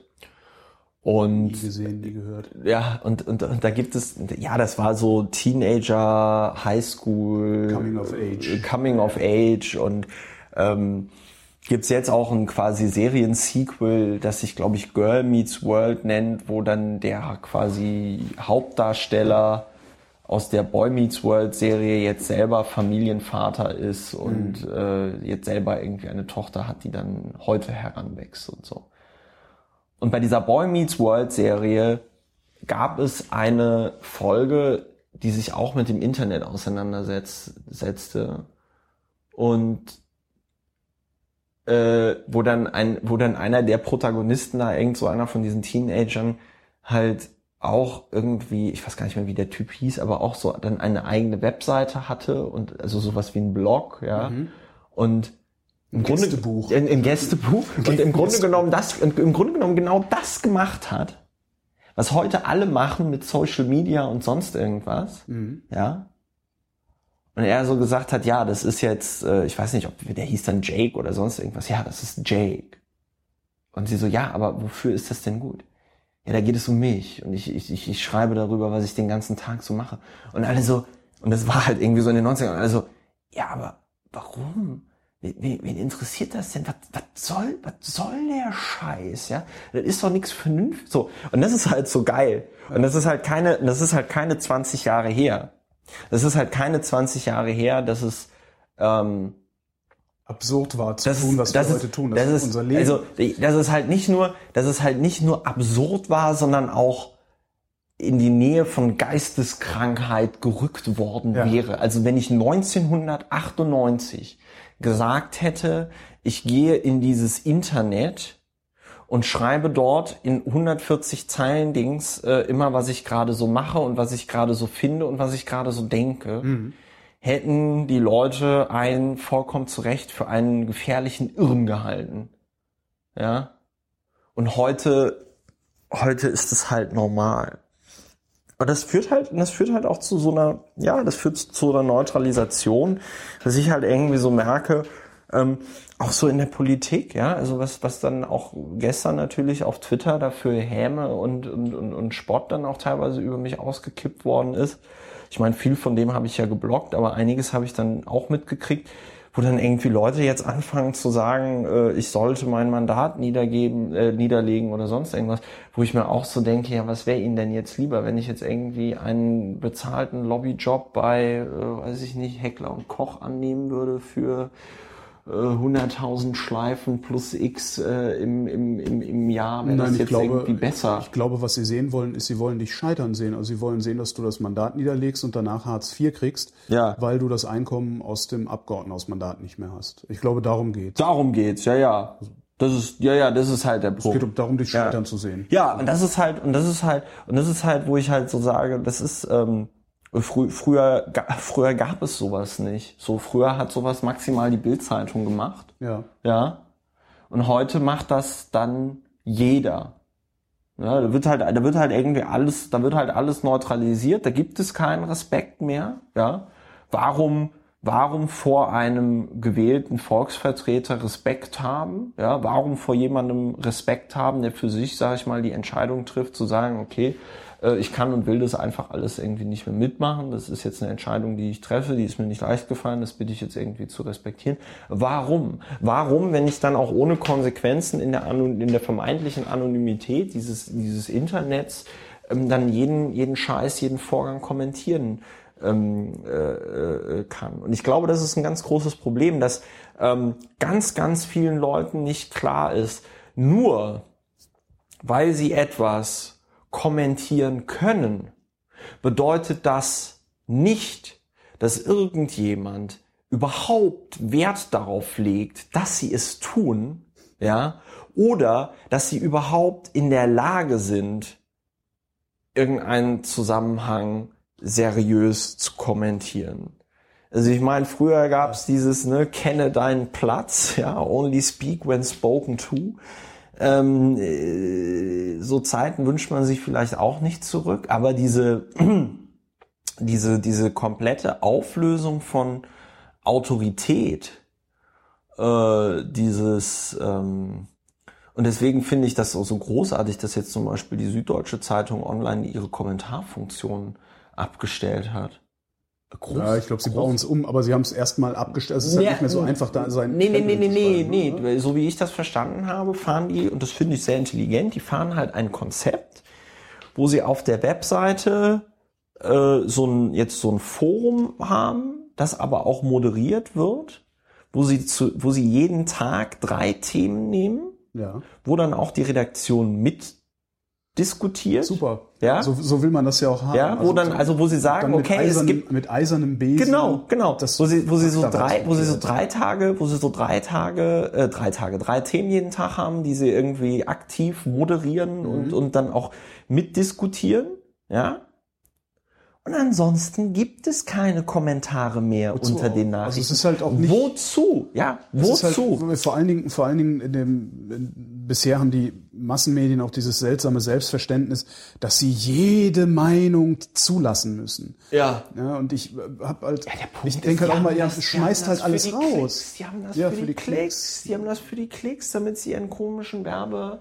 nie Und gesehen, nie gehört. ja, und, und, und da gibt es, ja, das war so Teenager, Highschool, Coming of Age. Coming of Age und ähm, gibt's jetzt auch ein quasi Serien-Sequel, das sich, glaube ich, Girl Meets World nennt, wo dann der quasi Hauptdarsteller aus der Boy Meets World Serie jetzt selber Familienvater ist und äh, jetzt selber irgendwie eine Tochter hat, die dann heute heranwächst und so. Und bei dieser Boy Meets World Serie gab es eine Folge, die sich auch mit dem Internet auseinandersetzte und äh, wo dann ein, wo dann einer der Protagonisten da, irgend so einer von diesen Teenagern halt auch irgendwie, ich weiß gar nicht mehr, wie der Typ hieß, aber auch so dann eine eigene Webseite hatte und also sowas wie ein Blog, ja. Und im Grunde, Gästebuch. In, im Gästebuch. Und im Grunde genommen das, im Grunde genommen genau das gemacht hat, was heute alle machen mit Social Media und sonst irgendwas, ja. Und er so gesagt hat, ja, das ist jetzt, äh, ich weiß nicht, ob der hieß dann Jake oder sonst irgendwas. Ja, das ist Jake. Und sie so, ja, aber wofür ist das denn gut? Ja, da geht es um mich und ich, ich, ich, schreibe darüber, was ich den ganzen Tag so mache. Und alle so, und das war halt irgendwie so in den 90ern, und alle so, ja, aber warum? Wen, wen wen interessiert das denn? Was, was soll, was soll der Scheiß, ja? Das ist doch nichts vernünftig. So. Und das ist halt so geil. Und das ist halt keine, das ist halt keine 20 Jahre her. Das ist halt keine 20 Jahre her, dass es, ähm, Absurd war zu das tun, ist, was das wir ist, heute tun. Das, ist ist unser Leben. Also, dass es halt nicht nur, dass es halt nicht nur absurd war, sondern auch in die Nähe von Geisteskrankheit gerückt worden Ja. wäre. Also wenn ich 1998 gesagt hätte, ich gehe in dieses Internet und schreibe dort in 140 Zeilen Dings äh, immer, was ich gerade so mache und was ich gerade so finde und was ich gerade so denke, hätten die Leute einen vollkommen zu Recht für einen gefährlichen Irren gehalten. Ja. Und heute, heute ist es halt normal. Und das führt halt, das führt halt auch zu so einer, ja, das führt zu einer Neutralisation, dass ich halt irgendwie so merke, ähm, auch so in der Politik, ja, also was, was dann auch gestern natürlich auf Twitter dafür Häme und, und, und, und Spott dann auch teilweise über mich ausgekippt worden ist, Ich meine, viel von dem habe ich ja geblockt, aber einiges habe ich dann auch mitgekriegt, wo dann irgendwie Leute jetzt anfangen zu sagen, äh, ich sollte mein Mandat niedergeben, äh, niederlegen oder sonst irgendwas, wo ich mir auch so denke, ja, was wäre Ihnen denn jetzt lieber, wenn ich jetzt irgendwie einen bezahlten Lobbyjob bei, äh, weiß ich nicht, Heckler und Koch annehmen würde für 100.000 Schleifen plus X äh, im, im, im, im Jahr, wäre das jetzt glaube, irgendwie besser. Ich glaube, was sie sehen wollen, ist, sie wollen dich scheitern sehen. Also sie wollen sehen, dass du das Mandat niederlegst und danach Hartz IV kriegst, Ja. weil du das Einkommen aus dem Abgeordnetenhausmandat nicht mehr hast. Ich glaube, darum geht's. Darum geht's, ja, ja. Das ist, ja, ja, das ist halt der Es Punkt. geht um darum, dich Ja. scheitern zu sehen. Ja, und das ist halt, und das ist halt, und das ist halt, wo ich halt so sage, das ist, ähm, frü früher, früher gab es sowas nicht. So, früher hat sowas maximal die Bildzeitung gemacht. Ja. Ja. Und heute macht das dann jeder. Ja, da wird halt, da wird halt irgendwie alles, da wird halt alles neutralisiert, da gibt es keinen Respekt mehr, ja. Warum, warum vor einem gewählten Volksvertreter Respekt haben, ja? Warum vor jemandem Respekt haben, der für sich, sage ich mal, die Entscheidung trifft, zu sagen, okay, ich kann und will das einfach alles irgendwie nicht mehr mitmachen. Das ist jetzt eine Entscheidung, die ich treffe, die ist mir nicht leicht gefallen, das bitte ich jetzt irgendwie zu respektieren. Warum? Warum, wenn ich dann auch ohne Konsequenzen in der, in der vermeintlichen Anonymität dieses, dieses Internets ähm, dann jeden, jeden Scheiß, jeden Vorgang kommentieren ähm, äh, äh, kann. Und ich glaube, das ist ein ganz großes Problem, dass ähm, ganz, ganz vielen Leuten nicht klar ist, nur weil sie etwas kommentieren können, bedeutet das nicht, dass irgendjemand überhaupt Wert darauf legt, dass sie es tun, ja, oder dass sie überhaupt in der Lage sind, irgendeinen Zusammenhang seriös zu kommentieren. Also ich meine, früher gab es dieses, ne, kenne deinen Platz, ja, only speak when spoken to. Ähm, äh, so Zeiten wünscht man sich vielleicht auch nicht zurück, aber diese, diese, diese komplette Auflösung von Autorität, äh, dieses, ähm, und deswegen finde ich das auch so großartig, dass jetzt zum Beispiel die Süddeutsche Zeitung online ihre Kommentarfunktion abgestellt hat. Ja, ich glaube, sie bauen es um, aber sie haben es erstmal abgestellt. Es ist halt Ja, nicht mehr so einfach, da sein. Nee, nee, nee, nee, nee, nee. Weil So wie ich das verstanden habe, fahren die, und das finde ich sehr intelligent, die fahren halt ein Konzept, wo sie auf der Webseite äh, so ein, jetzt so ein Forum haben, das aber auch moderiert wird, wo sie, zu, wo sie jeden Tag drei Themen nehmen, Ja, wo dann auch die Redaktion mit diskutiert. super. Ja? So, so will man das ja auch haben. Ja, wo dann, also wo sie sagen, okay, es eisernem, gibt mit eisernem Besen. Genau, genau. Das wo sie, wo sie so drei, wo sie so drei Tage, wo sie so drei Tage, äh, drei Tage, drei Themen jeden Tag haben, die sie irgendwie aktiv moderieren Mhm. und, und dann auch mitdiskutieren, ja. Und ansonsten gibt es keine Kommentare mehr Wozu unter auch? den Also Nachrichten. es ist halt auch nicht- Wozu? Ja, Es ist wozu? Halt, vor allen Dingen, vor allen Dingen in dem, in, bisher haben die Massenmedien auch dieses seltsame Selbstverständnis, dass sie jede Meinung zulassen müssen. ja. Ja, und ich habe halt, Der Punkt ich denke halt auch mal, ja, schmeißt halt alles für raus. Klicks. Die haben das Ja, für, die, Klicks. Die haben das für die Klicks, damit sie ihren komischen Werbe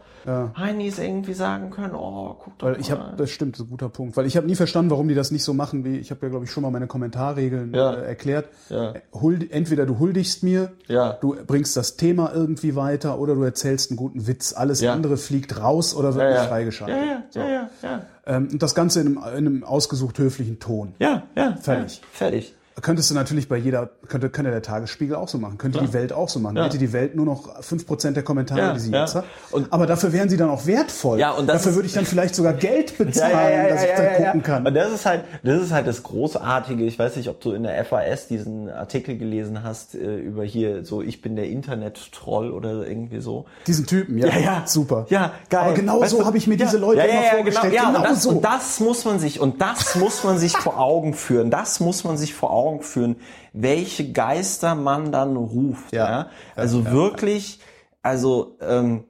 Heinis irgendwie sagen können, oh, guck doch Weil ich mal. habe, das stimmt, das ist ein guter Punkt. Weil ich habe nie verstanden, warum die das nicht so machen, wie ich habe ja, glaube ich, schon mal meine Kommentarregeln Ja. äh, erklärt. Ja. Äh, Huld, entweder du huldigst mir, Ja. du bringst das Thema irgendwie weiter oder du erzählst einen guten Witz. Alles Ja. andere fliegt raus oder wird ja, nicht ja. freigeschaltet. Ja, ja, So. ja, ja, ja. Ähm, und das Ganze in einem, in einem ausgesucht höflichen Ton. Ja, ja. Fertig. Ja, fertig. Könntest du natürlich bei jeder, könnte, könnte der Tagesspiegel auch so machen, könnte die Welt auch so machen. Ja. Hätte die Welt nur noch 5% der Kommentare, Ja, die sie ja. jetzt hat. Und- Aber dafür wären sie dann auch wertvoll. Ja, und das dafür würde ich dann vielleicht sogar Geld bezahlen, dass ich da gucken kann. Und das ist halt, das ist halt das Großartige. Ich weiß nicht, ob du in der FAS diesen Artikel gelesen hast äh, über hier so, ich bin der Internet-Troll oder irgendwie so. Diesen Typen, ja, Ja, ja. super. Ja, geil. Aber genau Weißt so habe ich mir ja, diese Leute ja, ja, immer ja, vorgestellt. Genau, ja, genau und, das, so. und das muss man sich, und das muss man sich vor Augen führen. Das muss man sich vor Augen führen, welche Geister man dann ruft. Ja. Ja. Also wirklich, also ähm,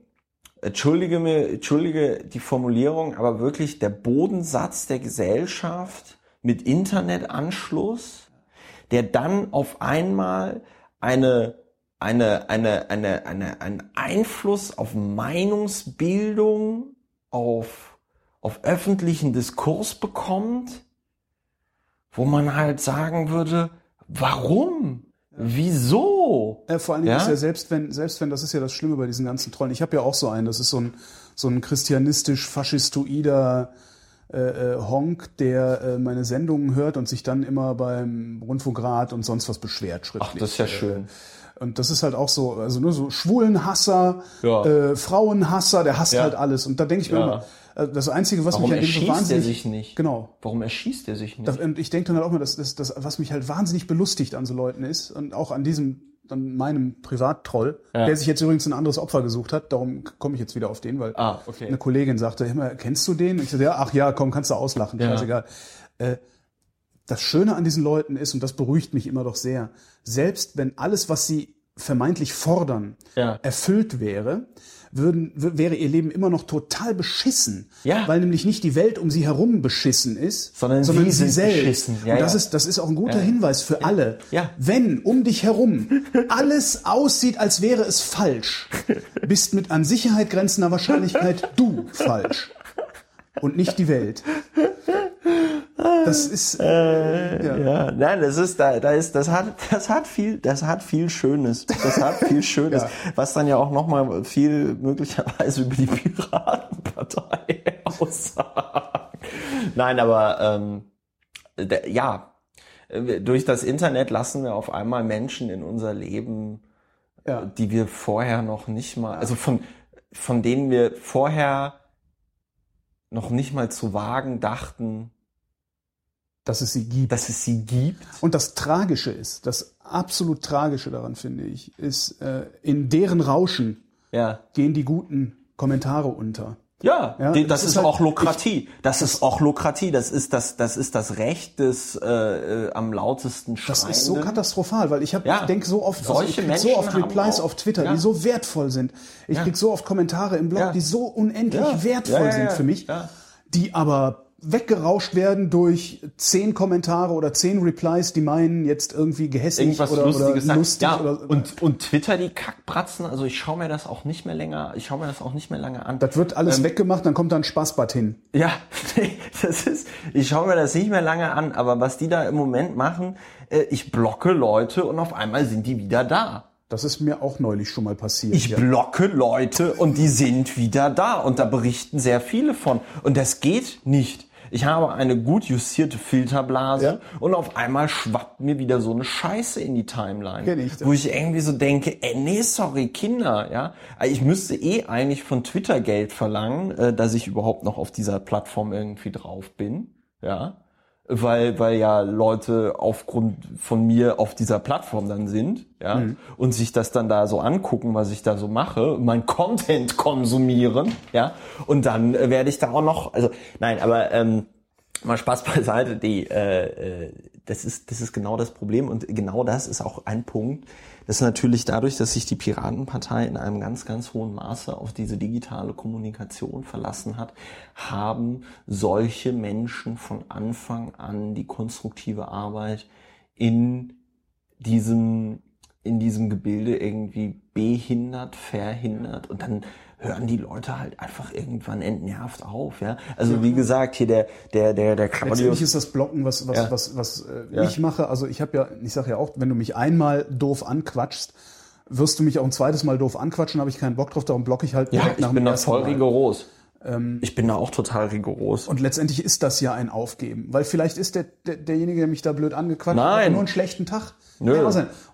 entschuldige mir, entschuldige die Formulierung, aber wirklich der Bodensatz der Gesellschaft mit Internetanschluss, der dann auf einmal eine eine, eine, eine, eine, einen Einfluss auf Meinungsbildung, auf, auf öffentlichen Diskurs bekommt, wo man halt sagen würde, warum? Wieso? Äh, vor allen Dingen Ja? ist ja selbst wenn, selbst wenn, das ist ja das Schlimme bei diesen ganzen Trollen. Ich habe ja auch so einen, das ist so ein, so ein christianistisch-faschistoider äh, äh, Honk, der äh, meine Sendungen hört und sich dann immer beim Rundfunkrat und sonst was beschwert Ach, schriftlich. das ist ja schön. Und das ist halt auch so, also nur so Schwulenhasser, Ja. äh, Frauenhasser, der hasst Ja. halt alles. Und da denke ich mir immer, äh, das Einzige, was Warum mich an dem so erschießt er wahnsinnig... sich nicht? Genau. Warum erschießt er sich nicht? Das, und ich denke dann halt auch mal, dass das, das, was mich halt wahnsinnig belustigt an so Leuten ist und auch an diesem, an meinem Privattroll, Ja. der sich jetzt übrigens ein anderes Opfer gesucht hat, darum komme ich jetzt wieder auf den, weil Ah, okay. eine Kollegin sagte immer, kennst du den? Ich sagte, ja, ach ja, komm, kannst du auslachen, Ja. scheißegal. Äh, das Schöne an diesen Leuten ist, und das beruhigt mich immer doch sehr, selbst wenn alles, was sie vermeintlich fordern, Ja. erfüllt wäre, würden, wäre ihr Leben immer noch total beschissen. Ja. Weil nämlich nicht die Welt um sie herum beschissen ist, Sondern sie sie selbst. Ja, und das, ja. ist, das ist auch ein guter. Hinweis für alle. Wenn um dich herum alles aussieht, als wäre es falsch, bist mit an Sicherheit grenzender Wahrscheinlichkeit du falsch. Und nicht die Welt. Das ist. Äh, ja. Ja, nein, das ist, da, da ist, das hat, das hat viel, das hat viel Schönes. Das hat viel Schönes, Ja. was dann ja auch nochmal viel möglicherweise über die Piratenpartei aussagt. Nein, aber ähm, der, ja, durch das Internet lassen wir auf einmal Menschen in unser Leben, Ja. die wir vorher noch nicht mal, also von, von denen wir vorher noch nicht mal zu wagen dachten, Dass es sie gibt. dass es sie gibt. Und das Tragische ist, das absolut Tragische daran finde ich, ist, äh, in deren Rauschen Ja. gehen die guten Kommentare unter. Ja, Ja, das das, ist ist, halt- auch Lokratie. Das ist auch Lokratie. Das ist das, das ist das Recht des äh, äh, am lautesten Das Schreienden. ist so katastrophal, weil ich habe, Ja. ich denke so oft, also Solche ich krieg Menschen so oft Replies auch- auf Twitter, Ja. die so wertvoll sind. Ich Ja. krieg so oft Kommentare im Blog, die so unendlich wertvoll sind für mich, die aber weggerauscht werden durch zehn Kommentare oder zehn Replies, die meinen jetzt irgendwie gehässig Irgendwas oder, Lustiges oder lustig ja, oder und und Twitter die Kackbratzen. Also ich schaue mir das auch nicht mehr länger. Ich schaue mir das auch nicht mehr lange an. das wird Ähm, alles weggemacht, dann kommt da ein Spaßbad hin. Ja, das ist, ich schaue mir das nicht mehr lange an, aber was die da im Moment machen, äh, ich blocke Leute und auf einmal sind die wieder da. Das ist mir auch neulich schon mal passiert. Ich ja. blocke Leute und die sind wieder da und da berichten sehr viele von. Und das geht nicht. Ich habe eine gut justierte Filterblase Ja. und auf einmal schwappt mir wieder so eine Scheiße in die Timeline. Kenn ich. Wo ich irgendwie so denke, ey, nee, sorry, Kinder, ja. Ich müsste eh eigentlich von Twitter Geld verlangen, äh, dass ich überhaupt noch auf dieser Plattform irgendwie drauf bin, ja. Weil, weil ja Leute aufgrund von mir auf dieser Plattform dann sind, ja, Mhm. und sich das dann da so angucken, was ich da so mache, mein Content konsumieren, ja, und dann äh, werde ich da auch noch, also nein, aber ähm, mal Spaß beiseite, die, äh, äh, das ist, das ist genau das Problem und genau das ist auch ein Punkt, dass natürlich dadurch, dass sich die Piratenpartei in einem ganz, ganz hohen Maße auf diese digitale Kommunikation verlassen hat, haben solche Menschen von Anfang an die konstruktive Arbeit in diesem, in diesem Gebilde irgendwie behindert, verhindert. Und dann hören die Leute halt einfach irgendwann entnervt auf, ja. Also wie gesagt, hier der, der, der, der Letztendlich Claudius. ist das Blocken, was, was, Ja. was, was äh, Ja. ich mache. Also ich habe ja, ich sage ja auch, wenn du mich einmal doof anquatschst, wirst du mich auch ein zweites Mal doof anquatschen, habe ich keinen Bock drauf, darum blocke ich halt Ja, direkt ich nach bin da voll rigoros. Ich bin da auch total rigoros. Und letztendlich ist das ja ein Aufgeben, weil vielleicht ist der, der derjenige, der mich da blöd angequatscht Nein. hat, nur einen schlechten Tag. Nö.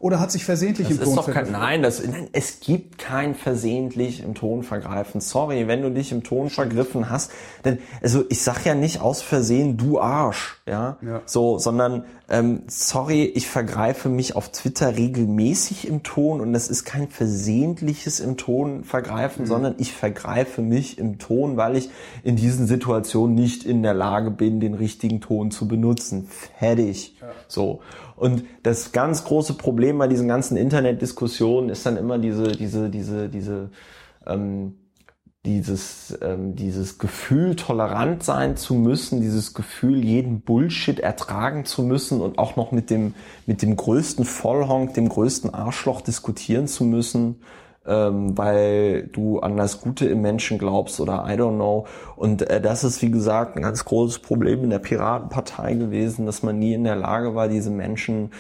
Oder hat sich versehentlich Das im Ton vergriffen. nein, das, nein, es gibt kein versehentlich im Ton vergreifen. Sorry, wenn du dich im Ton vergriffen hast, denn, also ich sag ja nicht aus Versehen, du Arsch, ja, Ja. so, sondern, ähm, sorry, ich vergreife mich auf Twitter regelmäßig im Ton und das ist kein versehentliches im Ton vergreifen, sondern ich vergreife mich im Ton, weil ich in diesen Situationen nicht in der Lage bin, den richtigen Ton zu benutzen. Fertig. So. Und das ganz große Problem bei diesen ganzen Internetdiskussionen ist dann immer diese, diese, diese, diese, ähm, dieses, ähm, dieses Gefühl, tolerant sein zu müssen, dieses Gefühl, jeden Bullshit ertragen zu müssen und auch noch mit dem, mit dem größten Vollhonk, dem größten Arschloch diskutieren zu müssen, ähm, weil du an das Gute im Menschen glaubst oder I don't know. Und äh, das ist, wie gesagt, ein ganz großes Problem in der Piratenpartei gewesen, dass man nie in der Lage war, diese Menschen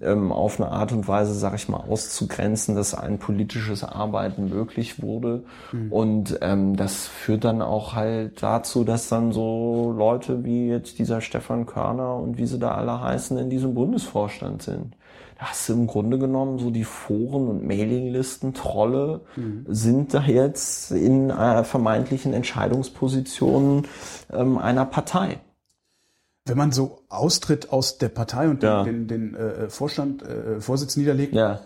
ähm, auf eine Art und Weise, sag ich mal, auszugrenzen, dass ein politisches Arbeiten möglich wurde. Mhm. Und ähm, das führt dann auch halt dazu, dass dann so Leute wie jetzt dieser Stefan Körner und wie sie da alle heißen, in diesem Bundesvorstand sind hast du im Grunde genommen so die Foren und Mailinglisten, Trolle mhm. sind da jetzt in äh, vermeintlichen Entscheidungspositionen ähm, einer Partei. Wenn man so austritt aus der Partei und ja. den, den, den äh, Vorstand, äh, Vorsitz niederlegt, ja.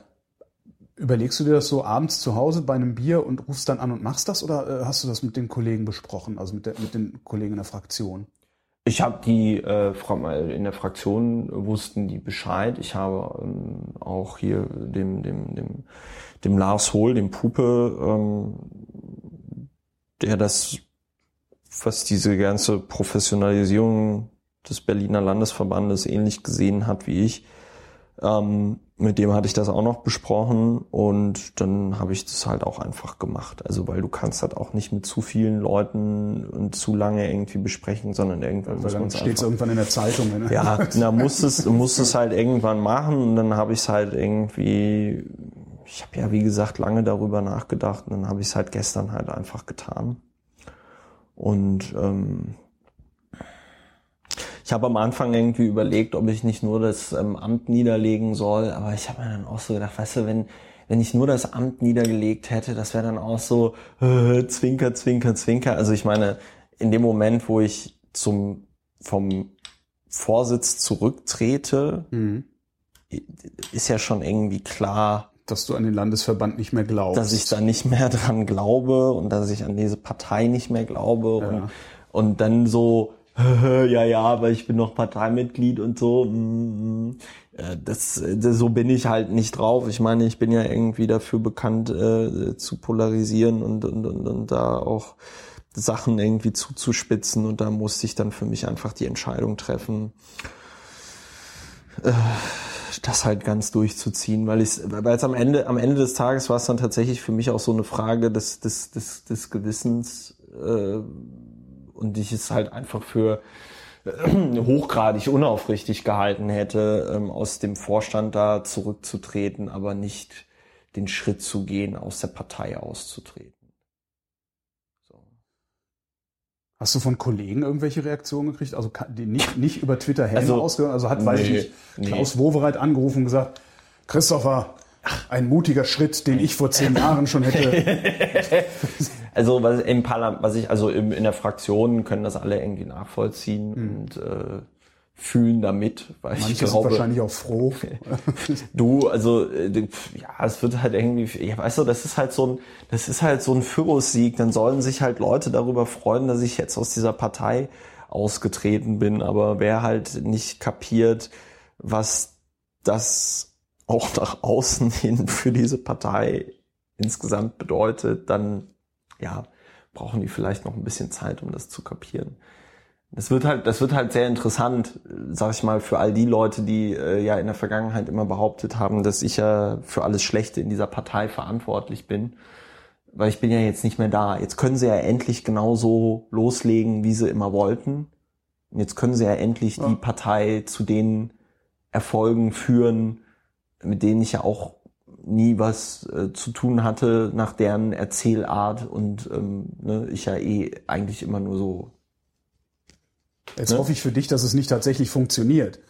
überlegst du dir das so abends zu Hause bei einem Bier und rufst dann an und machst das oder äh, hast du das mit den Kollegen besprochen, also mit, der, mit den Kollegen in der Fraktion? Ich habe die äh, in der Fraktion wussten die Bescheid. Ich habe ähm, auch hier dem dem dem dem Lars Hohl, dem Puppe, ähm, der das was diese ganze Professionalisierung des Berliner Landesverbandes ähnlich gesehen hat wie ich, ähm, mit dem hatte ich das auch noch besprochen und dann habe ich das halt auch einfach gemacht. Also weil du kannst halt auch nicht mit zu vielen Leuten und zu lange irgendwie besprechen, sondern irgendwann muss man steht irgendwann in der Zeitung. Ne? Ja, da musst es musst es halt irgendwann machen und dann habe ich es halt irgendwie. Ich habe ja wie gesagt lange darüber nachgedacht und dann habe ich es halt gestern halt einfach getan und ähm, ich habe am Anfang irgendwie überlegt, ob ich nicht nur das ähm, Amt niederlegen soll, aber ich habe mir dann auch so gedacht, weißt du, wenn wenn ich nur das Amt niedergelegt hätte, das wäre dann auch so äh, Zwinker, Zwinker, Zwinker. Also ich meine, in dem Moment, wo ich zum vom Vorsitz zurücktrete, mhm. ist ja schon irgendwie klar, dass du an den Landesverband nicht mehr glaubst. Dass ich da nicht mehr dran glaube und dass ich an diese Partei nicht mehr glaube ja. und, und dann so ja, ja, aber ich bin noch Parteimitglied und so. Mm, mm. Äh, das, das, so bin ich halt nicht drauf. Ich meine, ich bin ja irgendwie dafür bekannt, äh, zu polarisieren und, und, und, und da auch Sachen irgendwie zuzuspitzen. Und da musste ich dann für mich einfach die Entscheidung treffen, äh, das halt ganz durchzuziehen, weil ich, weil es am Ende, am Ende des Tages war es dann tatsächlich für mich auch so eine Frage des, des, des, des Gewissens. Äh, und ich es halt einfach für äh, hochgradig unaufrichtig gehalten hätte, ähm, aus dem Vorstand da zurückzutreten, aber nicht den Schritt zu gehen, aus der Partei auszutreten. So. Hast du von Kollegen irgendwelche Reaktionen gekriegt? Also die nicht, nicht über Twitter Helm also, ausgehört? Also hat, nee, weiß ich nicht, Klaus nee. Wowereit angerufen und gesagt, Christopher, ein mutiger Schritt, den ich vor zehn Jahren schon hätte. also was im Parlament, was ich, also im, in der Fraktion können das alle irgendwie nachvollziehen mhm. und äh, fühlen damit, weil Manche ich glaube, sind wahrscheinlich auch froh. du, also äh, ja, es wird halt irgendwie, ja, weißt du, das ist halt so ein, das ist halt so ein Führungssieg. Dann sollen sich halt Leute darüber freuen, dass ich jetzt aus dieser Partei ausgetreten bin. Aber wer halt nicht kapiert, was das auch nach außen hin für diese Partei insgesamt bedeutet, dann ja, brauchen die vielleicht noch ein bisschen Zeit, um das zu kapieren. Das wird halt, das wird halt sehr interessant, sag ich mal, für all die Leute, die äh, ja in der Vergangenheit immer behauptet haben, dass ich ja für alles Schlechte in dieser Partei verantwortlich bin. Weil ich bin ja jetzt nicht mehr da. Jetzt können sie ja endlich genauso loslegen, wie sie immer wollten. Und jetzt können sie ja endlich ja. die Partei zu den Erfolgen führen, mit denen ich ja auch nie was äh, zu tun hatte nach deren Erzählart und ähm, ne, ich ja eh eigentlich immer nur so. Jetzt ne? hoffe ich für dich, dass es nicht tatsächlich funktioniert.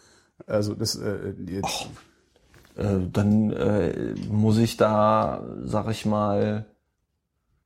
Also das äh, jetzt. Och, äh, dann äh, muss ich da, sag ich mal,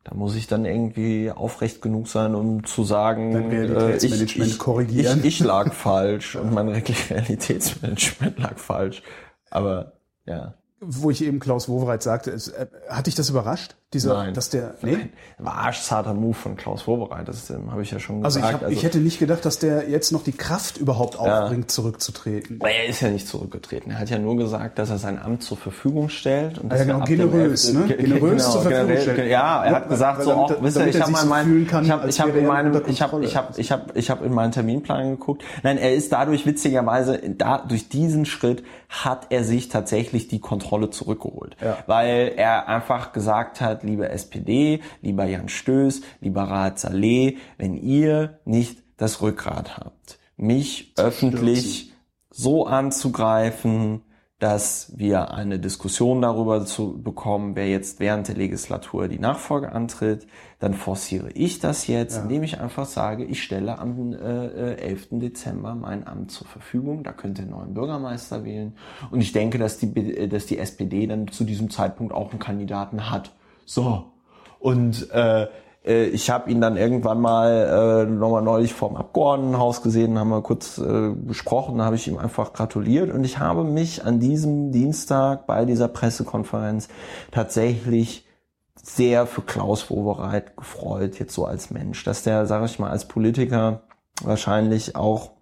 da muss ich dann irgendwie aufrecht genug sein, um zu sagen, äh, ich, korrigieren. Ich, ich, ich lag falsch und mein Realitätsmanagement lag falsch. Aber ja. Wo ich eben Klaus Wowereit sagte, ist, äh, hat dich das überrascht? Dieser, Nein. dass der, nee? Nein. War arschzarter Move von Klaus Wowereit, das ähm, habe ich ja schon also gesagt. Ich, hab, also ich hätte nicht gedacht, dass der jetzt noch die Kraft überhaupt aufbringt, ja. zurückzutreten. Er ist ja nicht zurückgetreten. Er hat ja nur gesagt, dass er sein Amt zur Verfügung stellt. Und ja, genau, generös, ne? Generös genau, zur Verfügung stellt. Ja, er hat gesagt, so auch, wisst ihr, ich habe mein, ich habe ich habe in meinem, ich habe ich habe ich habe ich habe in meinen Terminplan geguckt. Nein, er ist dadurch witzigerweise, da, durch diesen Schritt hat er sich tatsächlich die Kontrolle Kontrolle zurückgeholt. Ja. Weil er einfach gesagt hat, liebe SPD, lieber Jan Stöß, lieber Raad Saleh, wenn ihr nicht das Rückgrat habt, mich öffentlich so anzugreifen, dass wir eine Diskussion darüber zu bekommen, wer jetzt während der Legislatur die Nachfolge antritt, dann forciere ich das jetzt, Ja. indem ich einfach sage, ich stelle am äh, äh, 11. Dezember mein Amt zur Verfügung, da könnt ihr einen neuen Bürgermeister wählen und ich denke, dass die, äh, dass die SPD dann zu diesem Zeitpunkt auch einen Kandidaten hat. So, und äh, äh, ich habe ihn dann irgendwann mal äh, nochmal neulich vorm Abgeordnetenhaus gesehen, haben wir kurz äh, besprochen, da habe ich ihm einfach gratuliert. Und ich habe mich an diesem Dienstag bei dieser Pressekonferenz tatsächlich sehr für Klaus Wowereit gefreut, jetzt so als Mensch, dass der, sage ich mal, als Politiker wahrscheinlich auch,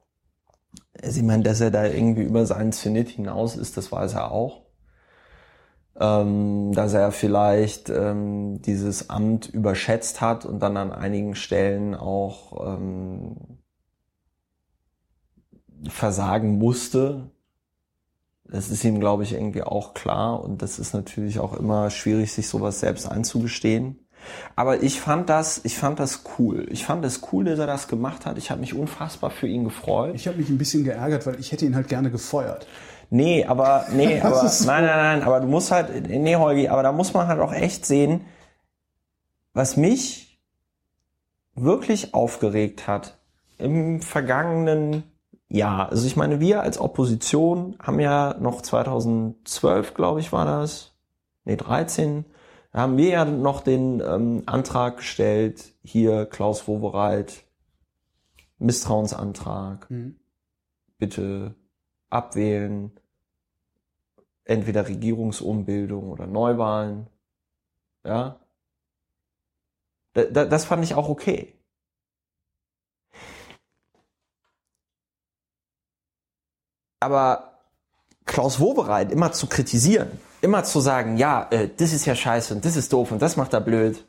also ich meine, dass er da irgendwie über seinen Zenit hinaus ist, das weiß er auch ähm, dass er vielleicht ähm, dieses Amt überschätzt hat und dann an einigen Stellen auch ähm, versagen musste. Das ist ihm, glaube ich, irgendwie auch klar und das ist natürlich auch immer schwierig, sich sowas selbst einzugestehen. Aber ich fand das, ich fand das cool. Ich fand es cool, dass er das gemacht hat. Ich habe mich unfassbar für ihn gefreut. Ich habe mich ein bisschen geärgert, weil ich hätte ihn halt gerne gefeuert. Nee, aber, nee, aber, so. nein, nein, nein, aber du musst halt, nee, Holgi, aber da muss man halt auch echt sehen, was mich wirklich aufgeregt hat im vergangenen Jahr. Also ich meine, wir als Opposition haben ja noch 2012, glaube ich, war das, nee, 13, da haben wir ja noch den ähm, Antrag gestellt, hier Klaus Wowereit, Misstrauensantrag, Mhm. bitte abwählen, entweder Regierungsumbildung oder Neuwahlen. Ja. Da, da, das fand ich auch okay. Aber Klaus Wowereit immer zu kritisieren, immer zu sagen, ja, äh, das ist ja scheiße und das ist doof und das macht er blöd.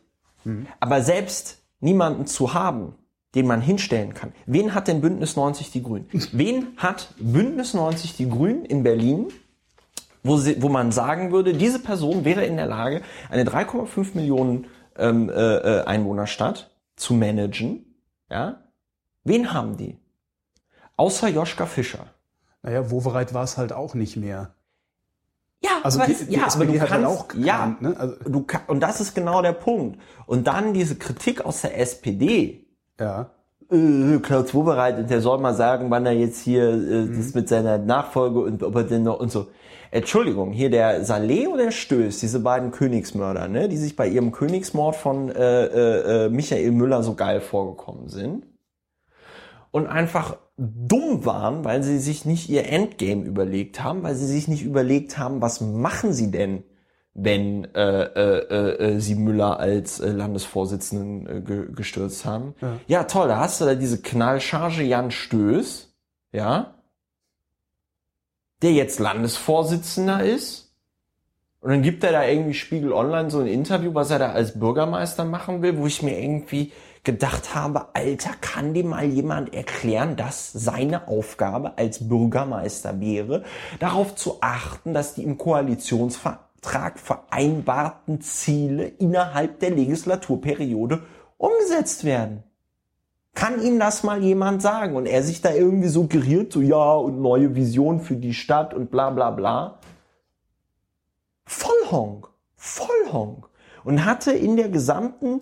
Aber selbst niemanden zu haben, den man hinstellen kann. Wen hat denn Bündnis 90 die Grünen? Wen hat Bündnis 90 die Grünen in Berlin, wo, sie, wo man sagen würde, diese Person wäre in der Lage, eine 3,5 Millionen ähm, äh, äh, Einwohnerstadt zu managen? Ja? Wen haben die? Außer Joschka Fischer. Naja, Wovereit war es halt auch nicht mehr. Ja, Also aber, die- die ja, aber du hat kannst, halt auch ja, gekannt, ne? Also- du kann, und das ist genau der Punkt. Und dann diese Kritik aus der SPD, Ja. äh, Klaus Wowereit, und der soll mal sagen, wann er jetzt hier äh, das mit seiner Nachfolge und ob er denn noch und so. Entschuldigung, hier der Saleh oder der Stöß, diese beiden Königsmörder, ne, die sich bei ihrem Königsmord von äh, äh, äh, Michael Müller so geil vorgekommen sind und einfach dumm waren, weil sie sich nicht ihr Endgame überlegt haben, weil sie sich nicht überlegt haben, was machen sie denn, wenn äh, äh, äh, äh, sie Müller als äh, Landesvorsitzenden äh, ge gestürzt haben. Ja. Ja. toll, da hast du da diese Knallcharge Jan Stöß, ja, der jetzt Landesvorsitzender ist. Und dann gibt er da irgendwie Spiegel Online so ein Interview, was er da als Bürgermeister machen will, wo ich mir irgendwie gedacht habe, Alter, kann dir mal jemand erklären, dass seine Aufgabe als Bürgermeister wäre, darauf zu achten, dass die im Koalitionsvertrag vereinbarten Ziele innerhalb der Legislaturperiode umgesetzt werden? Kann ihm das mal jemand sagen? Und er sich da irgendwie suggeriert, so ja, und neue Vision für die Stadt und bla bla bla. Vollhonk. Vollhonk. Und hatte in der gesamten,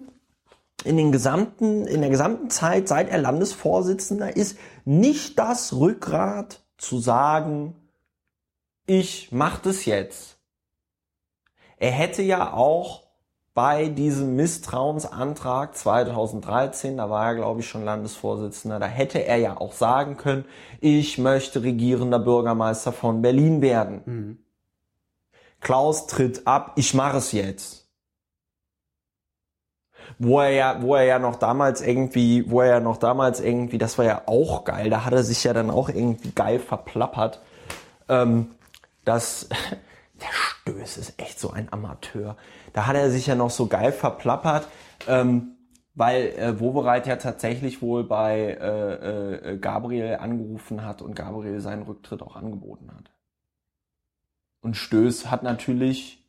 in den gesamten, in der gesamten Zeit, seit er Landesvorsitzender ist, nicht das Rückgrat zu sagen, ich mach das jetzt. Er hätte ja auch bei diesem Misstrauensantrag 2013, da war er glaube ich schon Landesvorsitzender, da hätte er ja auch sagen können, ich möchte regierender Bürgermeister von Berlin werden. Klaus tritt ab, ich mache es jetzt. Wo er ja, wo er ja noch damals irgendwie, wo er ja noch damals irgendwie, das war ja auch geil, da hat er sich ja dann auch irgendwie geil verplappert, ähm, dass der Stöß ist echt so ein Amateur. Da hat er sich ja noch so geil verplappert, ähm, weil äh, Wobereit ja tatsächlich wohl bei äh, äh, Gabriel angerufen hat und Gabriel seinen Rücktritt auch angeboten hat. Und Stöß hat natürlich,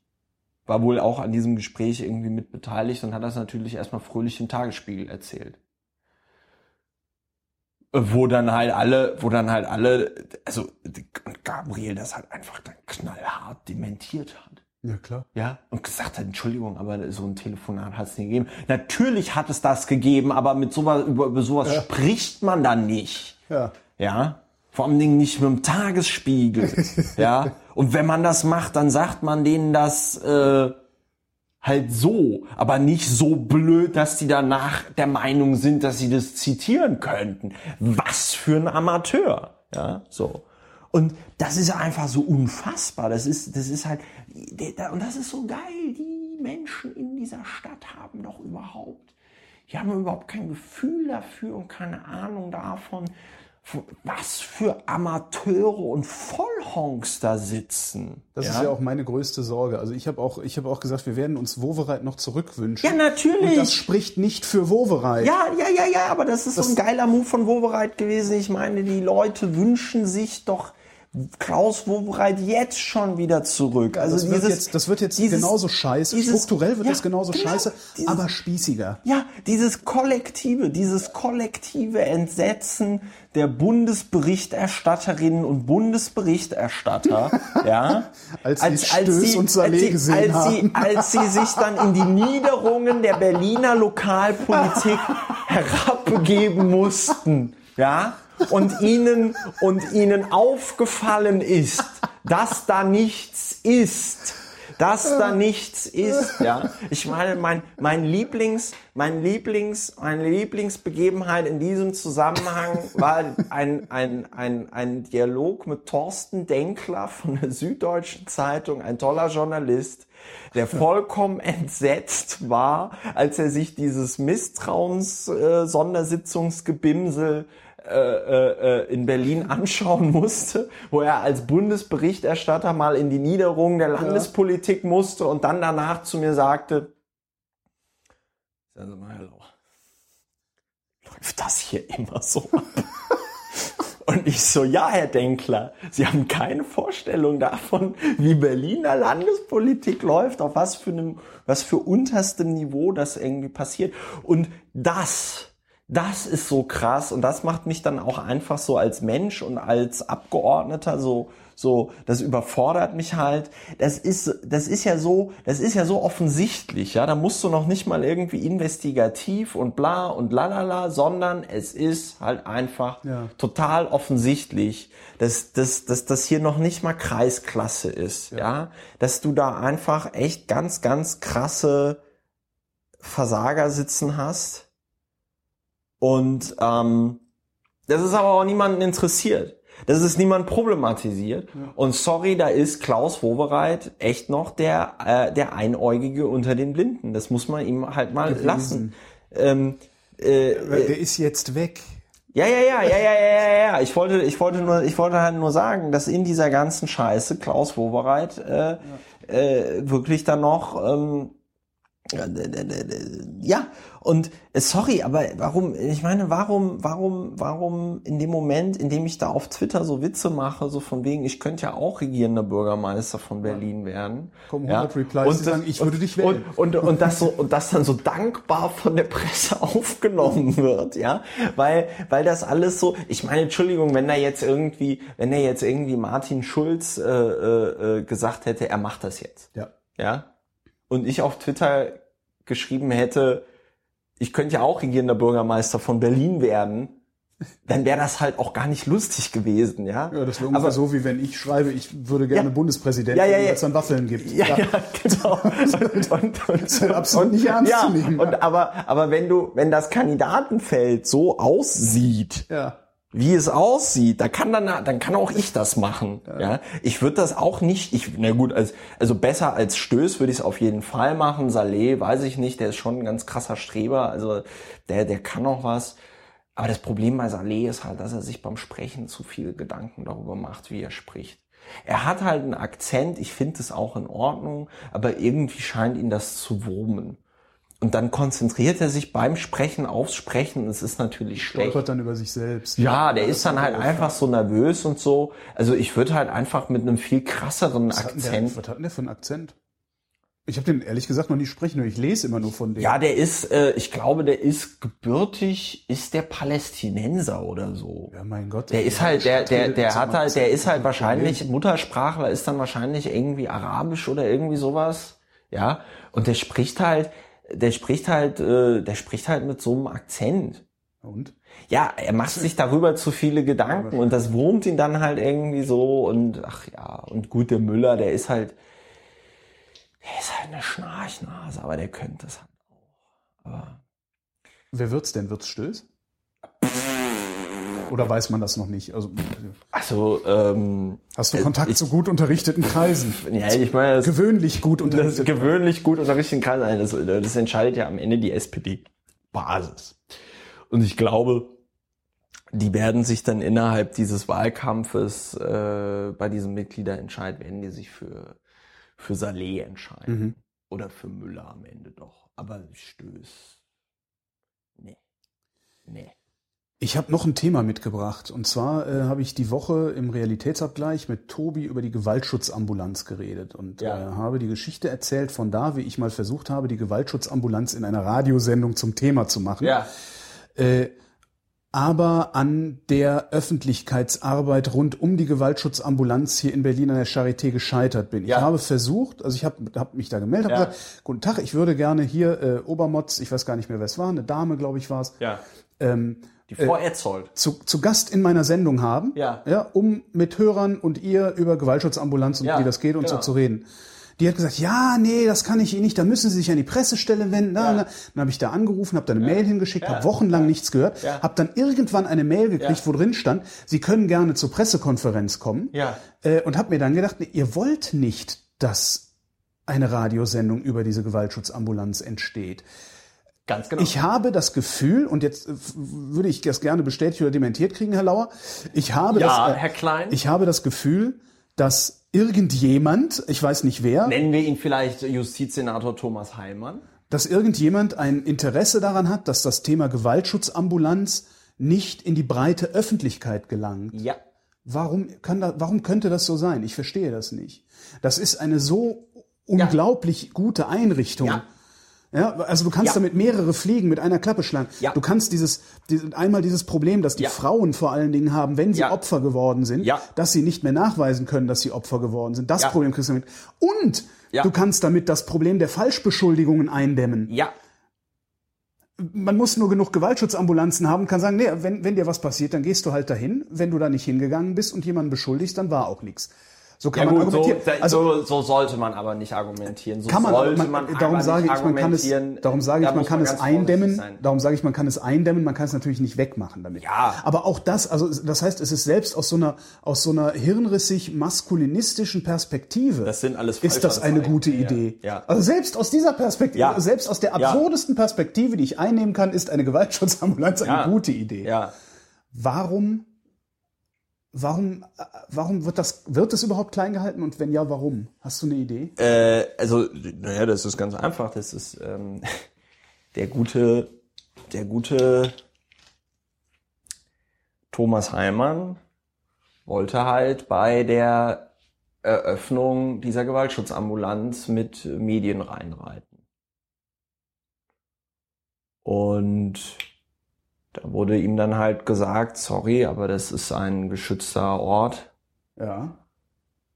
war wohl auch an diesem Gespräch irgendwie mit beteiligt und hat das natürlich erstmal fröhlich im Tagesspiegel erzählt. Wo dann halt alle, wo dann halt alle, also Gabriel das halt einfach dann knallhart dementiert hat. Ja, klar. Ja, und gesagt hat, Entschuldigung, aber so ein Telefonat hat es nicht gegeben. Natürlich hat es das gegeben, aber mit sowas, über, über sowas Ja. spricht man dann nicht. Ja. Ja. Vor allen Dingen nicht mit dem Tagesspiegel. ja. Und wenn man das macht, dann sagt man denen das äh, halt so, aber nicht so blöd, dass die danach der Meinung sind, dass sie das zitieren könnten. Was für ein Amateur. Ja, so. Und das ist einfach so unfassbar. Das ist, das ist halt, und das ist so geil. Die Menschen in dieser Stadt haben doch überhaupt, die haben überhaupt kein Gefühl dafür und keine Ahnung davon, was für Amateure und Vollhonks da sitzen. Das ist ja auch meine größte Sorge. Also ich habe auch, ich habe auch gesagt, wir werden uns Wovereit noch zurückwünschen. Ja, natürlich. Und das spricht nicht für Wovereit. Ja, ja, ja, ja, aber das ist so ein geiler Move von Wovereit gewesen. Ich meine, die Leute wünschen sich doch Klaus Wowereit jetzt schon wieder zurück. Also das wird dieses, jetzt, das wird jetzt dieses- genauso scheiße. dieses- Strukturell wird ja, das genauso genau, scheiße, dieses- aber spießiger. Ja, dieses kollektive, dieses kollektive Entsetzen der Bundesberichterstatterinnen und Bundesberichterstatter, ja, Als sie Stöß und Saleh als sie, als sie, als sie sich dann in die Niederungen der Berliner Lokalpolitik herabgeben mussten, ja, und ihnen, und ihnen aufgefallen ist, dass da nichts ist, dass da nichts ist, ja. Ich meine, mein, mein Lieblings, mein Lieblings, meine Lieblingsbegebenheit in diesem Zusammenhang war ein, ein, ein, ein Dialog mit Thorsten Denkler von der Süddeutschen Zeitung, ein toller Journalist, der vollkommen entsetzt war, als er sich dieses Misstrauens-Sondersitzungsgebimsel äh, äh, in Berlin anschauen musste, wo er als Bundesberichterstatter mal in die Niederungen der Landespolitik musste und dann danach zu mir sagte, sagen Sie mal, Herr Lauer, läuft das hier immer so ab? Und ich so, ja, Herr Denkler, Sie haben keine Vorstellung davon, wie Berliner Landespolitik läuft, auf was für einem, was für unterstem Niveau das irgendwie passiert. Und das, das ist so krass und das macht mich dann auch einfach so als Mensch und als Abgeordneter so, so, das überfordert mich halt. Das ist, das ist ja so, das ist ja so offensichtlich, ja. Da musst du noch nicht mal irgendwie investigativ und bla und lalala, sondern es ist halt einfach Ja. total offensichtlich, dass, dass, dass das hier noch nicht mal Kreisklasse ist, ja. Dass du da einfach echt ganz, ganz krasse Versager sitzen hast. Und ähm, das ist aber auch niemanden interessiert. Das ist niemand problematisiert. Und sorry, da ist Klaus Wowereit echt noch der, äh, der Einäugige unter den Blinden. Das muss man ihm halt mal Gewesen. lassen. Ähm, äh, Der ist jetzt weg. ja, ja, ja, ja, ja, ja, ja, ja. Ich wollte, ich wollte nur, ich wollte halt nur sagen, dass in dieser ganzen Scheiße Klaus Wowereit äh, äh, wirklich dann noch ähm, ja, ja und äh, sorry, aber warum? Ich meine, warum, warum, warum in dem Moment, in dem ich da auf Twitter so Witze mache, so von wegen, ich könnte ja auch regierender Bürgermeister von Berlin werden. Kommen ja? 100 Replies, die sagen, ich würde dich wählen. Und, und, und das so, und das dann so dankbar von der Presse aufgenommen wird, ja, weil, weil das alles so, ich meine, Entschuldigung, wenn da jetzt irgendwie, wenn da jetzt irgendwie Martin Schulz äh, äh, äh, gesagt hätte, er macht das jetzt, Ja. ja, und ich auf Twitter geschrieben hätte, ich könnte ja auch regierender Bürgermeister von Berlin werden, dann wäre das halt auch gar nicht lustig gewesen, ja. Ja, das wäre ungefähr Aber- so, wie wenn ich schreibe, ich würde gerne Ja. Bundespräsident Ja, ja, werden, ja. weil es dann Waffeln gibt. Ja, ja, genau. Und, und, und, ist halt absolut nicht ernst ja, zu nehmen. Und aber, aber wenn du, wenn das Kandidatenfeld so aussieht, ja. Wie es aussieht, da kann dann, dann kann auch ich das machen. Ja, ich würde das auch nicht. Ich, na gut, als, also besser als Stöß würde ich es auf jeden Fall machen. Saleh, weiß ich nicht, der ist schon ein ganz krasser Streber. Also der, der kann auch was. Aber das Problem bei Saleh ist halt, dass er sich beim Sprechen zu viel Gedanken darüber macht, wie er spricht. Er hat halt einen Akzent, ich finde es auch in Ordnung, aber irgendwie scheint ihn das zu wurmen. Und dann konzentriert er sich beim Sprechen aufs Sprechen. Es ist natürlich schlecht. Stolpert dann über sich selbst. Ja, der ist dann halt einfach so nervös und so. Also ich würde halt einfach mit einem viel krasseren Was denn der, Akzent. was hat denn der für einen Akzent? Ich habe den ehrlich gesagt noch nie sprechen, nur ich lese immer nur von dem. Ja, der ist, äh, ich glaube, der ist gebürtig, ist der Palästinenser oder so. Ja, mein Gott. Der ist halt, der, der, der hat halt, der ist halt wahrscheinlich, Muttersprachler ist dann wahrscheinlich irgendwie Arabisch oder irgendwie sowas. Ja. Und der spricht halt, der spricht halt, äh, der spricht halt mit so einem Akzent. Und? Ja, er macht sich darüber zu viele Gedanken und das wurmt ihn dann halt irgendwie so und ach ja, und gut, der Müller, der ist halt, der ist halt eine Schnarchnase, aber der könnte es halt auch. Aber Wer wird's denn? Wird's Stöß? Oder weiß man das noch nicht? Also, also, ähm, hast du Kontakt zu gut unterrichteten Kreisen? ja, ich meine, das, Gewöhnlich gut unterrichteten gewöhnlich gut unterrichten kann sein. Das, das entscheidet ja am Ende die SPD-Basis. Und ich glaube, die werden sich dann innerhalb dieses Wahlkampfes äh, bei diesem Mitgliederentscheid werden die sich für für Saleh entscheiden Mhm. oder für Müller am Ende doch. Aber Stöß, nee, nee. Ich habe noch ein Thema mitgebracht. Und zwar äh, habe ich die Woche im Realitätsabgleich mit Tobi über die Gewaltschutzambulanz geredet und Ja. äh, habe die Geschichte erzählt von da, wie ich mal versucht habe, die Gewaltschutzambulanz in einer Radiosendung zum Thema zu machen. Äh, aber an der Öffentlichkeitsarbeit rund um die Gewaltschutzambulanz hier in Berlin an der Charité gescheitert bin. Ja. Ich habe versucht, also ich habe hab mich da gemeldet, habe Ja. gesagt, guten Tag, ich würde gerne hier äh, Obermotz, ich weiß gar nicht mehr, wer es war, eine Dame, glaube ich, war es, ja. ähm, Die Frau Etzold. zu, zu Gast in meiner Sendung haben, Ja. Ja, um mit Hörern und ihr über Gewaltschutzambulanz und Ja, wie das geht und genau. so zu reden. Die hat gesagt, ja, nee, das kann ich Ihnen nicht, da müssen Sie sich an die Pressestelle wenden. Na, Ja. na. Dann habe ich da angerufen, habe da eine Mail hingeschickt, habe wochenlang nichts gehört, Ja. habe dann irgendwann eine Mail gekriegt, wo drin stand, Sie können gerne zur Pressekonferenz kommen. Ja. Äh, und habe mir dann gedacht, nee, ihr wollt nicht, dass eine Radiosendung über diese Gewaltschutzambulanz entsteht. Ganz genau. Ich habe das Gefühl, und jetzt äh, würde ich das gerne bestätigt oder dementiert kriegen, Herr Lauer, ich habe, Ja, das, äh, Herr Klein. ich habe das Gefühl, dass irgendjemand, ich weiß nicht wer, Nennen wir ihn vielleicht Justizsenator Thomas Heilmann. dass irgendjemand ein Interesse daran hat, dass das Thema Gewaltschutzambulanz nicht in die breite Öffentlichkeit gelangt. Ja. Warum, kann da, warum könnte das so sein? Ich verstehe das nicht. Das ist eine so unglaublich gute Einrichtung. Ja. Ja, also du kannst Ja. damit mehrere Fliegen mit einer Klappe schlagen. Ja. Du kannst dieses, dieses einmal dieses Problem, dass die Ja. Frauen vor allen Dingen haben, wenn sie. Opfer geworden sind, dass sie nicht mehr nachweisen können, dass sie Opfer geworden sind. Das. Problem kriegst du damit. Und du kannst damit das Problem der Falschbeschuldigungen eindämmen. Ja. Man muss nur genug Gewaltschutzambulanzen haben und kann sagen, nee, wenn, wenn dir was passiert, dann gehst du halt dahin. Wenn du da nicht hingegangen bist und jemanden beschuldigst, dann war auch nichts. So kann Ja man gut, argumentieren. also so, so sollte man aber nicht argumentieren. So kann man, sollte man, man darum sage ich, man kann es, darum sage ich, man kann es eindämmen, darum sage ich, man kann es eindämmen, man kann es natürlich nicht wegmachen damit. Ja. Aber auch das, also das heißt, es ist selbst aus so einer, aus so einer hirnrissig maskulinistischen Perspektive. Das sind alles ist das eine gute Ja, Idee. ja. Also selbst aus dieser Perspektive, Ja. selbst aus der absurdesten Perspektive, die ich einnehmen kann, ist eine Gewaltschutzambulanz eine gute Idee. Ja. Warum, warum, warum wird das, wird es überhaupt klein gehalten und wenn ja, warum? Hast du eine Idee? Äh, also, naja, das ist ganz einfach. Das ist ähm, der gute, der gute Thomas Heimann wollte halt bei der Eröffnung dieser Gewaltschutzambulanz mit Medien reinreiten. Und da wurde ihm dann halt gesagt, sorry, aber das ist ein geschützter Ort. Ja.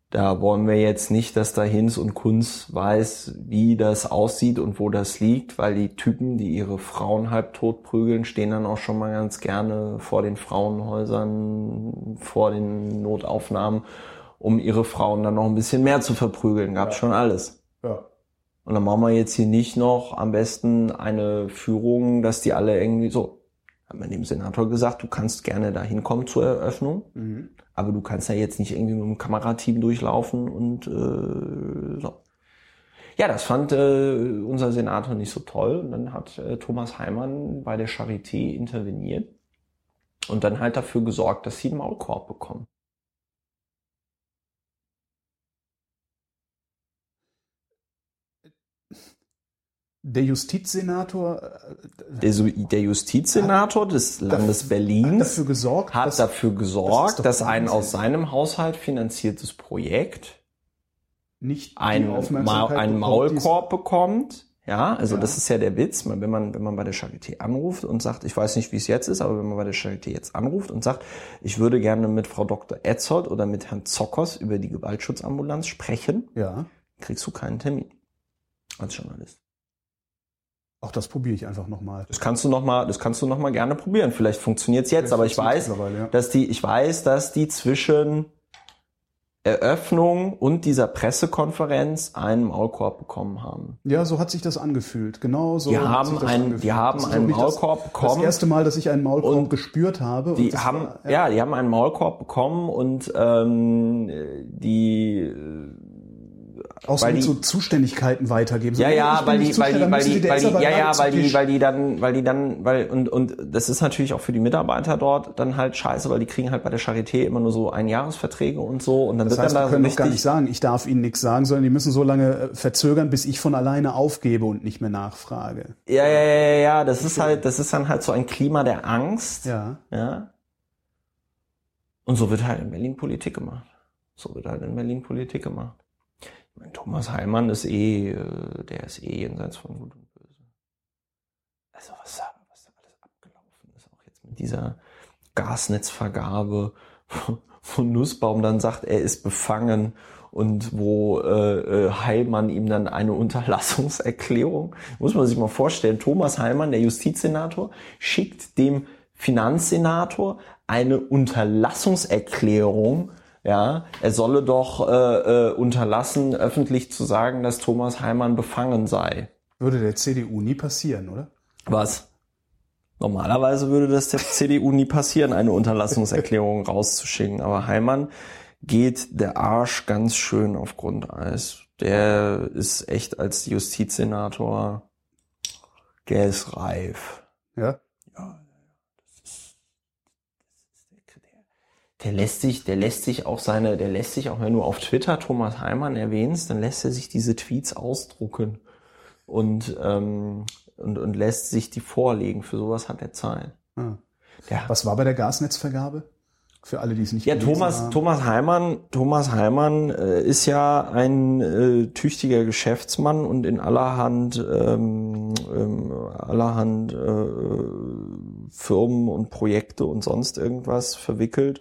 Da wollen wir jetzt nicht, dass da Hinz und Kunz weiß, wie das aussieht und wo das liegt, weil die Typen, die ihre Frauen halb tot prügeln, stehen dann auch schon mal ganz gerne vor den Frauenhäusern, vor den Notaufnahmen, um ihre Frauen dann noch ein bisschen mehr zu verprügeln. Gab's schon alles. Ja. Und dann machen wir jetzt hier nicht noch am besten eine Führung, dass die alle irgendwie so. Hat man dem Senator gesagt, du kannst gerne da hinkommen zur Eröffnung. Mhm. Aber du kannst ja jetzt nicht irgendwie mit dem Kamerateam durchlaufen und äh, so. Ja, das fand äh, unser Senator nicht so toll. Und dann hat äh, Thomas Heimann bei der Charité interveniert und dann halt dafür gesorgt, dass sie einen Maulkorb bekommen. Der Justizsenator äh, Der, der Justizsenator des Landes hat Berlins dafür gesorgt, hat dass- dafür das gesorgt, doch dass ein aus seinem Haushalt finanziertes Projekt nicht ein, Ma einen Maulkorb bekommt. Ja, also Ja. das ist ja der Witz, wenn man, wenn man bei der Charité anruft und sagt, ich weiß nicht, wie es jetzt ist, aber wenn man bei der Charité jetzt anruft und sagt, ich würde gerne mit Frau Dr. Etzold oder mit Herrn Zockers über die Gewaltschutzambulanz sprechen, Ja, kriegst du keinen Termin als Journalist. Auch das probiere ich einfach nochmal. Das kannst du noch mal, das kannst du noch mal gerne probieren. Vielleicht funktioniert's jetzt, Vielleicht aber ich weiß, ja. dass die, ich weiß, dass die zwischen Eröffnung und dieser Pressekonferenz einen Maulkorb bekommen haben. Ja, so hat sich das angefühlt. Genau so. Die hat haben sich das einen- angefühlt. die haben einen Maulkorb das, bekommen. Das erste Mal, dass ich einen Maulkorb Und gespürt habe. Die haben, war- ja, die haben einen Maulkorb bekommen und ähm, die auch so weil die- so Zuständigkeiten weitergeben. So, Ja, ja, weil die, weil die, dann weil die, weil die, ja, ja, weil die, weil die dann, weil die dann, weil, und, und das ist natürlich auch für die Mitarbeiter dort dann halt scheiße, weil die kriegen halt bei der Charité immer nur so Einjahresverträge und so und dann Das wird heißt, dann da können doch gar nicht sagen, ich darf Ihnen nichts sagen, sondern die müssen so lange äh, verzögern, bis ich von alleine aufgebe und nicht mehr nachfrage. ja, ja, ja, ja, ja, das ist halt, das ist dann halt so ein Klima der Angst, Ja. ja. Und so wird halt in Berlin Politik gemacht. So wird halt in Berlin Politik gemacht. Ich meine, Thomas Heilmann ist eh, äh, der ist eh jenseits von Gut und Böse. Also was da, was da alles abgelaufen ist, auch jetzt mit dieser Gasnetzvergabe, wo Nussbaum dann sagt, er ist befangen und wo äh, äh, Heilmann ihm dann eine Unterlassungserklärung, muss man sich mal vorstellen, Thomas Heilmann, der Justizsenator, schickt dem Finanzsenator eine Unterlassungserklärung, ja, er solle doch äh, äh, unterlassen, öffentlich zu sagen, dass Thomas Heilmann befangen sei. Würde der CDU nie passieren, oder? Was? Normalerweise würde das der CDU nie passieren, eine Unterlassungserklärung rauszuschicken. Aber Heimann geht der Arsch ganz schön auf Grundeis. Der ist echt als Justizsenator, der ist reif. Ja. Der lässt sich, der lässt sich auch seine, der lässt sich auch, wenn du auf Twitter Thomas Heimann erwähnst, dann lässt er sich diese Tweets ausdrucken und, ähm, und, und lässt sich die vorlegen. Für sowas hat er Zeit. Ah. Ja. Was war bei der Gasnetzvergabe? Für alle, die es nicht Ja, Thomas, haben. Thomas Heimann, Thomas Heimann äh, ist ja ein äh, tüchtiger Geschäftsmann und in allerhand, ähm, ähm, allerhand äh, Firmen und Projekte und sonst irgendwas verwickelt.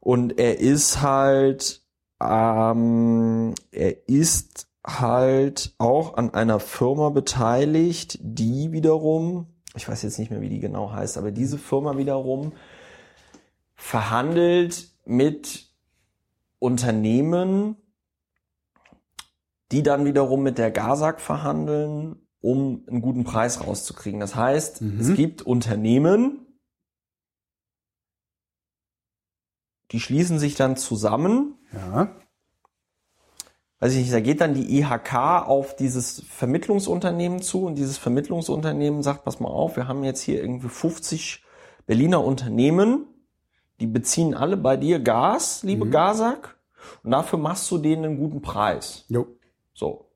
Und er ist halt, ähm, er ist halt auch an einer Firma beteiligt, die wiederum, ich weiß jetzt nicht mehr, wie die genau heißt, aber diese Firma wiederum verhandelt mit Unternehmen, die dann wiederum mit der GASAG verhandeln, um einen guten Preis rauszukriegen. Das heißt, Mhm. es gibt Unternehmen, die schließen sich dann zusammen. Ja. Weiß ich nicht, da geht dann die IHK auf dieses Vermittlungsunternehmen zu und dieses Vermittlungsunternehmen sagt, pass mal auf, wir haben jetzt hier irgendwie 50 Berliner Unternehmen, die beziehen alle bei dir Gas, liebe Mhm. Gasak, und dafür machst du denen einen guten Preis. Jo. So.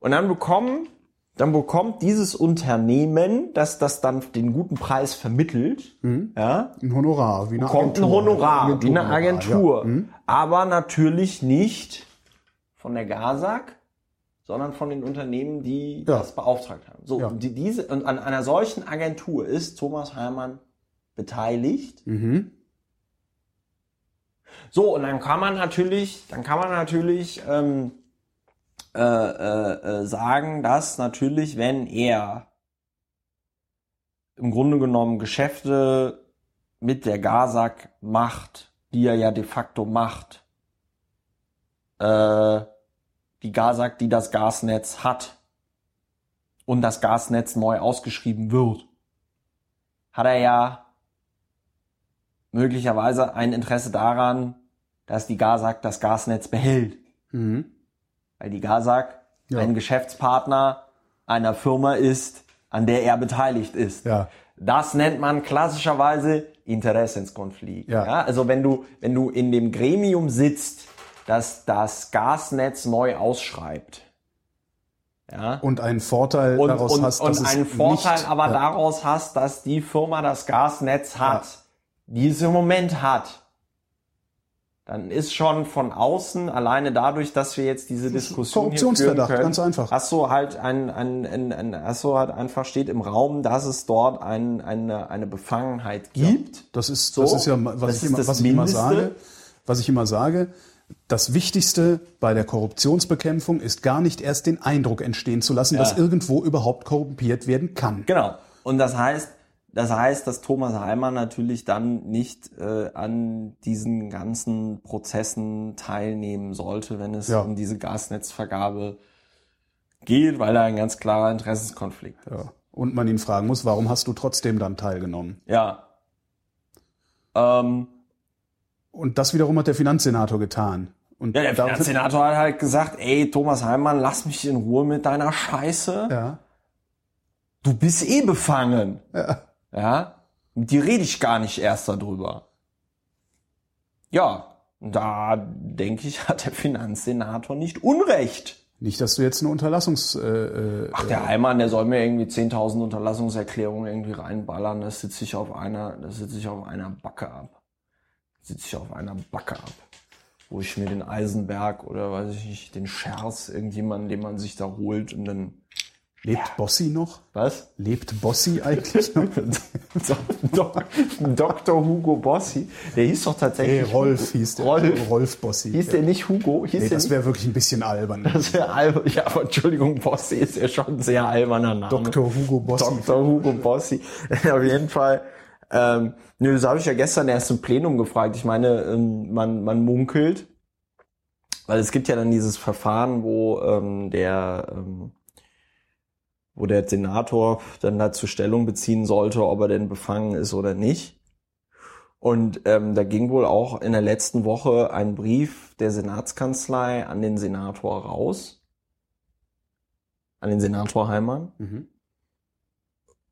Und dann bekommen, dann bekommt dieses Unternehmen, das das dann den guten Preis vermittelt, Mhm. ja, Ein Honorar, wie eine bekommt ein Agentur. Honorar, wie eine Agentur. Ja. Mhm. Aber natürlich nicht von der GASAG, sondern von den Unternehmen, die Ja. das beauftragt haben. So, Ja. die, diese, und an einer solchen Agentur ist Thomas Heimann beteiligt. Mhm. So, und dann kann man natürlich, dann kann man natürlich ähm, äh, äh, äh, sagen, dass natürlich, wenn er im Grunde genommen Geschäfte mit der GASAG macht, die er ja de facto macht, äh, die GASAG, die das Gasnetz hat und das Gasnetz neu ausgeschrieben wird, hat er ja möglicherweise ein Interesse daran, dass die GASAG das Gasnetz behält. Mhm. Weil die GASAG Ja. ein Geschäftspartner einer Firma ist, an der er beteiligt ist. Ja. Das nennt man klassischerweise Interessenskonflikt. Ja. Also wenn du, wenn du in dem Gremium sitzt, das das Gasnetz neu ausschreibt, Ja. Und einen Vorteil und, daraus und, hast, und dass es einen Vorteil nicht, aber ja, daraus hast, dass die Firma das Gasnetz hat, die es im Moment hat. Dann ist schon von außen, alleine dadurch, dass wir jetzt diese Diskussion hier führen Korruptionsverdacht, können, ganz einfach. du halt ein, ein, ein, ein du halt einfach steht im Raum, dass es dort ein, eine, eine Befangenheit gibt. Das ist, So, das ist ja, was ich immer, was ich immer sage. Was ich immer sage, das Wichtigste bei der Korruptionsbekämpfung ist gar nicht erst den Eindruck entstehen zu lassen, Ja. dass irgendwo überhaupt korrumpiert werden kann. Genau. Und das heißt, das heißt, dass Thomas Heimann natürlich dann nicht äh, an diesen ganzen Prozessen teilnehmen sollte, wenn es Ja. um diese Gasnetzvergabe geht, weil da ein ganz klarer Interessenskonflikt ist. Ja. Und man ihn fragen muss, warum hast du trotzdem dann teilgenommen? Ja. Ähm, Und das wiederum hat der Finanzsenator getan. Und ja, der Finanzsenator hat halt gesagt, ey, Thomas Heimann, lass mich in Ruhe mit deiner Scheiße. Ja. Du bist eh befangen. Ja. Ja, mit dir rede ich gar nicht erst darüber. Ja, da denke ich, hat der Finanzsenator nicht Unrecht. Nicht, dass du jetzt eine Unterlassungs... Äh, äh, Ach, der Heimann, der soll mir irgendwie 10.000 Unterlassungserklärungen irgendwie reinballern. Das sitze ich auf einer, das sitze ich auf einer Backe ab. Sitze ich auf einer Backe ab. Wo ich mir den Eisenberg oder weiß ich nicht, den Schers, irgendjemanden, den man sich da holt und dann, lebt Bossi noch? was? Lebt Bossi eigentlich noch? Dr. Hugo Bossi. Der hieß doch tatsächlich. Nee, Rolf hieß der. Rolf. Rolf Bossi. Hieß der nicht Hugo? Hieß nee, das wäre wirklich ein bisschen albern. Das wäre albern. Ja, aber Entschuldigung, Bossi ist ja schon ein sehr alberner Name. Dr. Hugo Bossi. Dr. Hugo Bossi. Auf jeden Fall. Ähm, nö, das habe ich ja gestern erst im Plenum gefragt. Ich meine, ähm, man, man munkelt, weil es gibt ja dann dieses Verfahren, wo ähm, der ähm, wo der Senator dann dazu Stellung beziehen sollte, ob er denn befangen ist oder nicht. Und ähm, da ging wohl auch in der letzten Woche ein Brief der Senatskanzlei an den Senator raus, an den Senator Heimann, Mhm.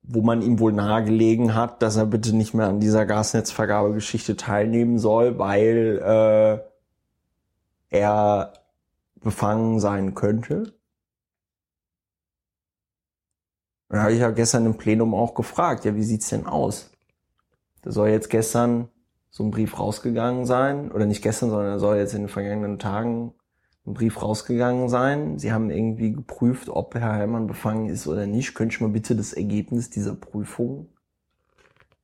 wo man ihm wohl nahegelegen hat, dass er bitte nicht mehr an dieser Gasnetzvergabegeschichte teilnehmen soll, weil äh, er befangen sein könnte. Da habe ich ja gestern im Plenum auch gefragt, ja, wie sieht's denn aus? Da soll jetzt gestern so ein Brief rausgegangen sein, oder nicht gestern, sondern da soll jetzt in den vergangenen Tagen ein Brief rausgegangen sein. Sie haben irgendwie geprüft, ob Herr Heimann befangen ist oder nicht. Könnte ich mal bitte das Ergebnis dieser Prüfung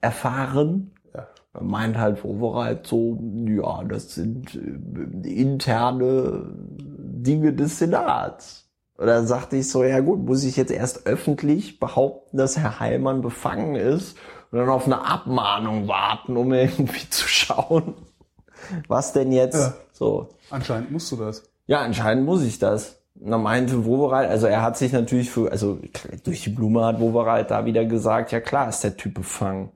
erfahren? Ja. Er meint halt Wowereit so, ja, das sind äh, interne Dinge des Senats. Oder sagte ich so, ja gut, muss ich jetzt erst öffentlich behaupten, dass Herr Heilmann befangen ist und dann auf eine Abmahnung warten, um irgendwie zu schauen, was denn jetzt Ja. so. Anscheinend musst du das. Ja, anscheinend muss ich das. Und dann meinte Wowereit, also er hat sich natürlich für, also durch die Blume hat Wowereit da wieder gesagt, ja klar ist der Typ befangen.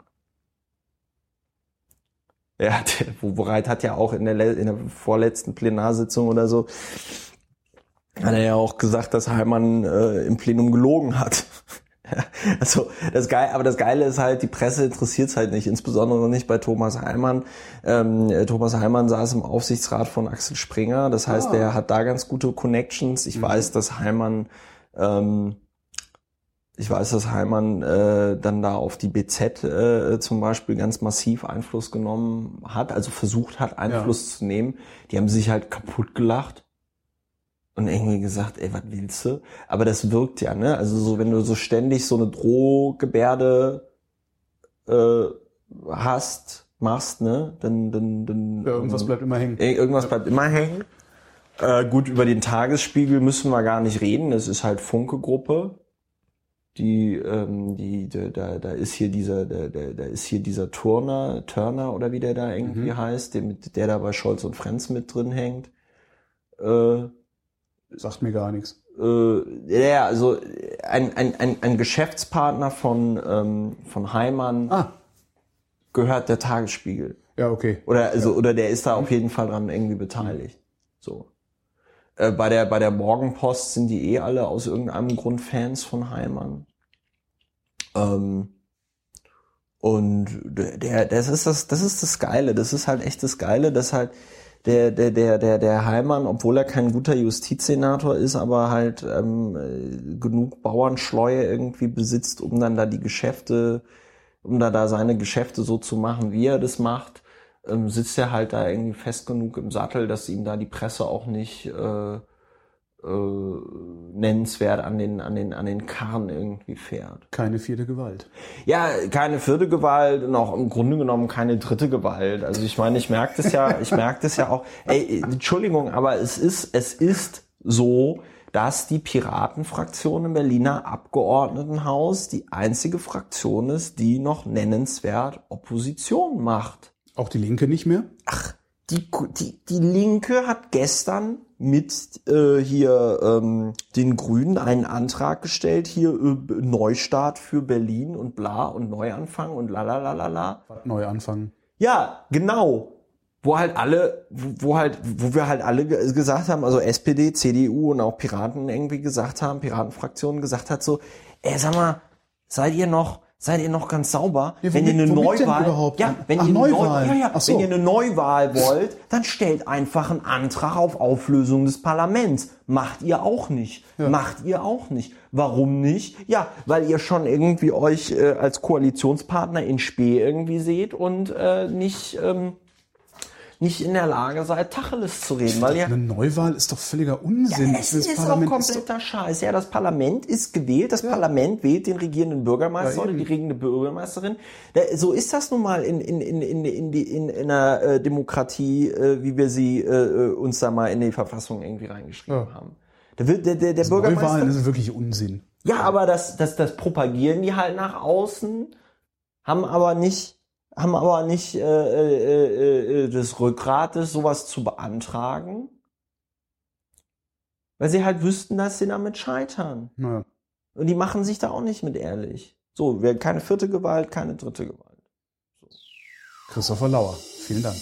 Er hat, Wowereit hat ja auch in der, in der vorletzten Plenarsitzung oder so, hat er ja auch gesagt, dass Heimann äh, im Plenum gelogen hat. Also das Geile, aber das Geile ist halt, die Presse interessiert es halt nicht, insbesondere nicht bei Thomas Heimann. Ähm, äh, Thomas Heimann saß im Aufsichtsrat von Axel Springer, das heißt, Ah. der hat da ganz gute Connections. Ich Mhm. weiß, dass Heimann, ähm, ich weiß, dass Heimann äh, dann da auf die BZ äh, zum Beispiel ganz massiv Einfluss genommen hat, also versucht hat, Einfluss zu nehmen. Die haben sich halt kaputt gelacht und irgendwie gesagt, ey, was willst du? Aber das wirkt ja, ne? Also so, wenn du so ständig so eine Drohgebärde äh, hast, machst, ne? Dann, dann, dann Ja, irgendwas bleibt immer hängen. Ir- Irgendwas bleibt immer hängen. Äh, gut, über den Tagesspiegel müssen wir gar nicht reden. Das ist halt Funke-Gruppe. Die, ähm, die, da, da, da ist hier dieser, da, da, da ist hier dieser Turner, Turner oder wie der da irgendwie Mhm. heißt, der, mit, der da bei Scholz und Frenz mit drin hängt. Äh, Sagt mir gar nichts. äh, ja, also ein, ein, ein, ein Geschäftspartner von, ähm, von Heimann Ah, gehört der Tagesspiegel. ja, okay. Oder, also, oder der ist da auf jeden Fall dran irgendwie beteiligt. So. Äh, bei der, bei der Morgenpost sind die eh alle aus irgendeinem Grund Fans von Heimann. Ähm, und der, das ist das, das ist das Geile. Das ist halt echt das Geile, dass halt, der, der, der, der, der Heimann, obwohl er kein guter Justizsenator ist, aber halt ähm, äh, genug Bauernschleue irgendwie besitzt, um dann da die Geschäfte, um da, da seine Geschäfte so zu machen, wie er das macht, ähm, sitzt er halt da irgendwie fest genug im Sattel, dass ihm da die Presse auch nicht äh, äh, nennenswert an den, an, den, an den Karren irgendwie fährt. Keine vierte Gewalt. Ja, keine vierte Gewalt und auch im Grunde genommen keine dritte Gewalt. Also ich meine, ich merke das ja, ich merke das ja auch. Ey, Entschuldigung, aber es ist, es ist so, dass die Piratenfraktion im Berliner Abgeordnetenhaus die einzige Fraktion ist, die noch nennenswert Opposition macht. Auch die Linke nicht mehr? Ach, die, die, die Linke hat gestern mit äh, hier ähm, den Grünen einen Antrag gestellt, hier äh, Neustart für Berlin und bla und Neuanfang und la la la la la. Neuanfang. Ja, genau. Wo halt alle, wo, wo halt, wo wir halt alle gesagt haben, also SPD, CDU und auch Piraten irgendwie gesagt haben, Piratenfraktionen gesagt hat so, ey, sag mal, seid ihr noch, seid ihr noch ganz sauber. Ja, wenn ihr eine Neuwahl, ja, wenn Ach, ihr eine Neuwahl. Neu, ja, ja, so. wenn ihr eine Neuwahl wollt, dann stellt einfach einen Antrag auf Auflösung des Parlaments. Macht ihr auch nicht. Macht ihr auch nicht. Warum nicht? Ja, weil ihr schon irgendwie euch äh, als Koalitionspartner in Spee irgendwie seht und äh, nicht ähm, nicht in der Lage seid, Tacheles zu reden, weil ihr Eine Neuwahl ist doch völliger Unsinn. es Das ist auch Parlament ist doch- kompletter Scheiß. Ja, das Parlament ist gewählt. Das Parlament wählt den regierenden Bürgermeister Ja, oder die regierende Bürgermeisterin. So ist das nun mal in, in, in, in, in, die, in, in einer äh, Demokratie, äh, wie wir sie äh, uns da mal in die Verfassung irgendwie reingeschrieben Ja. haben. Da wird der, der, der Bürgermeister. Neuwahlen ist wirklich Unsinn. Ja, aber das, das, das propagieren die halt nach außen, haben aber nicht, haben aber nicht äh, äh, äh, äh, das Rückgrat, das sowas zu beantragen. Weil sie halt wüssten, dass sie damit scheitern. Naja. Und die machen sich da auch nicht mit ehrlich. So, wir keine vierte Gewalt, keine dritte Gewalt. Christopher Lauer, vielen Dank.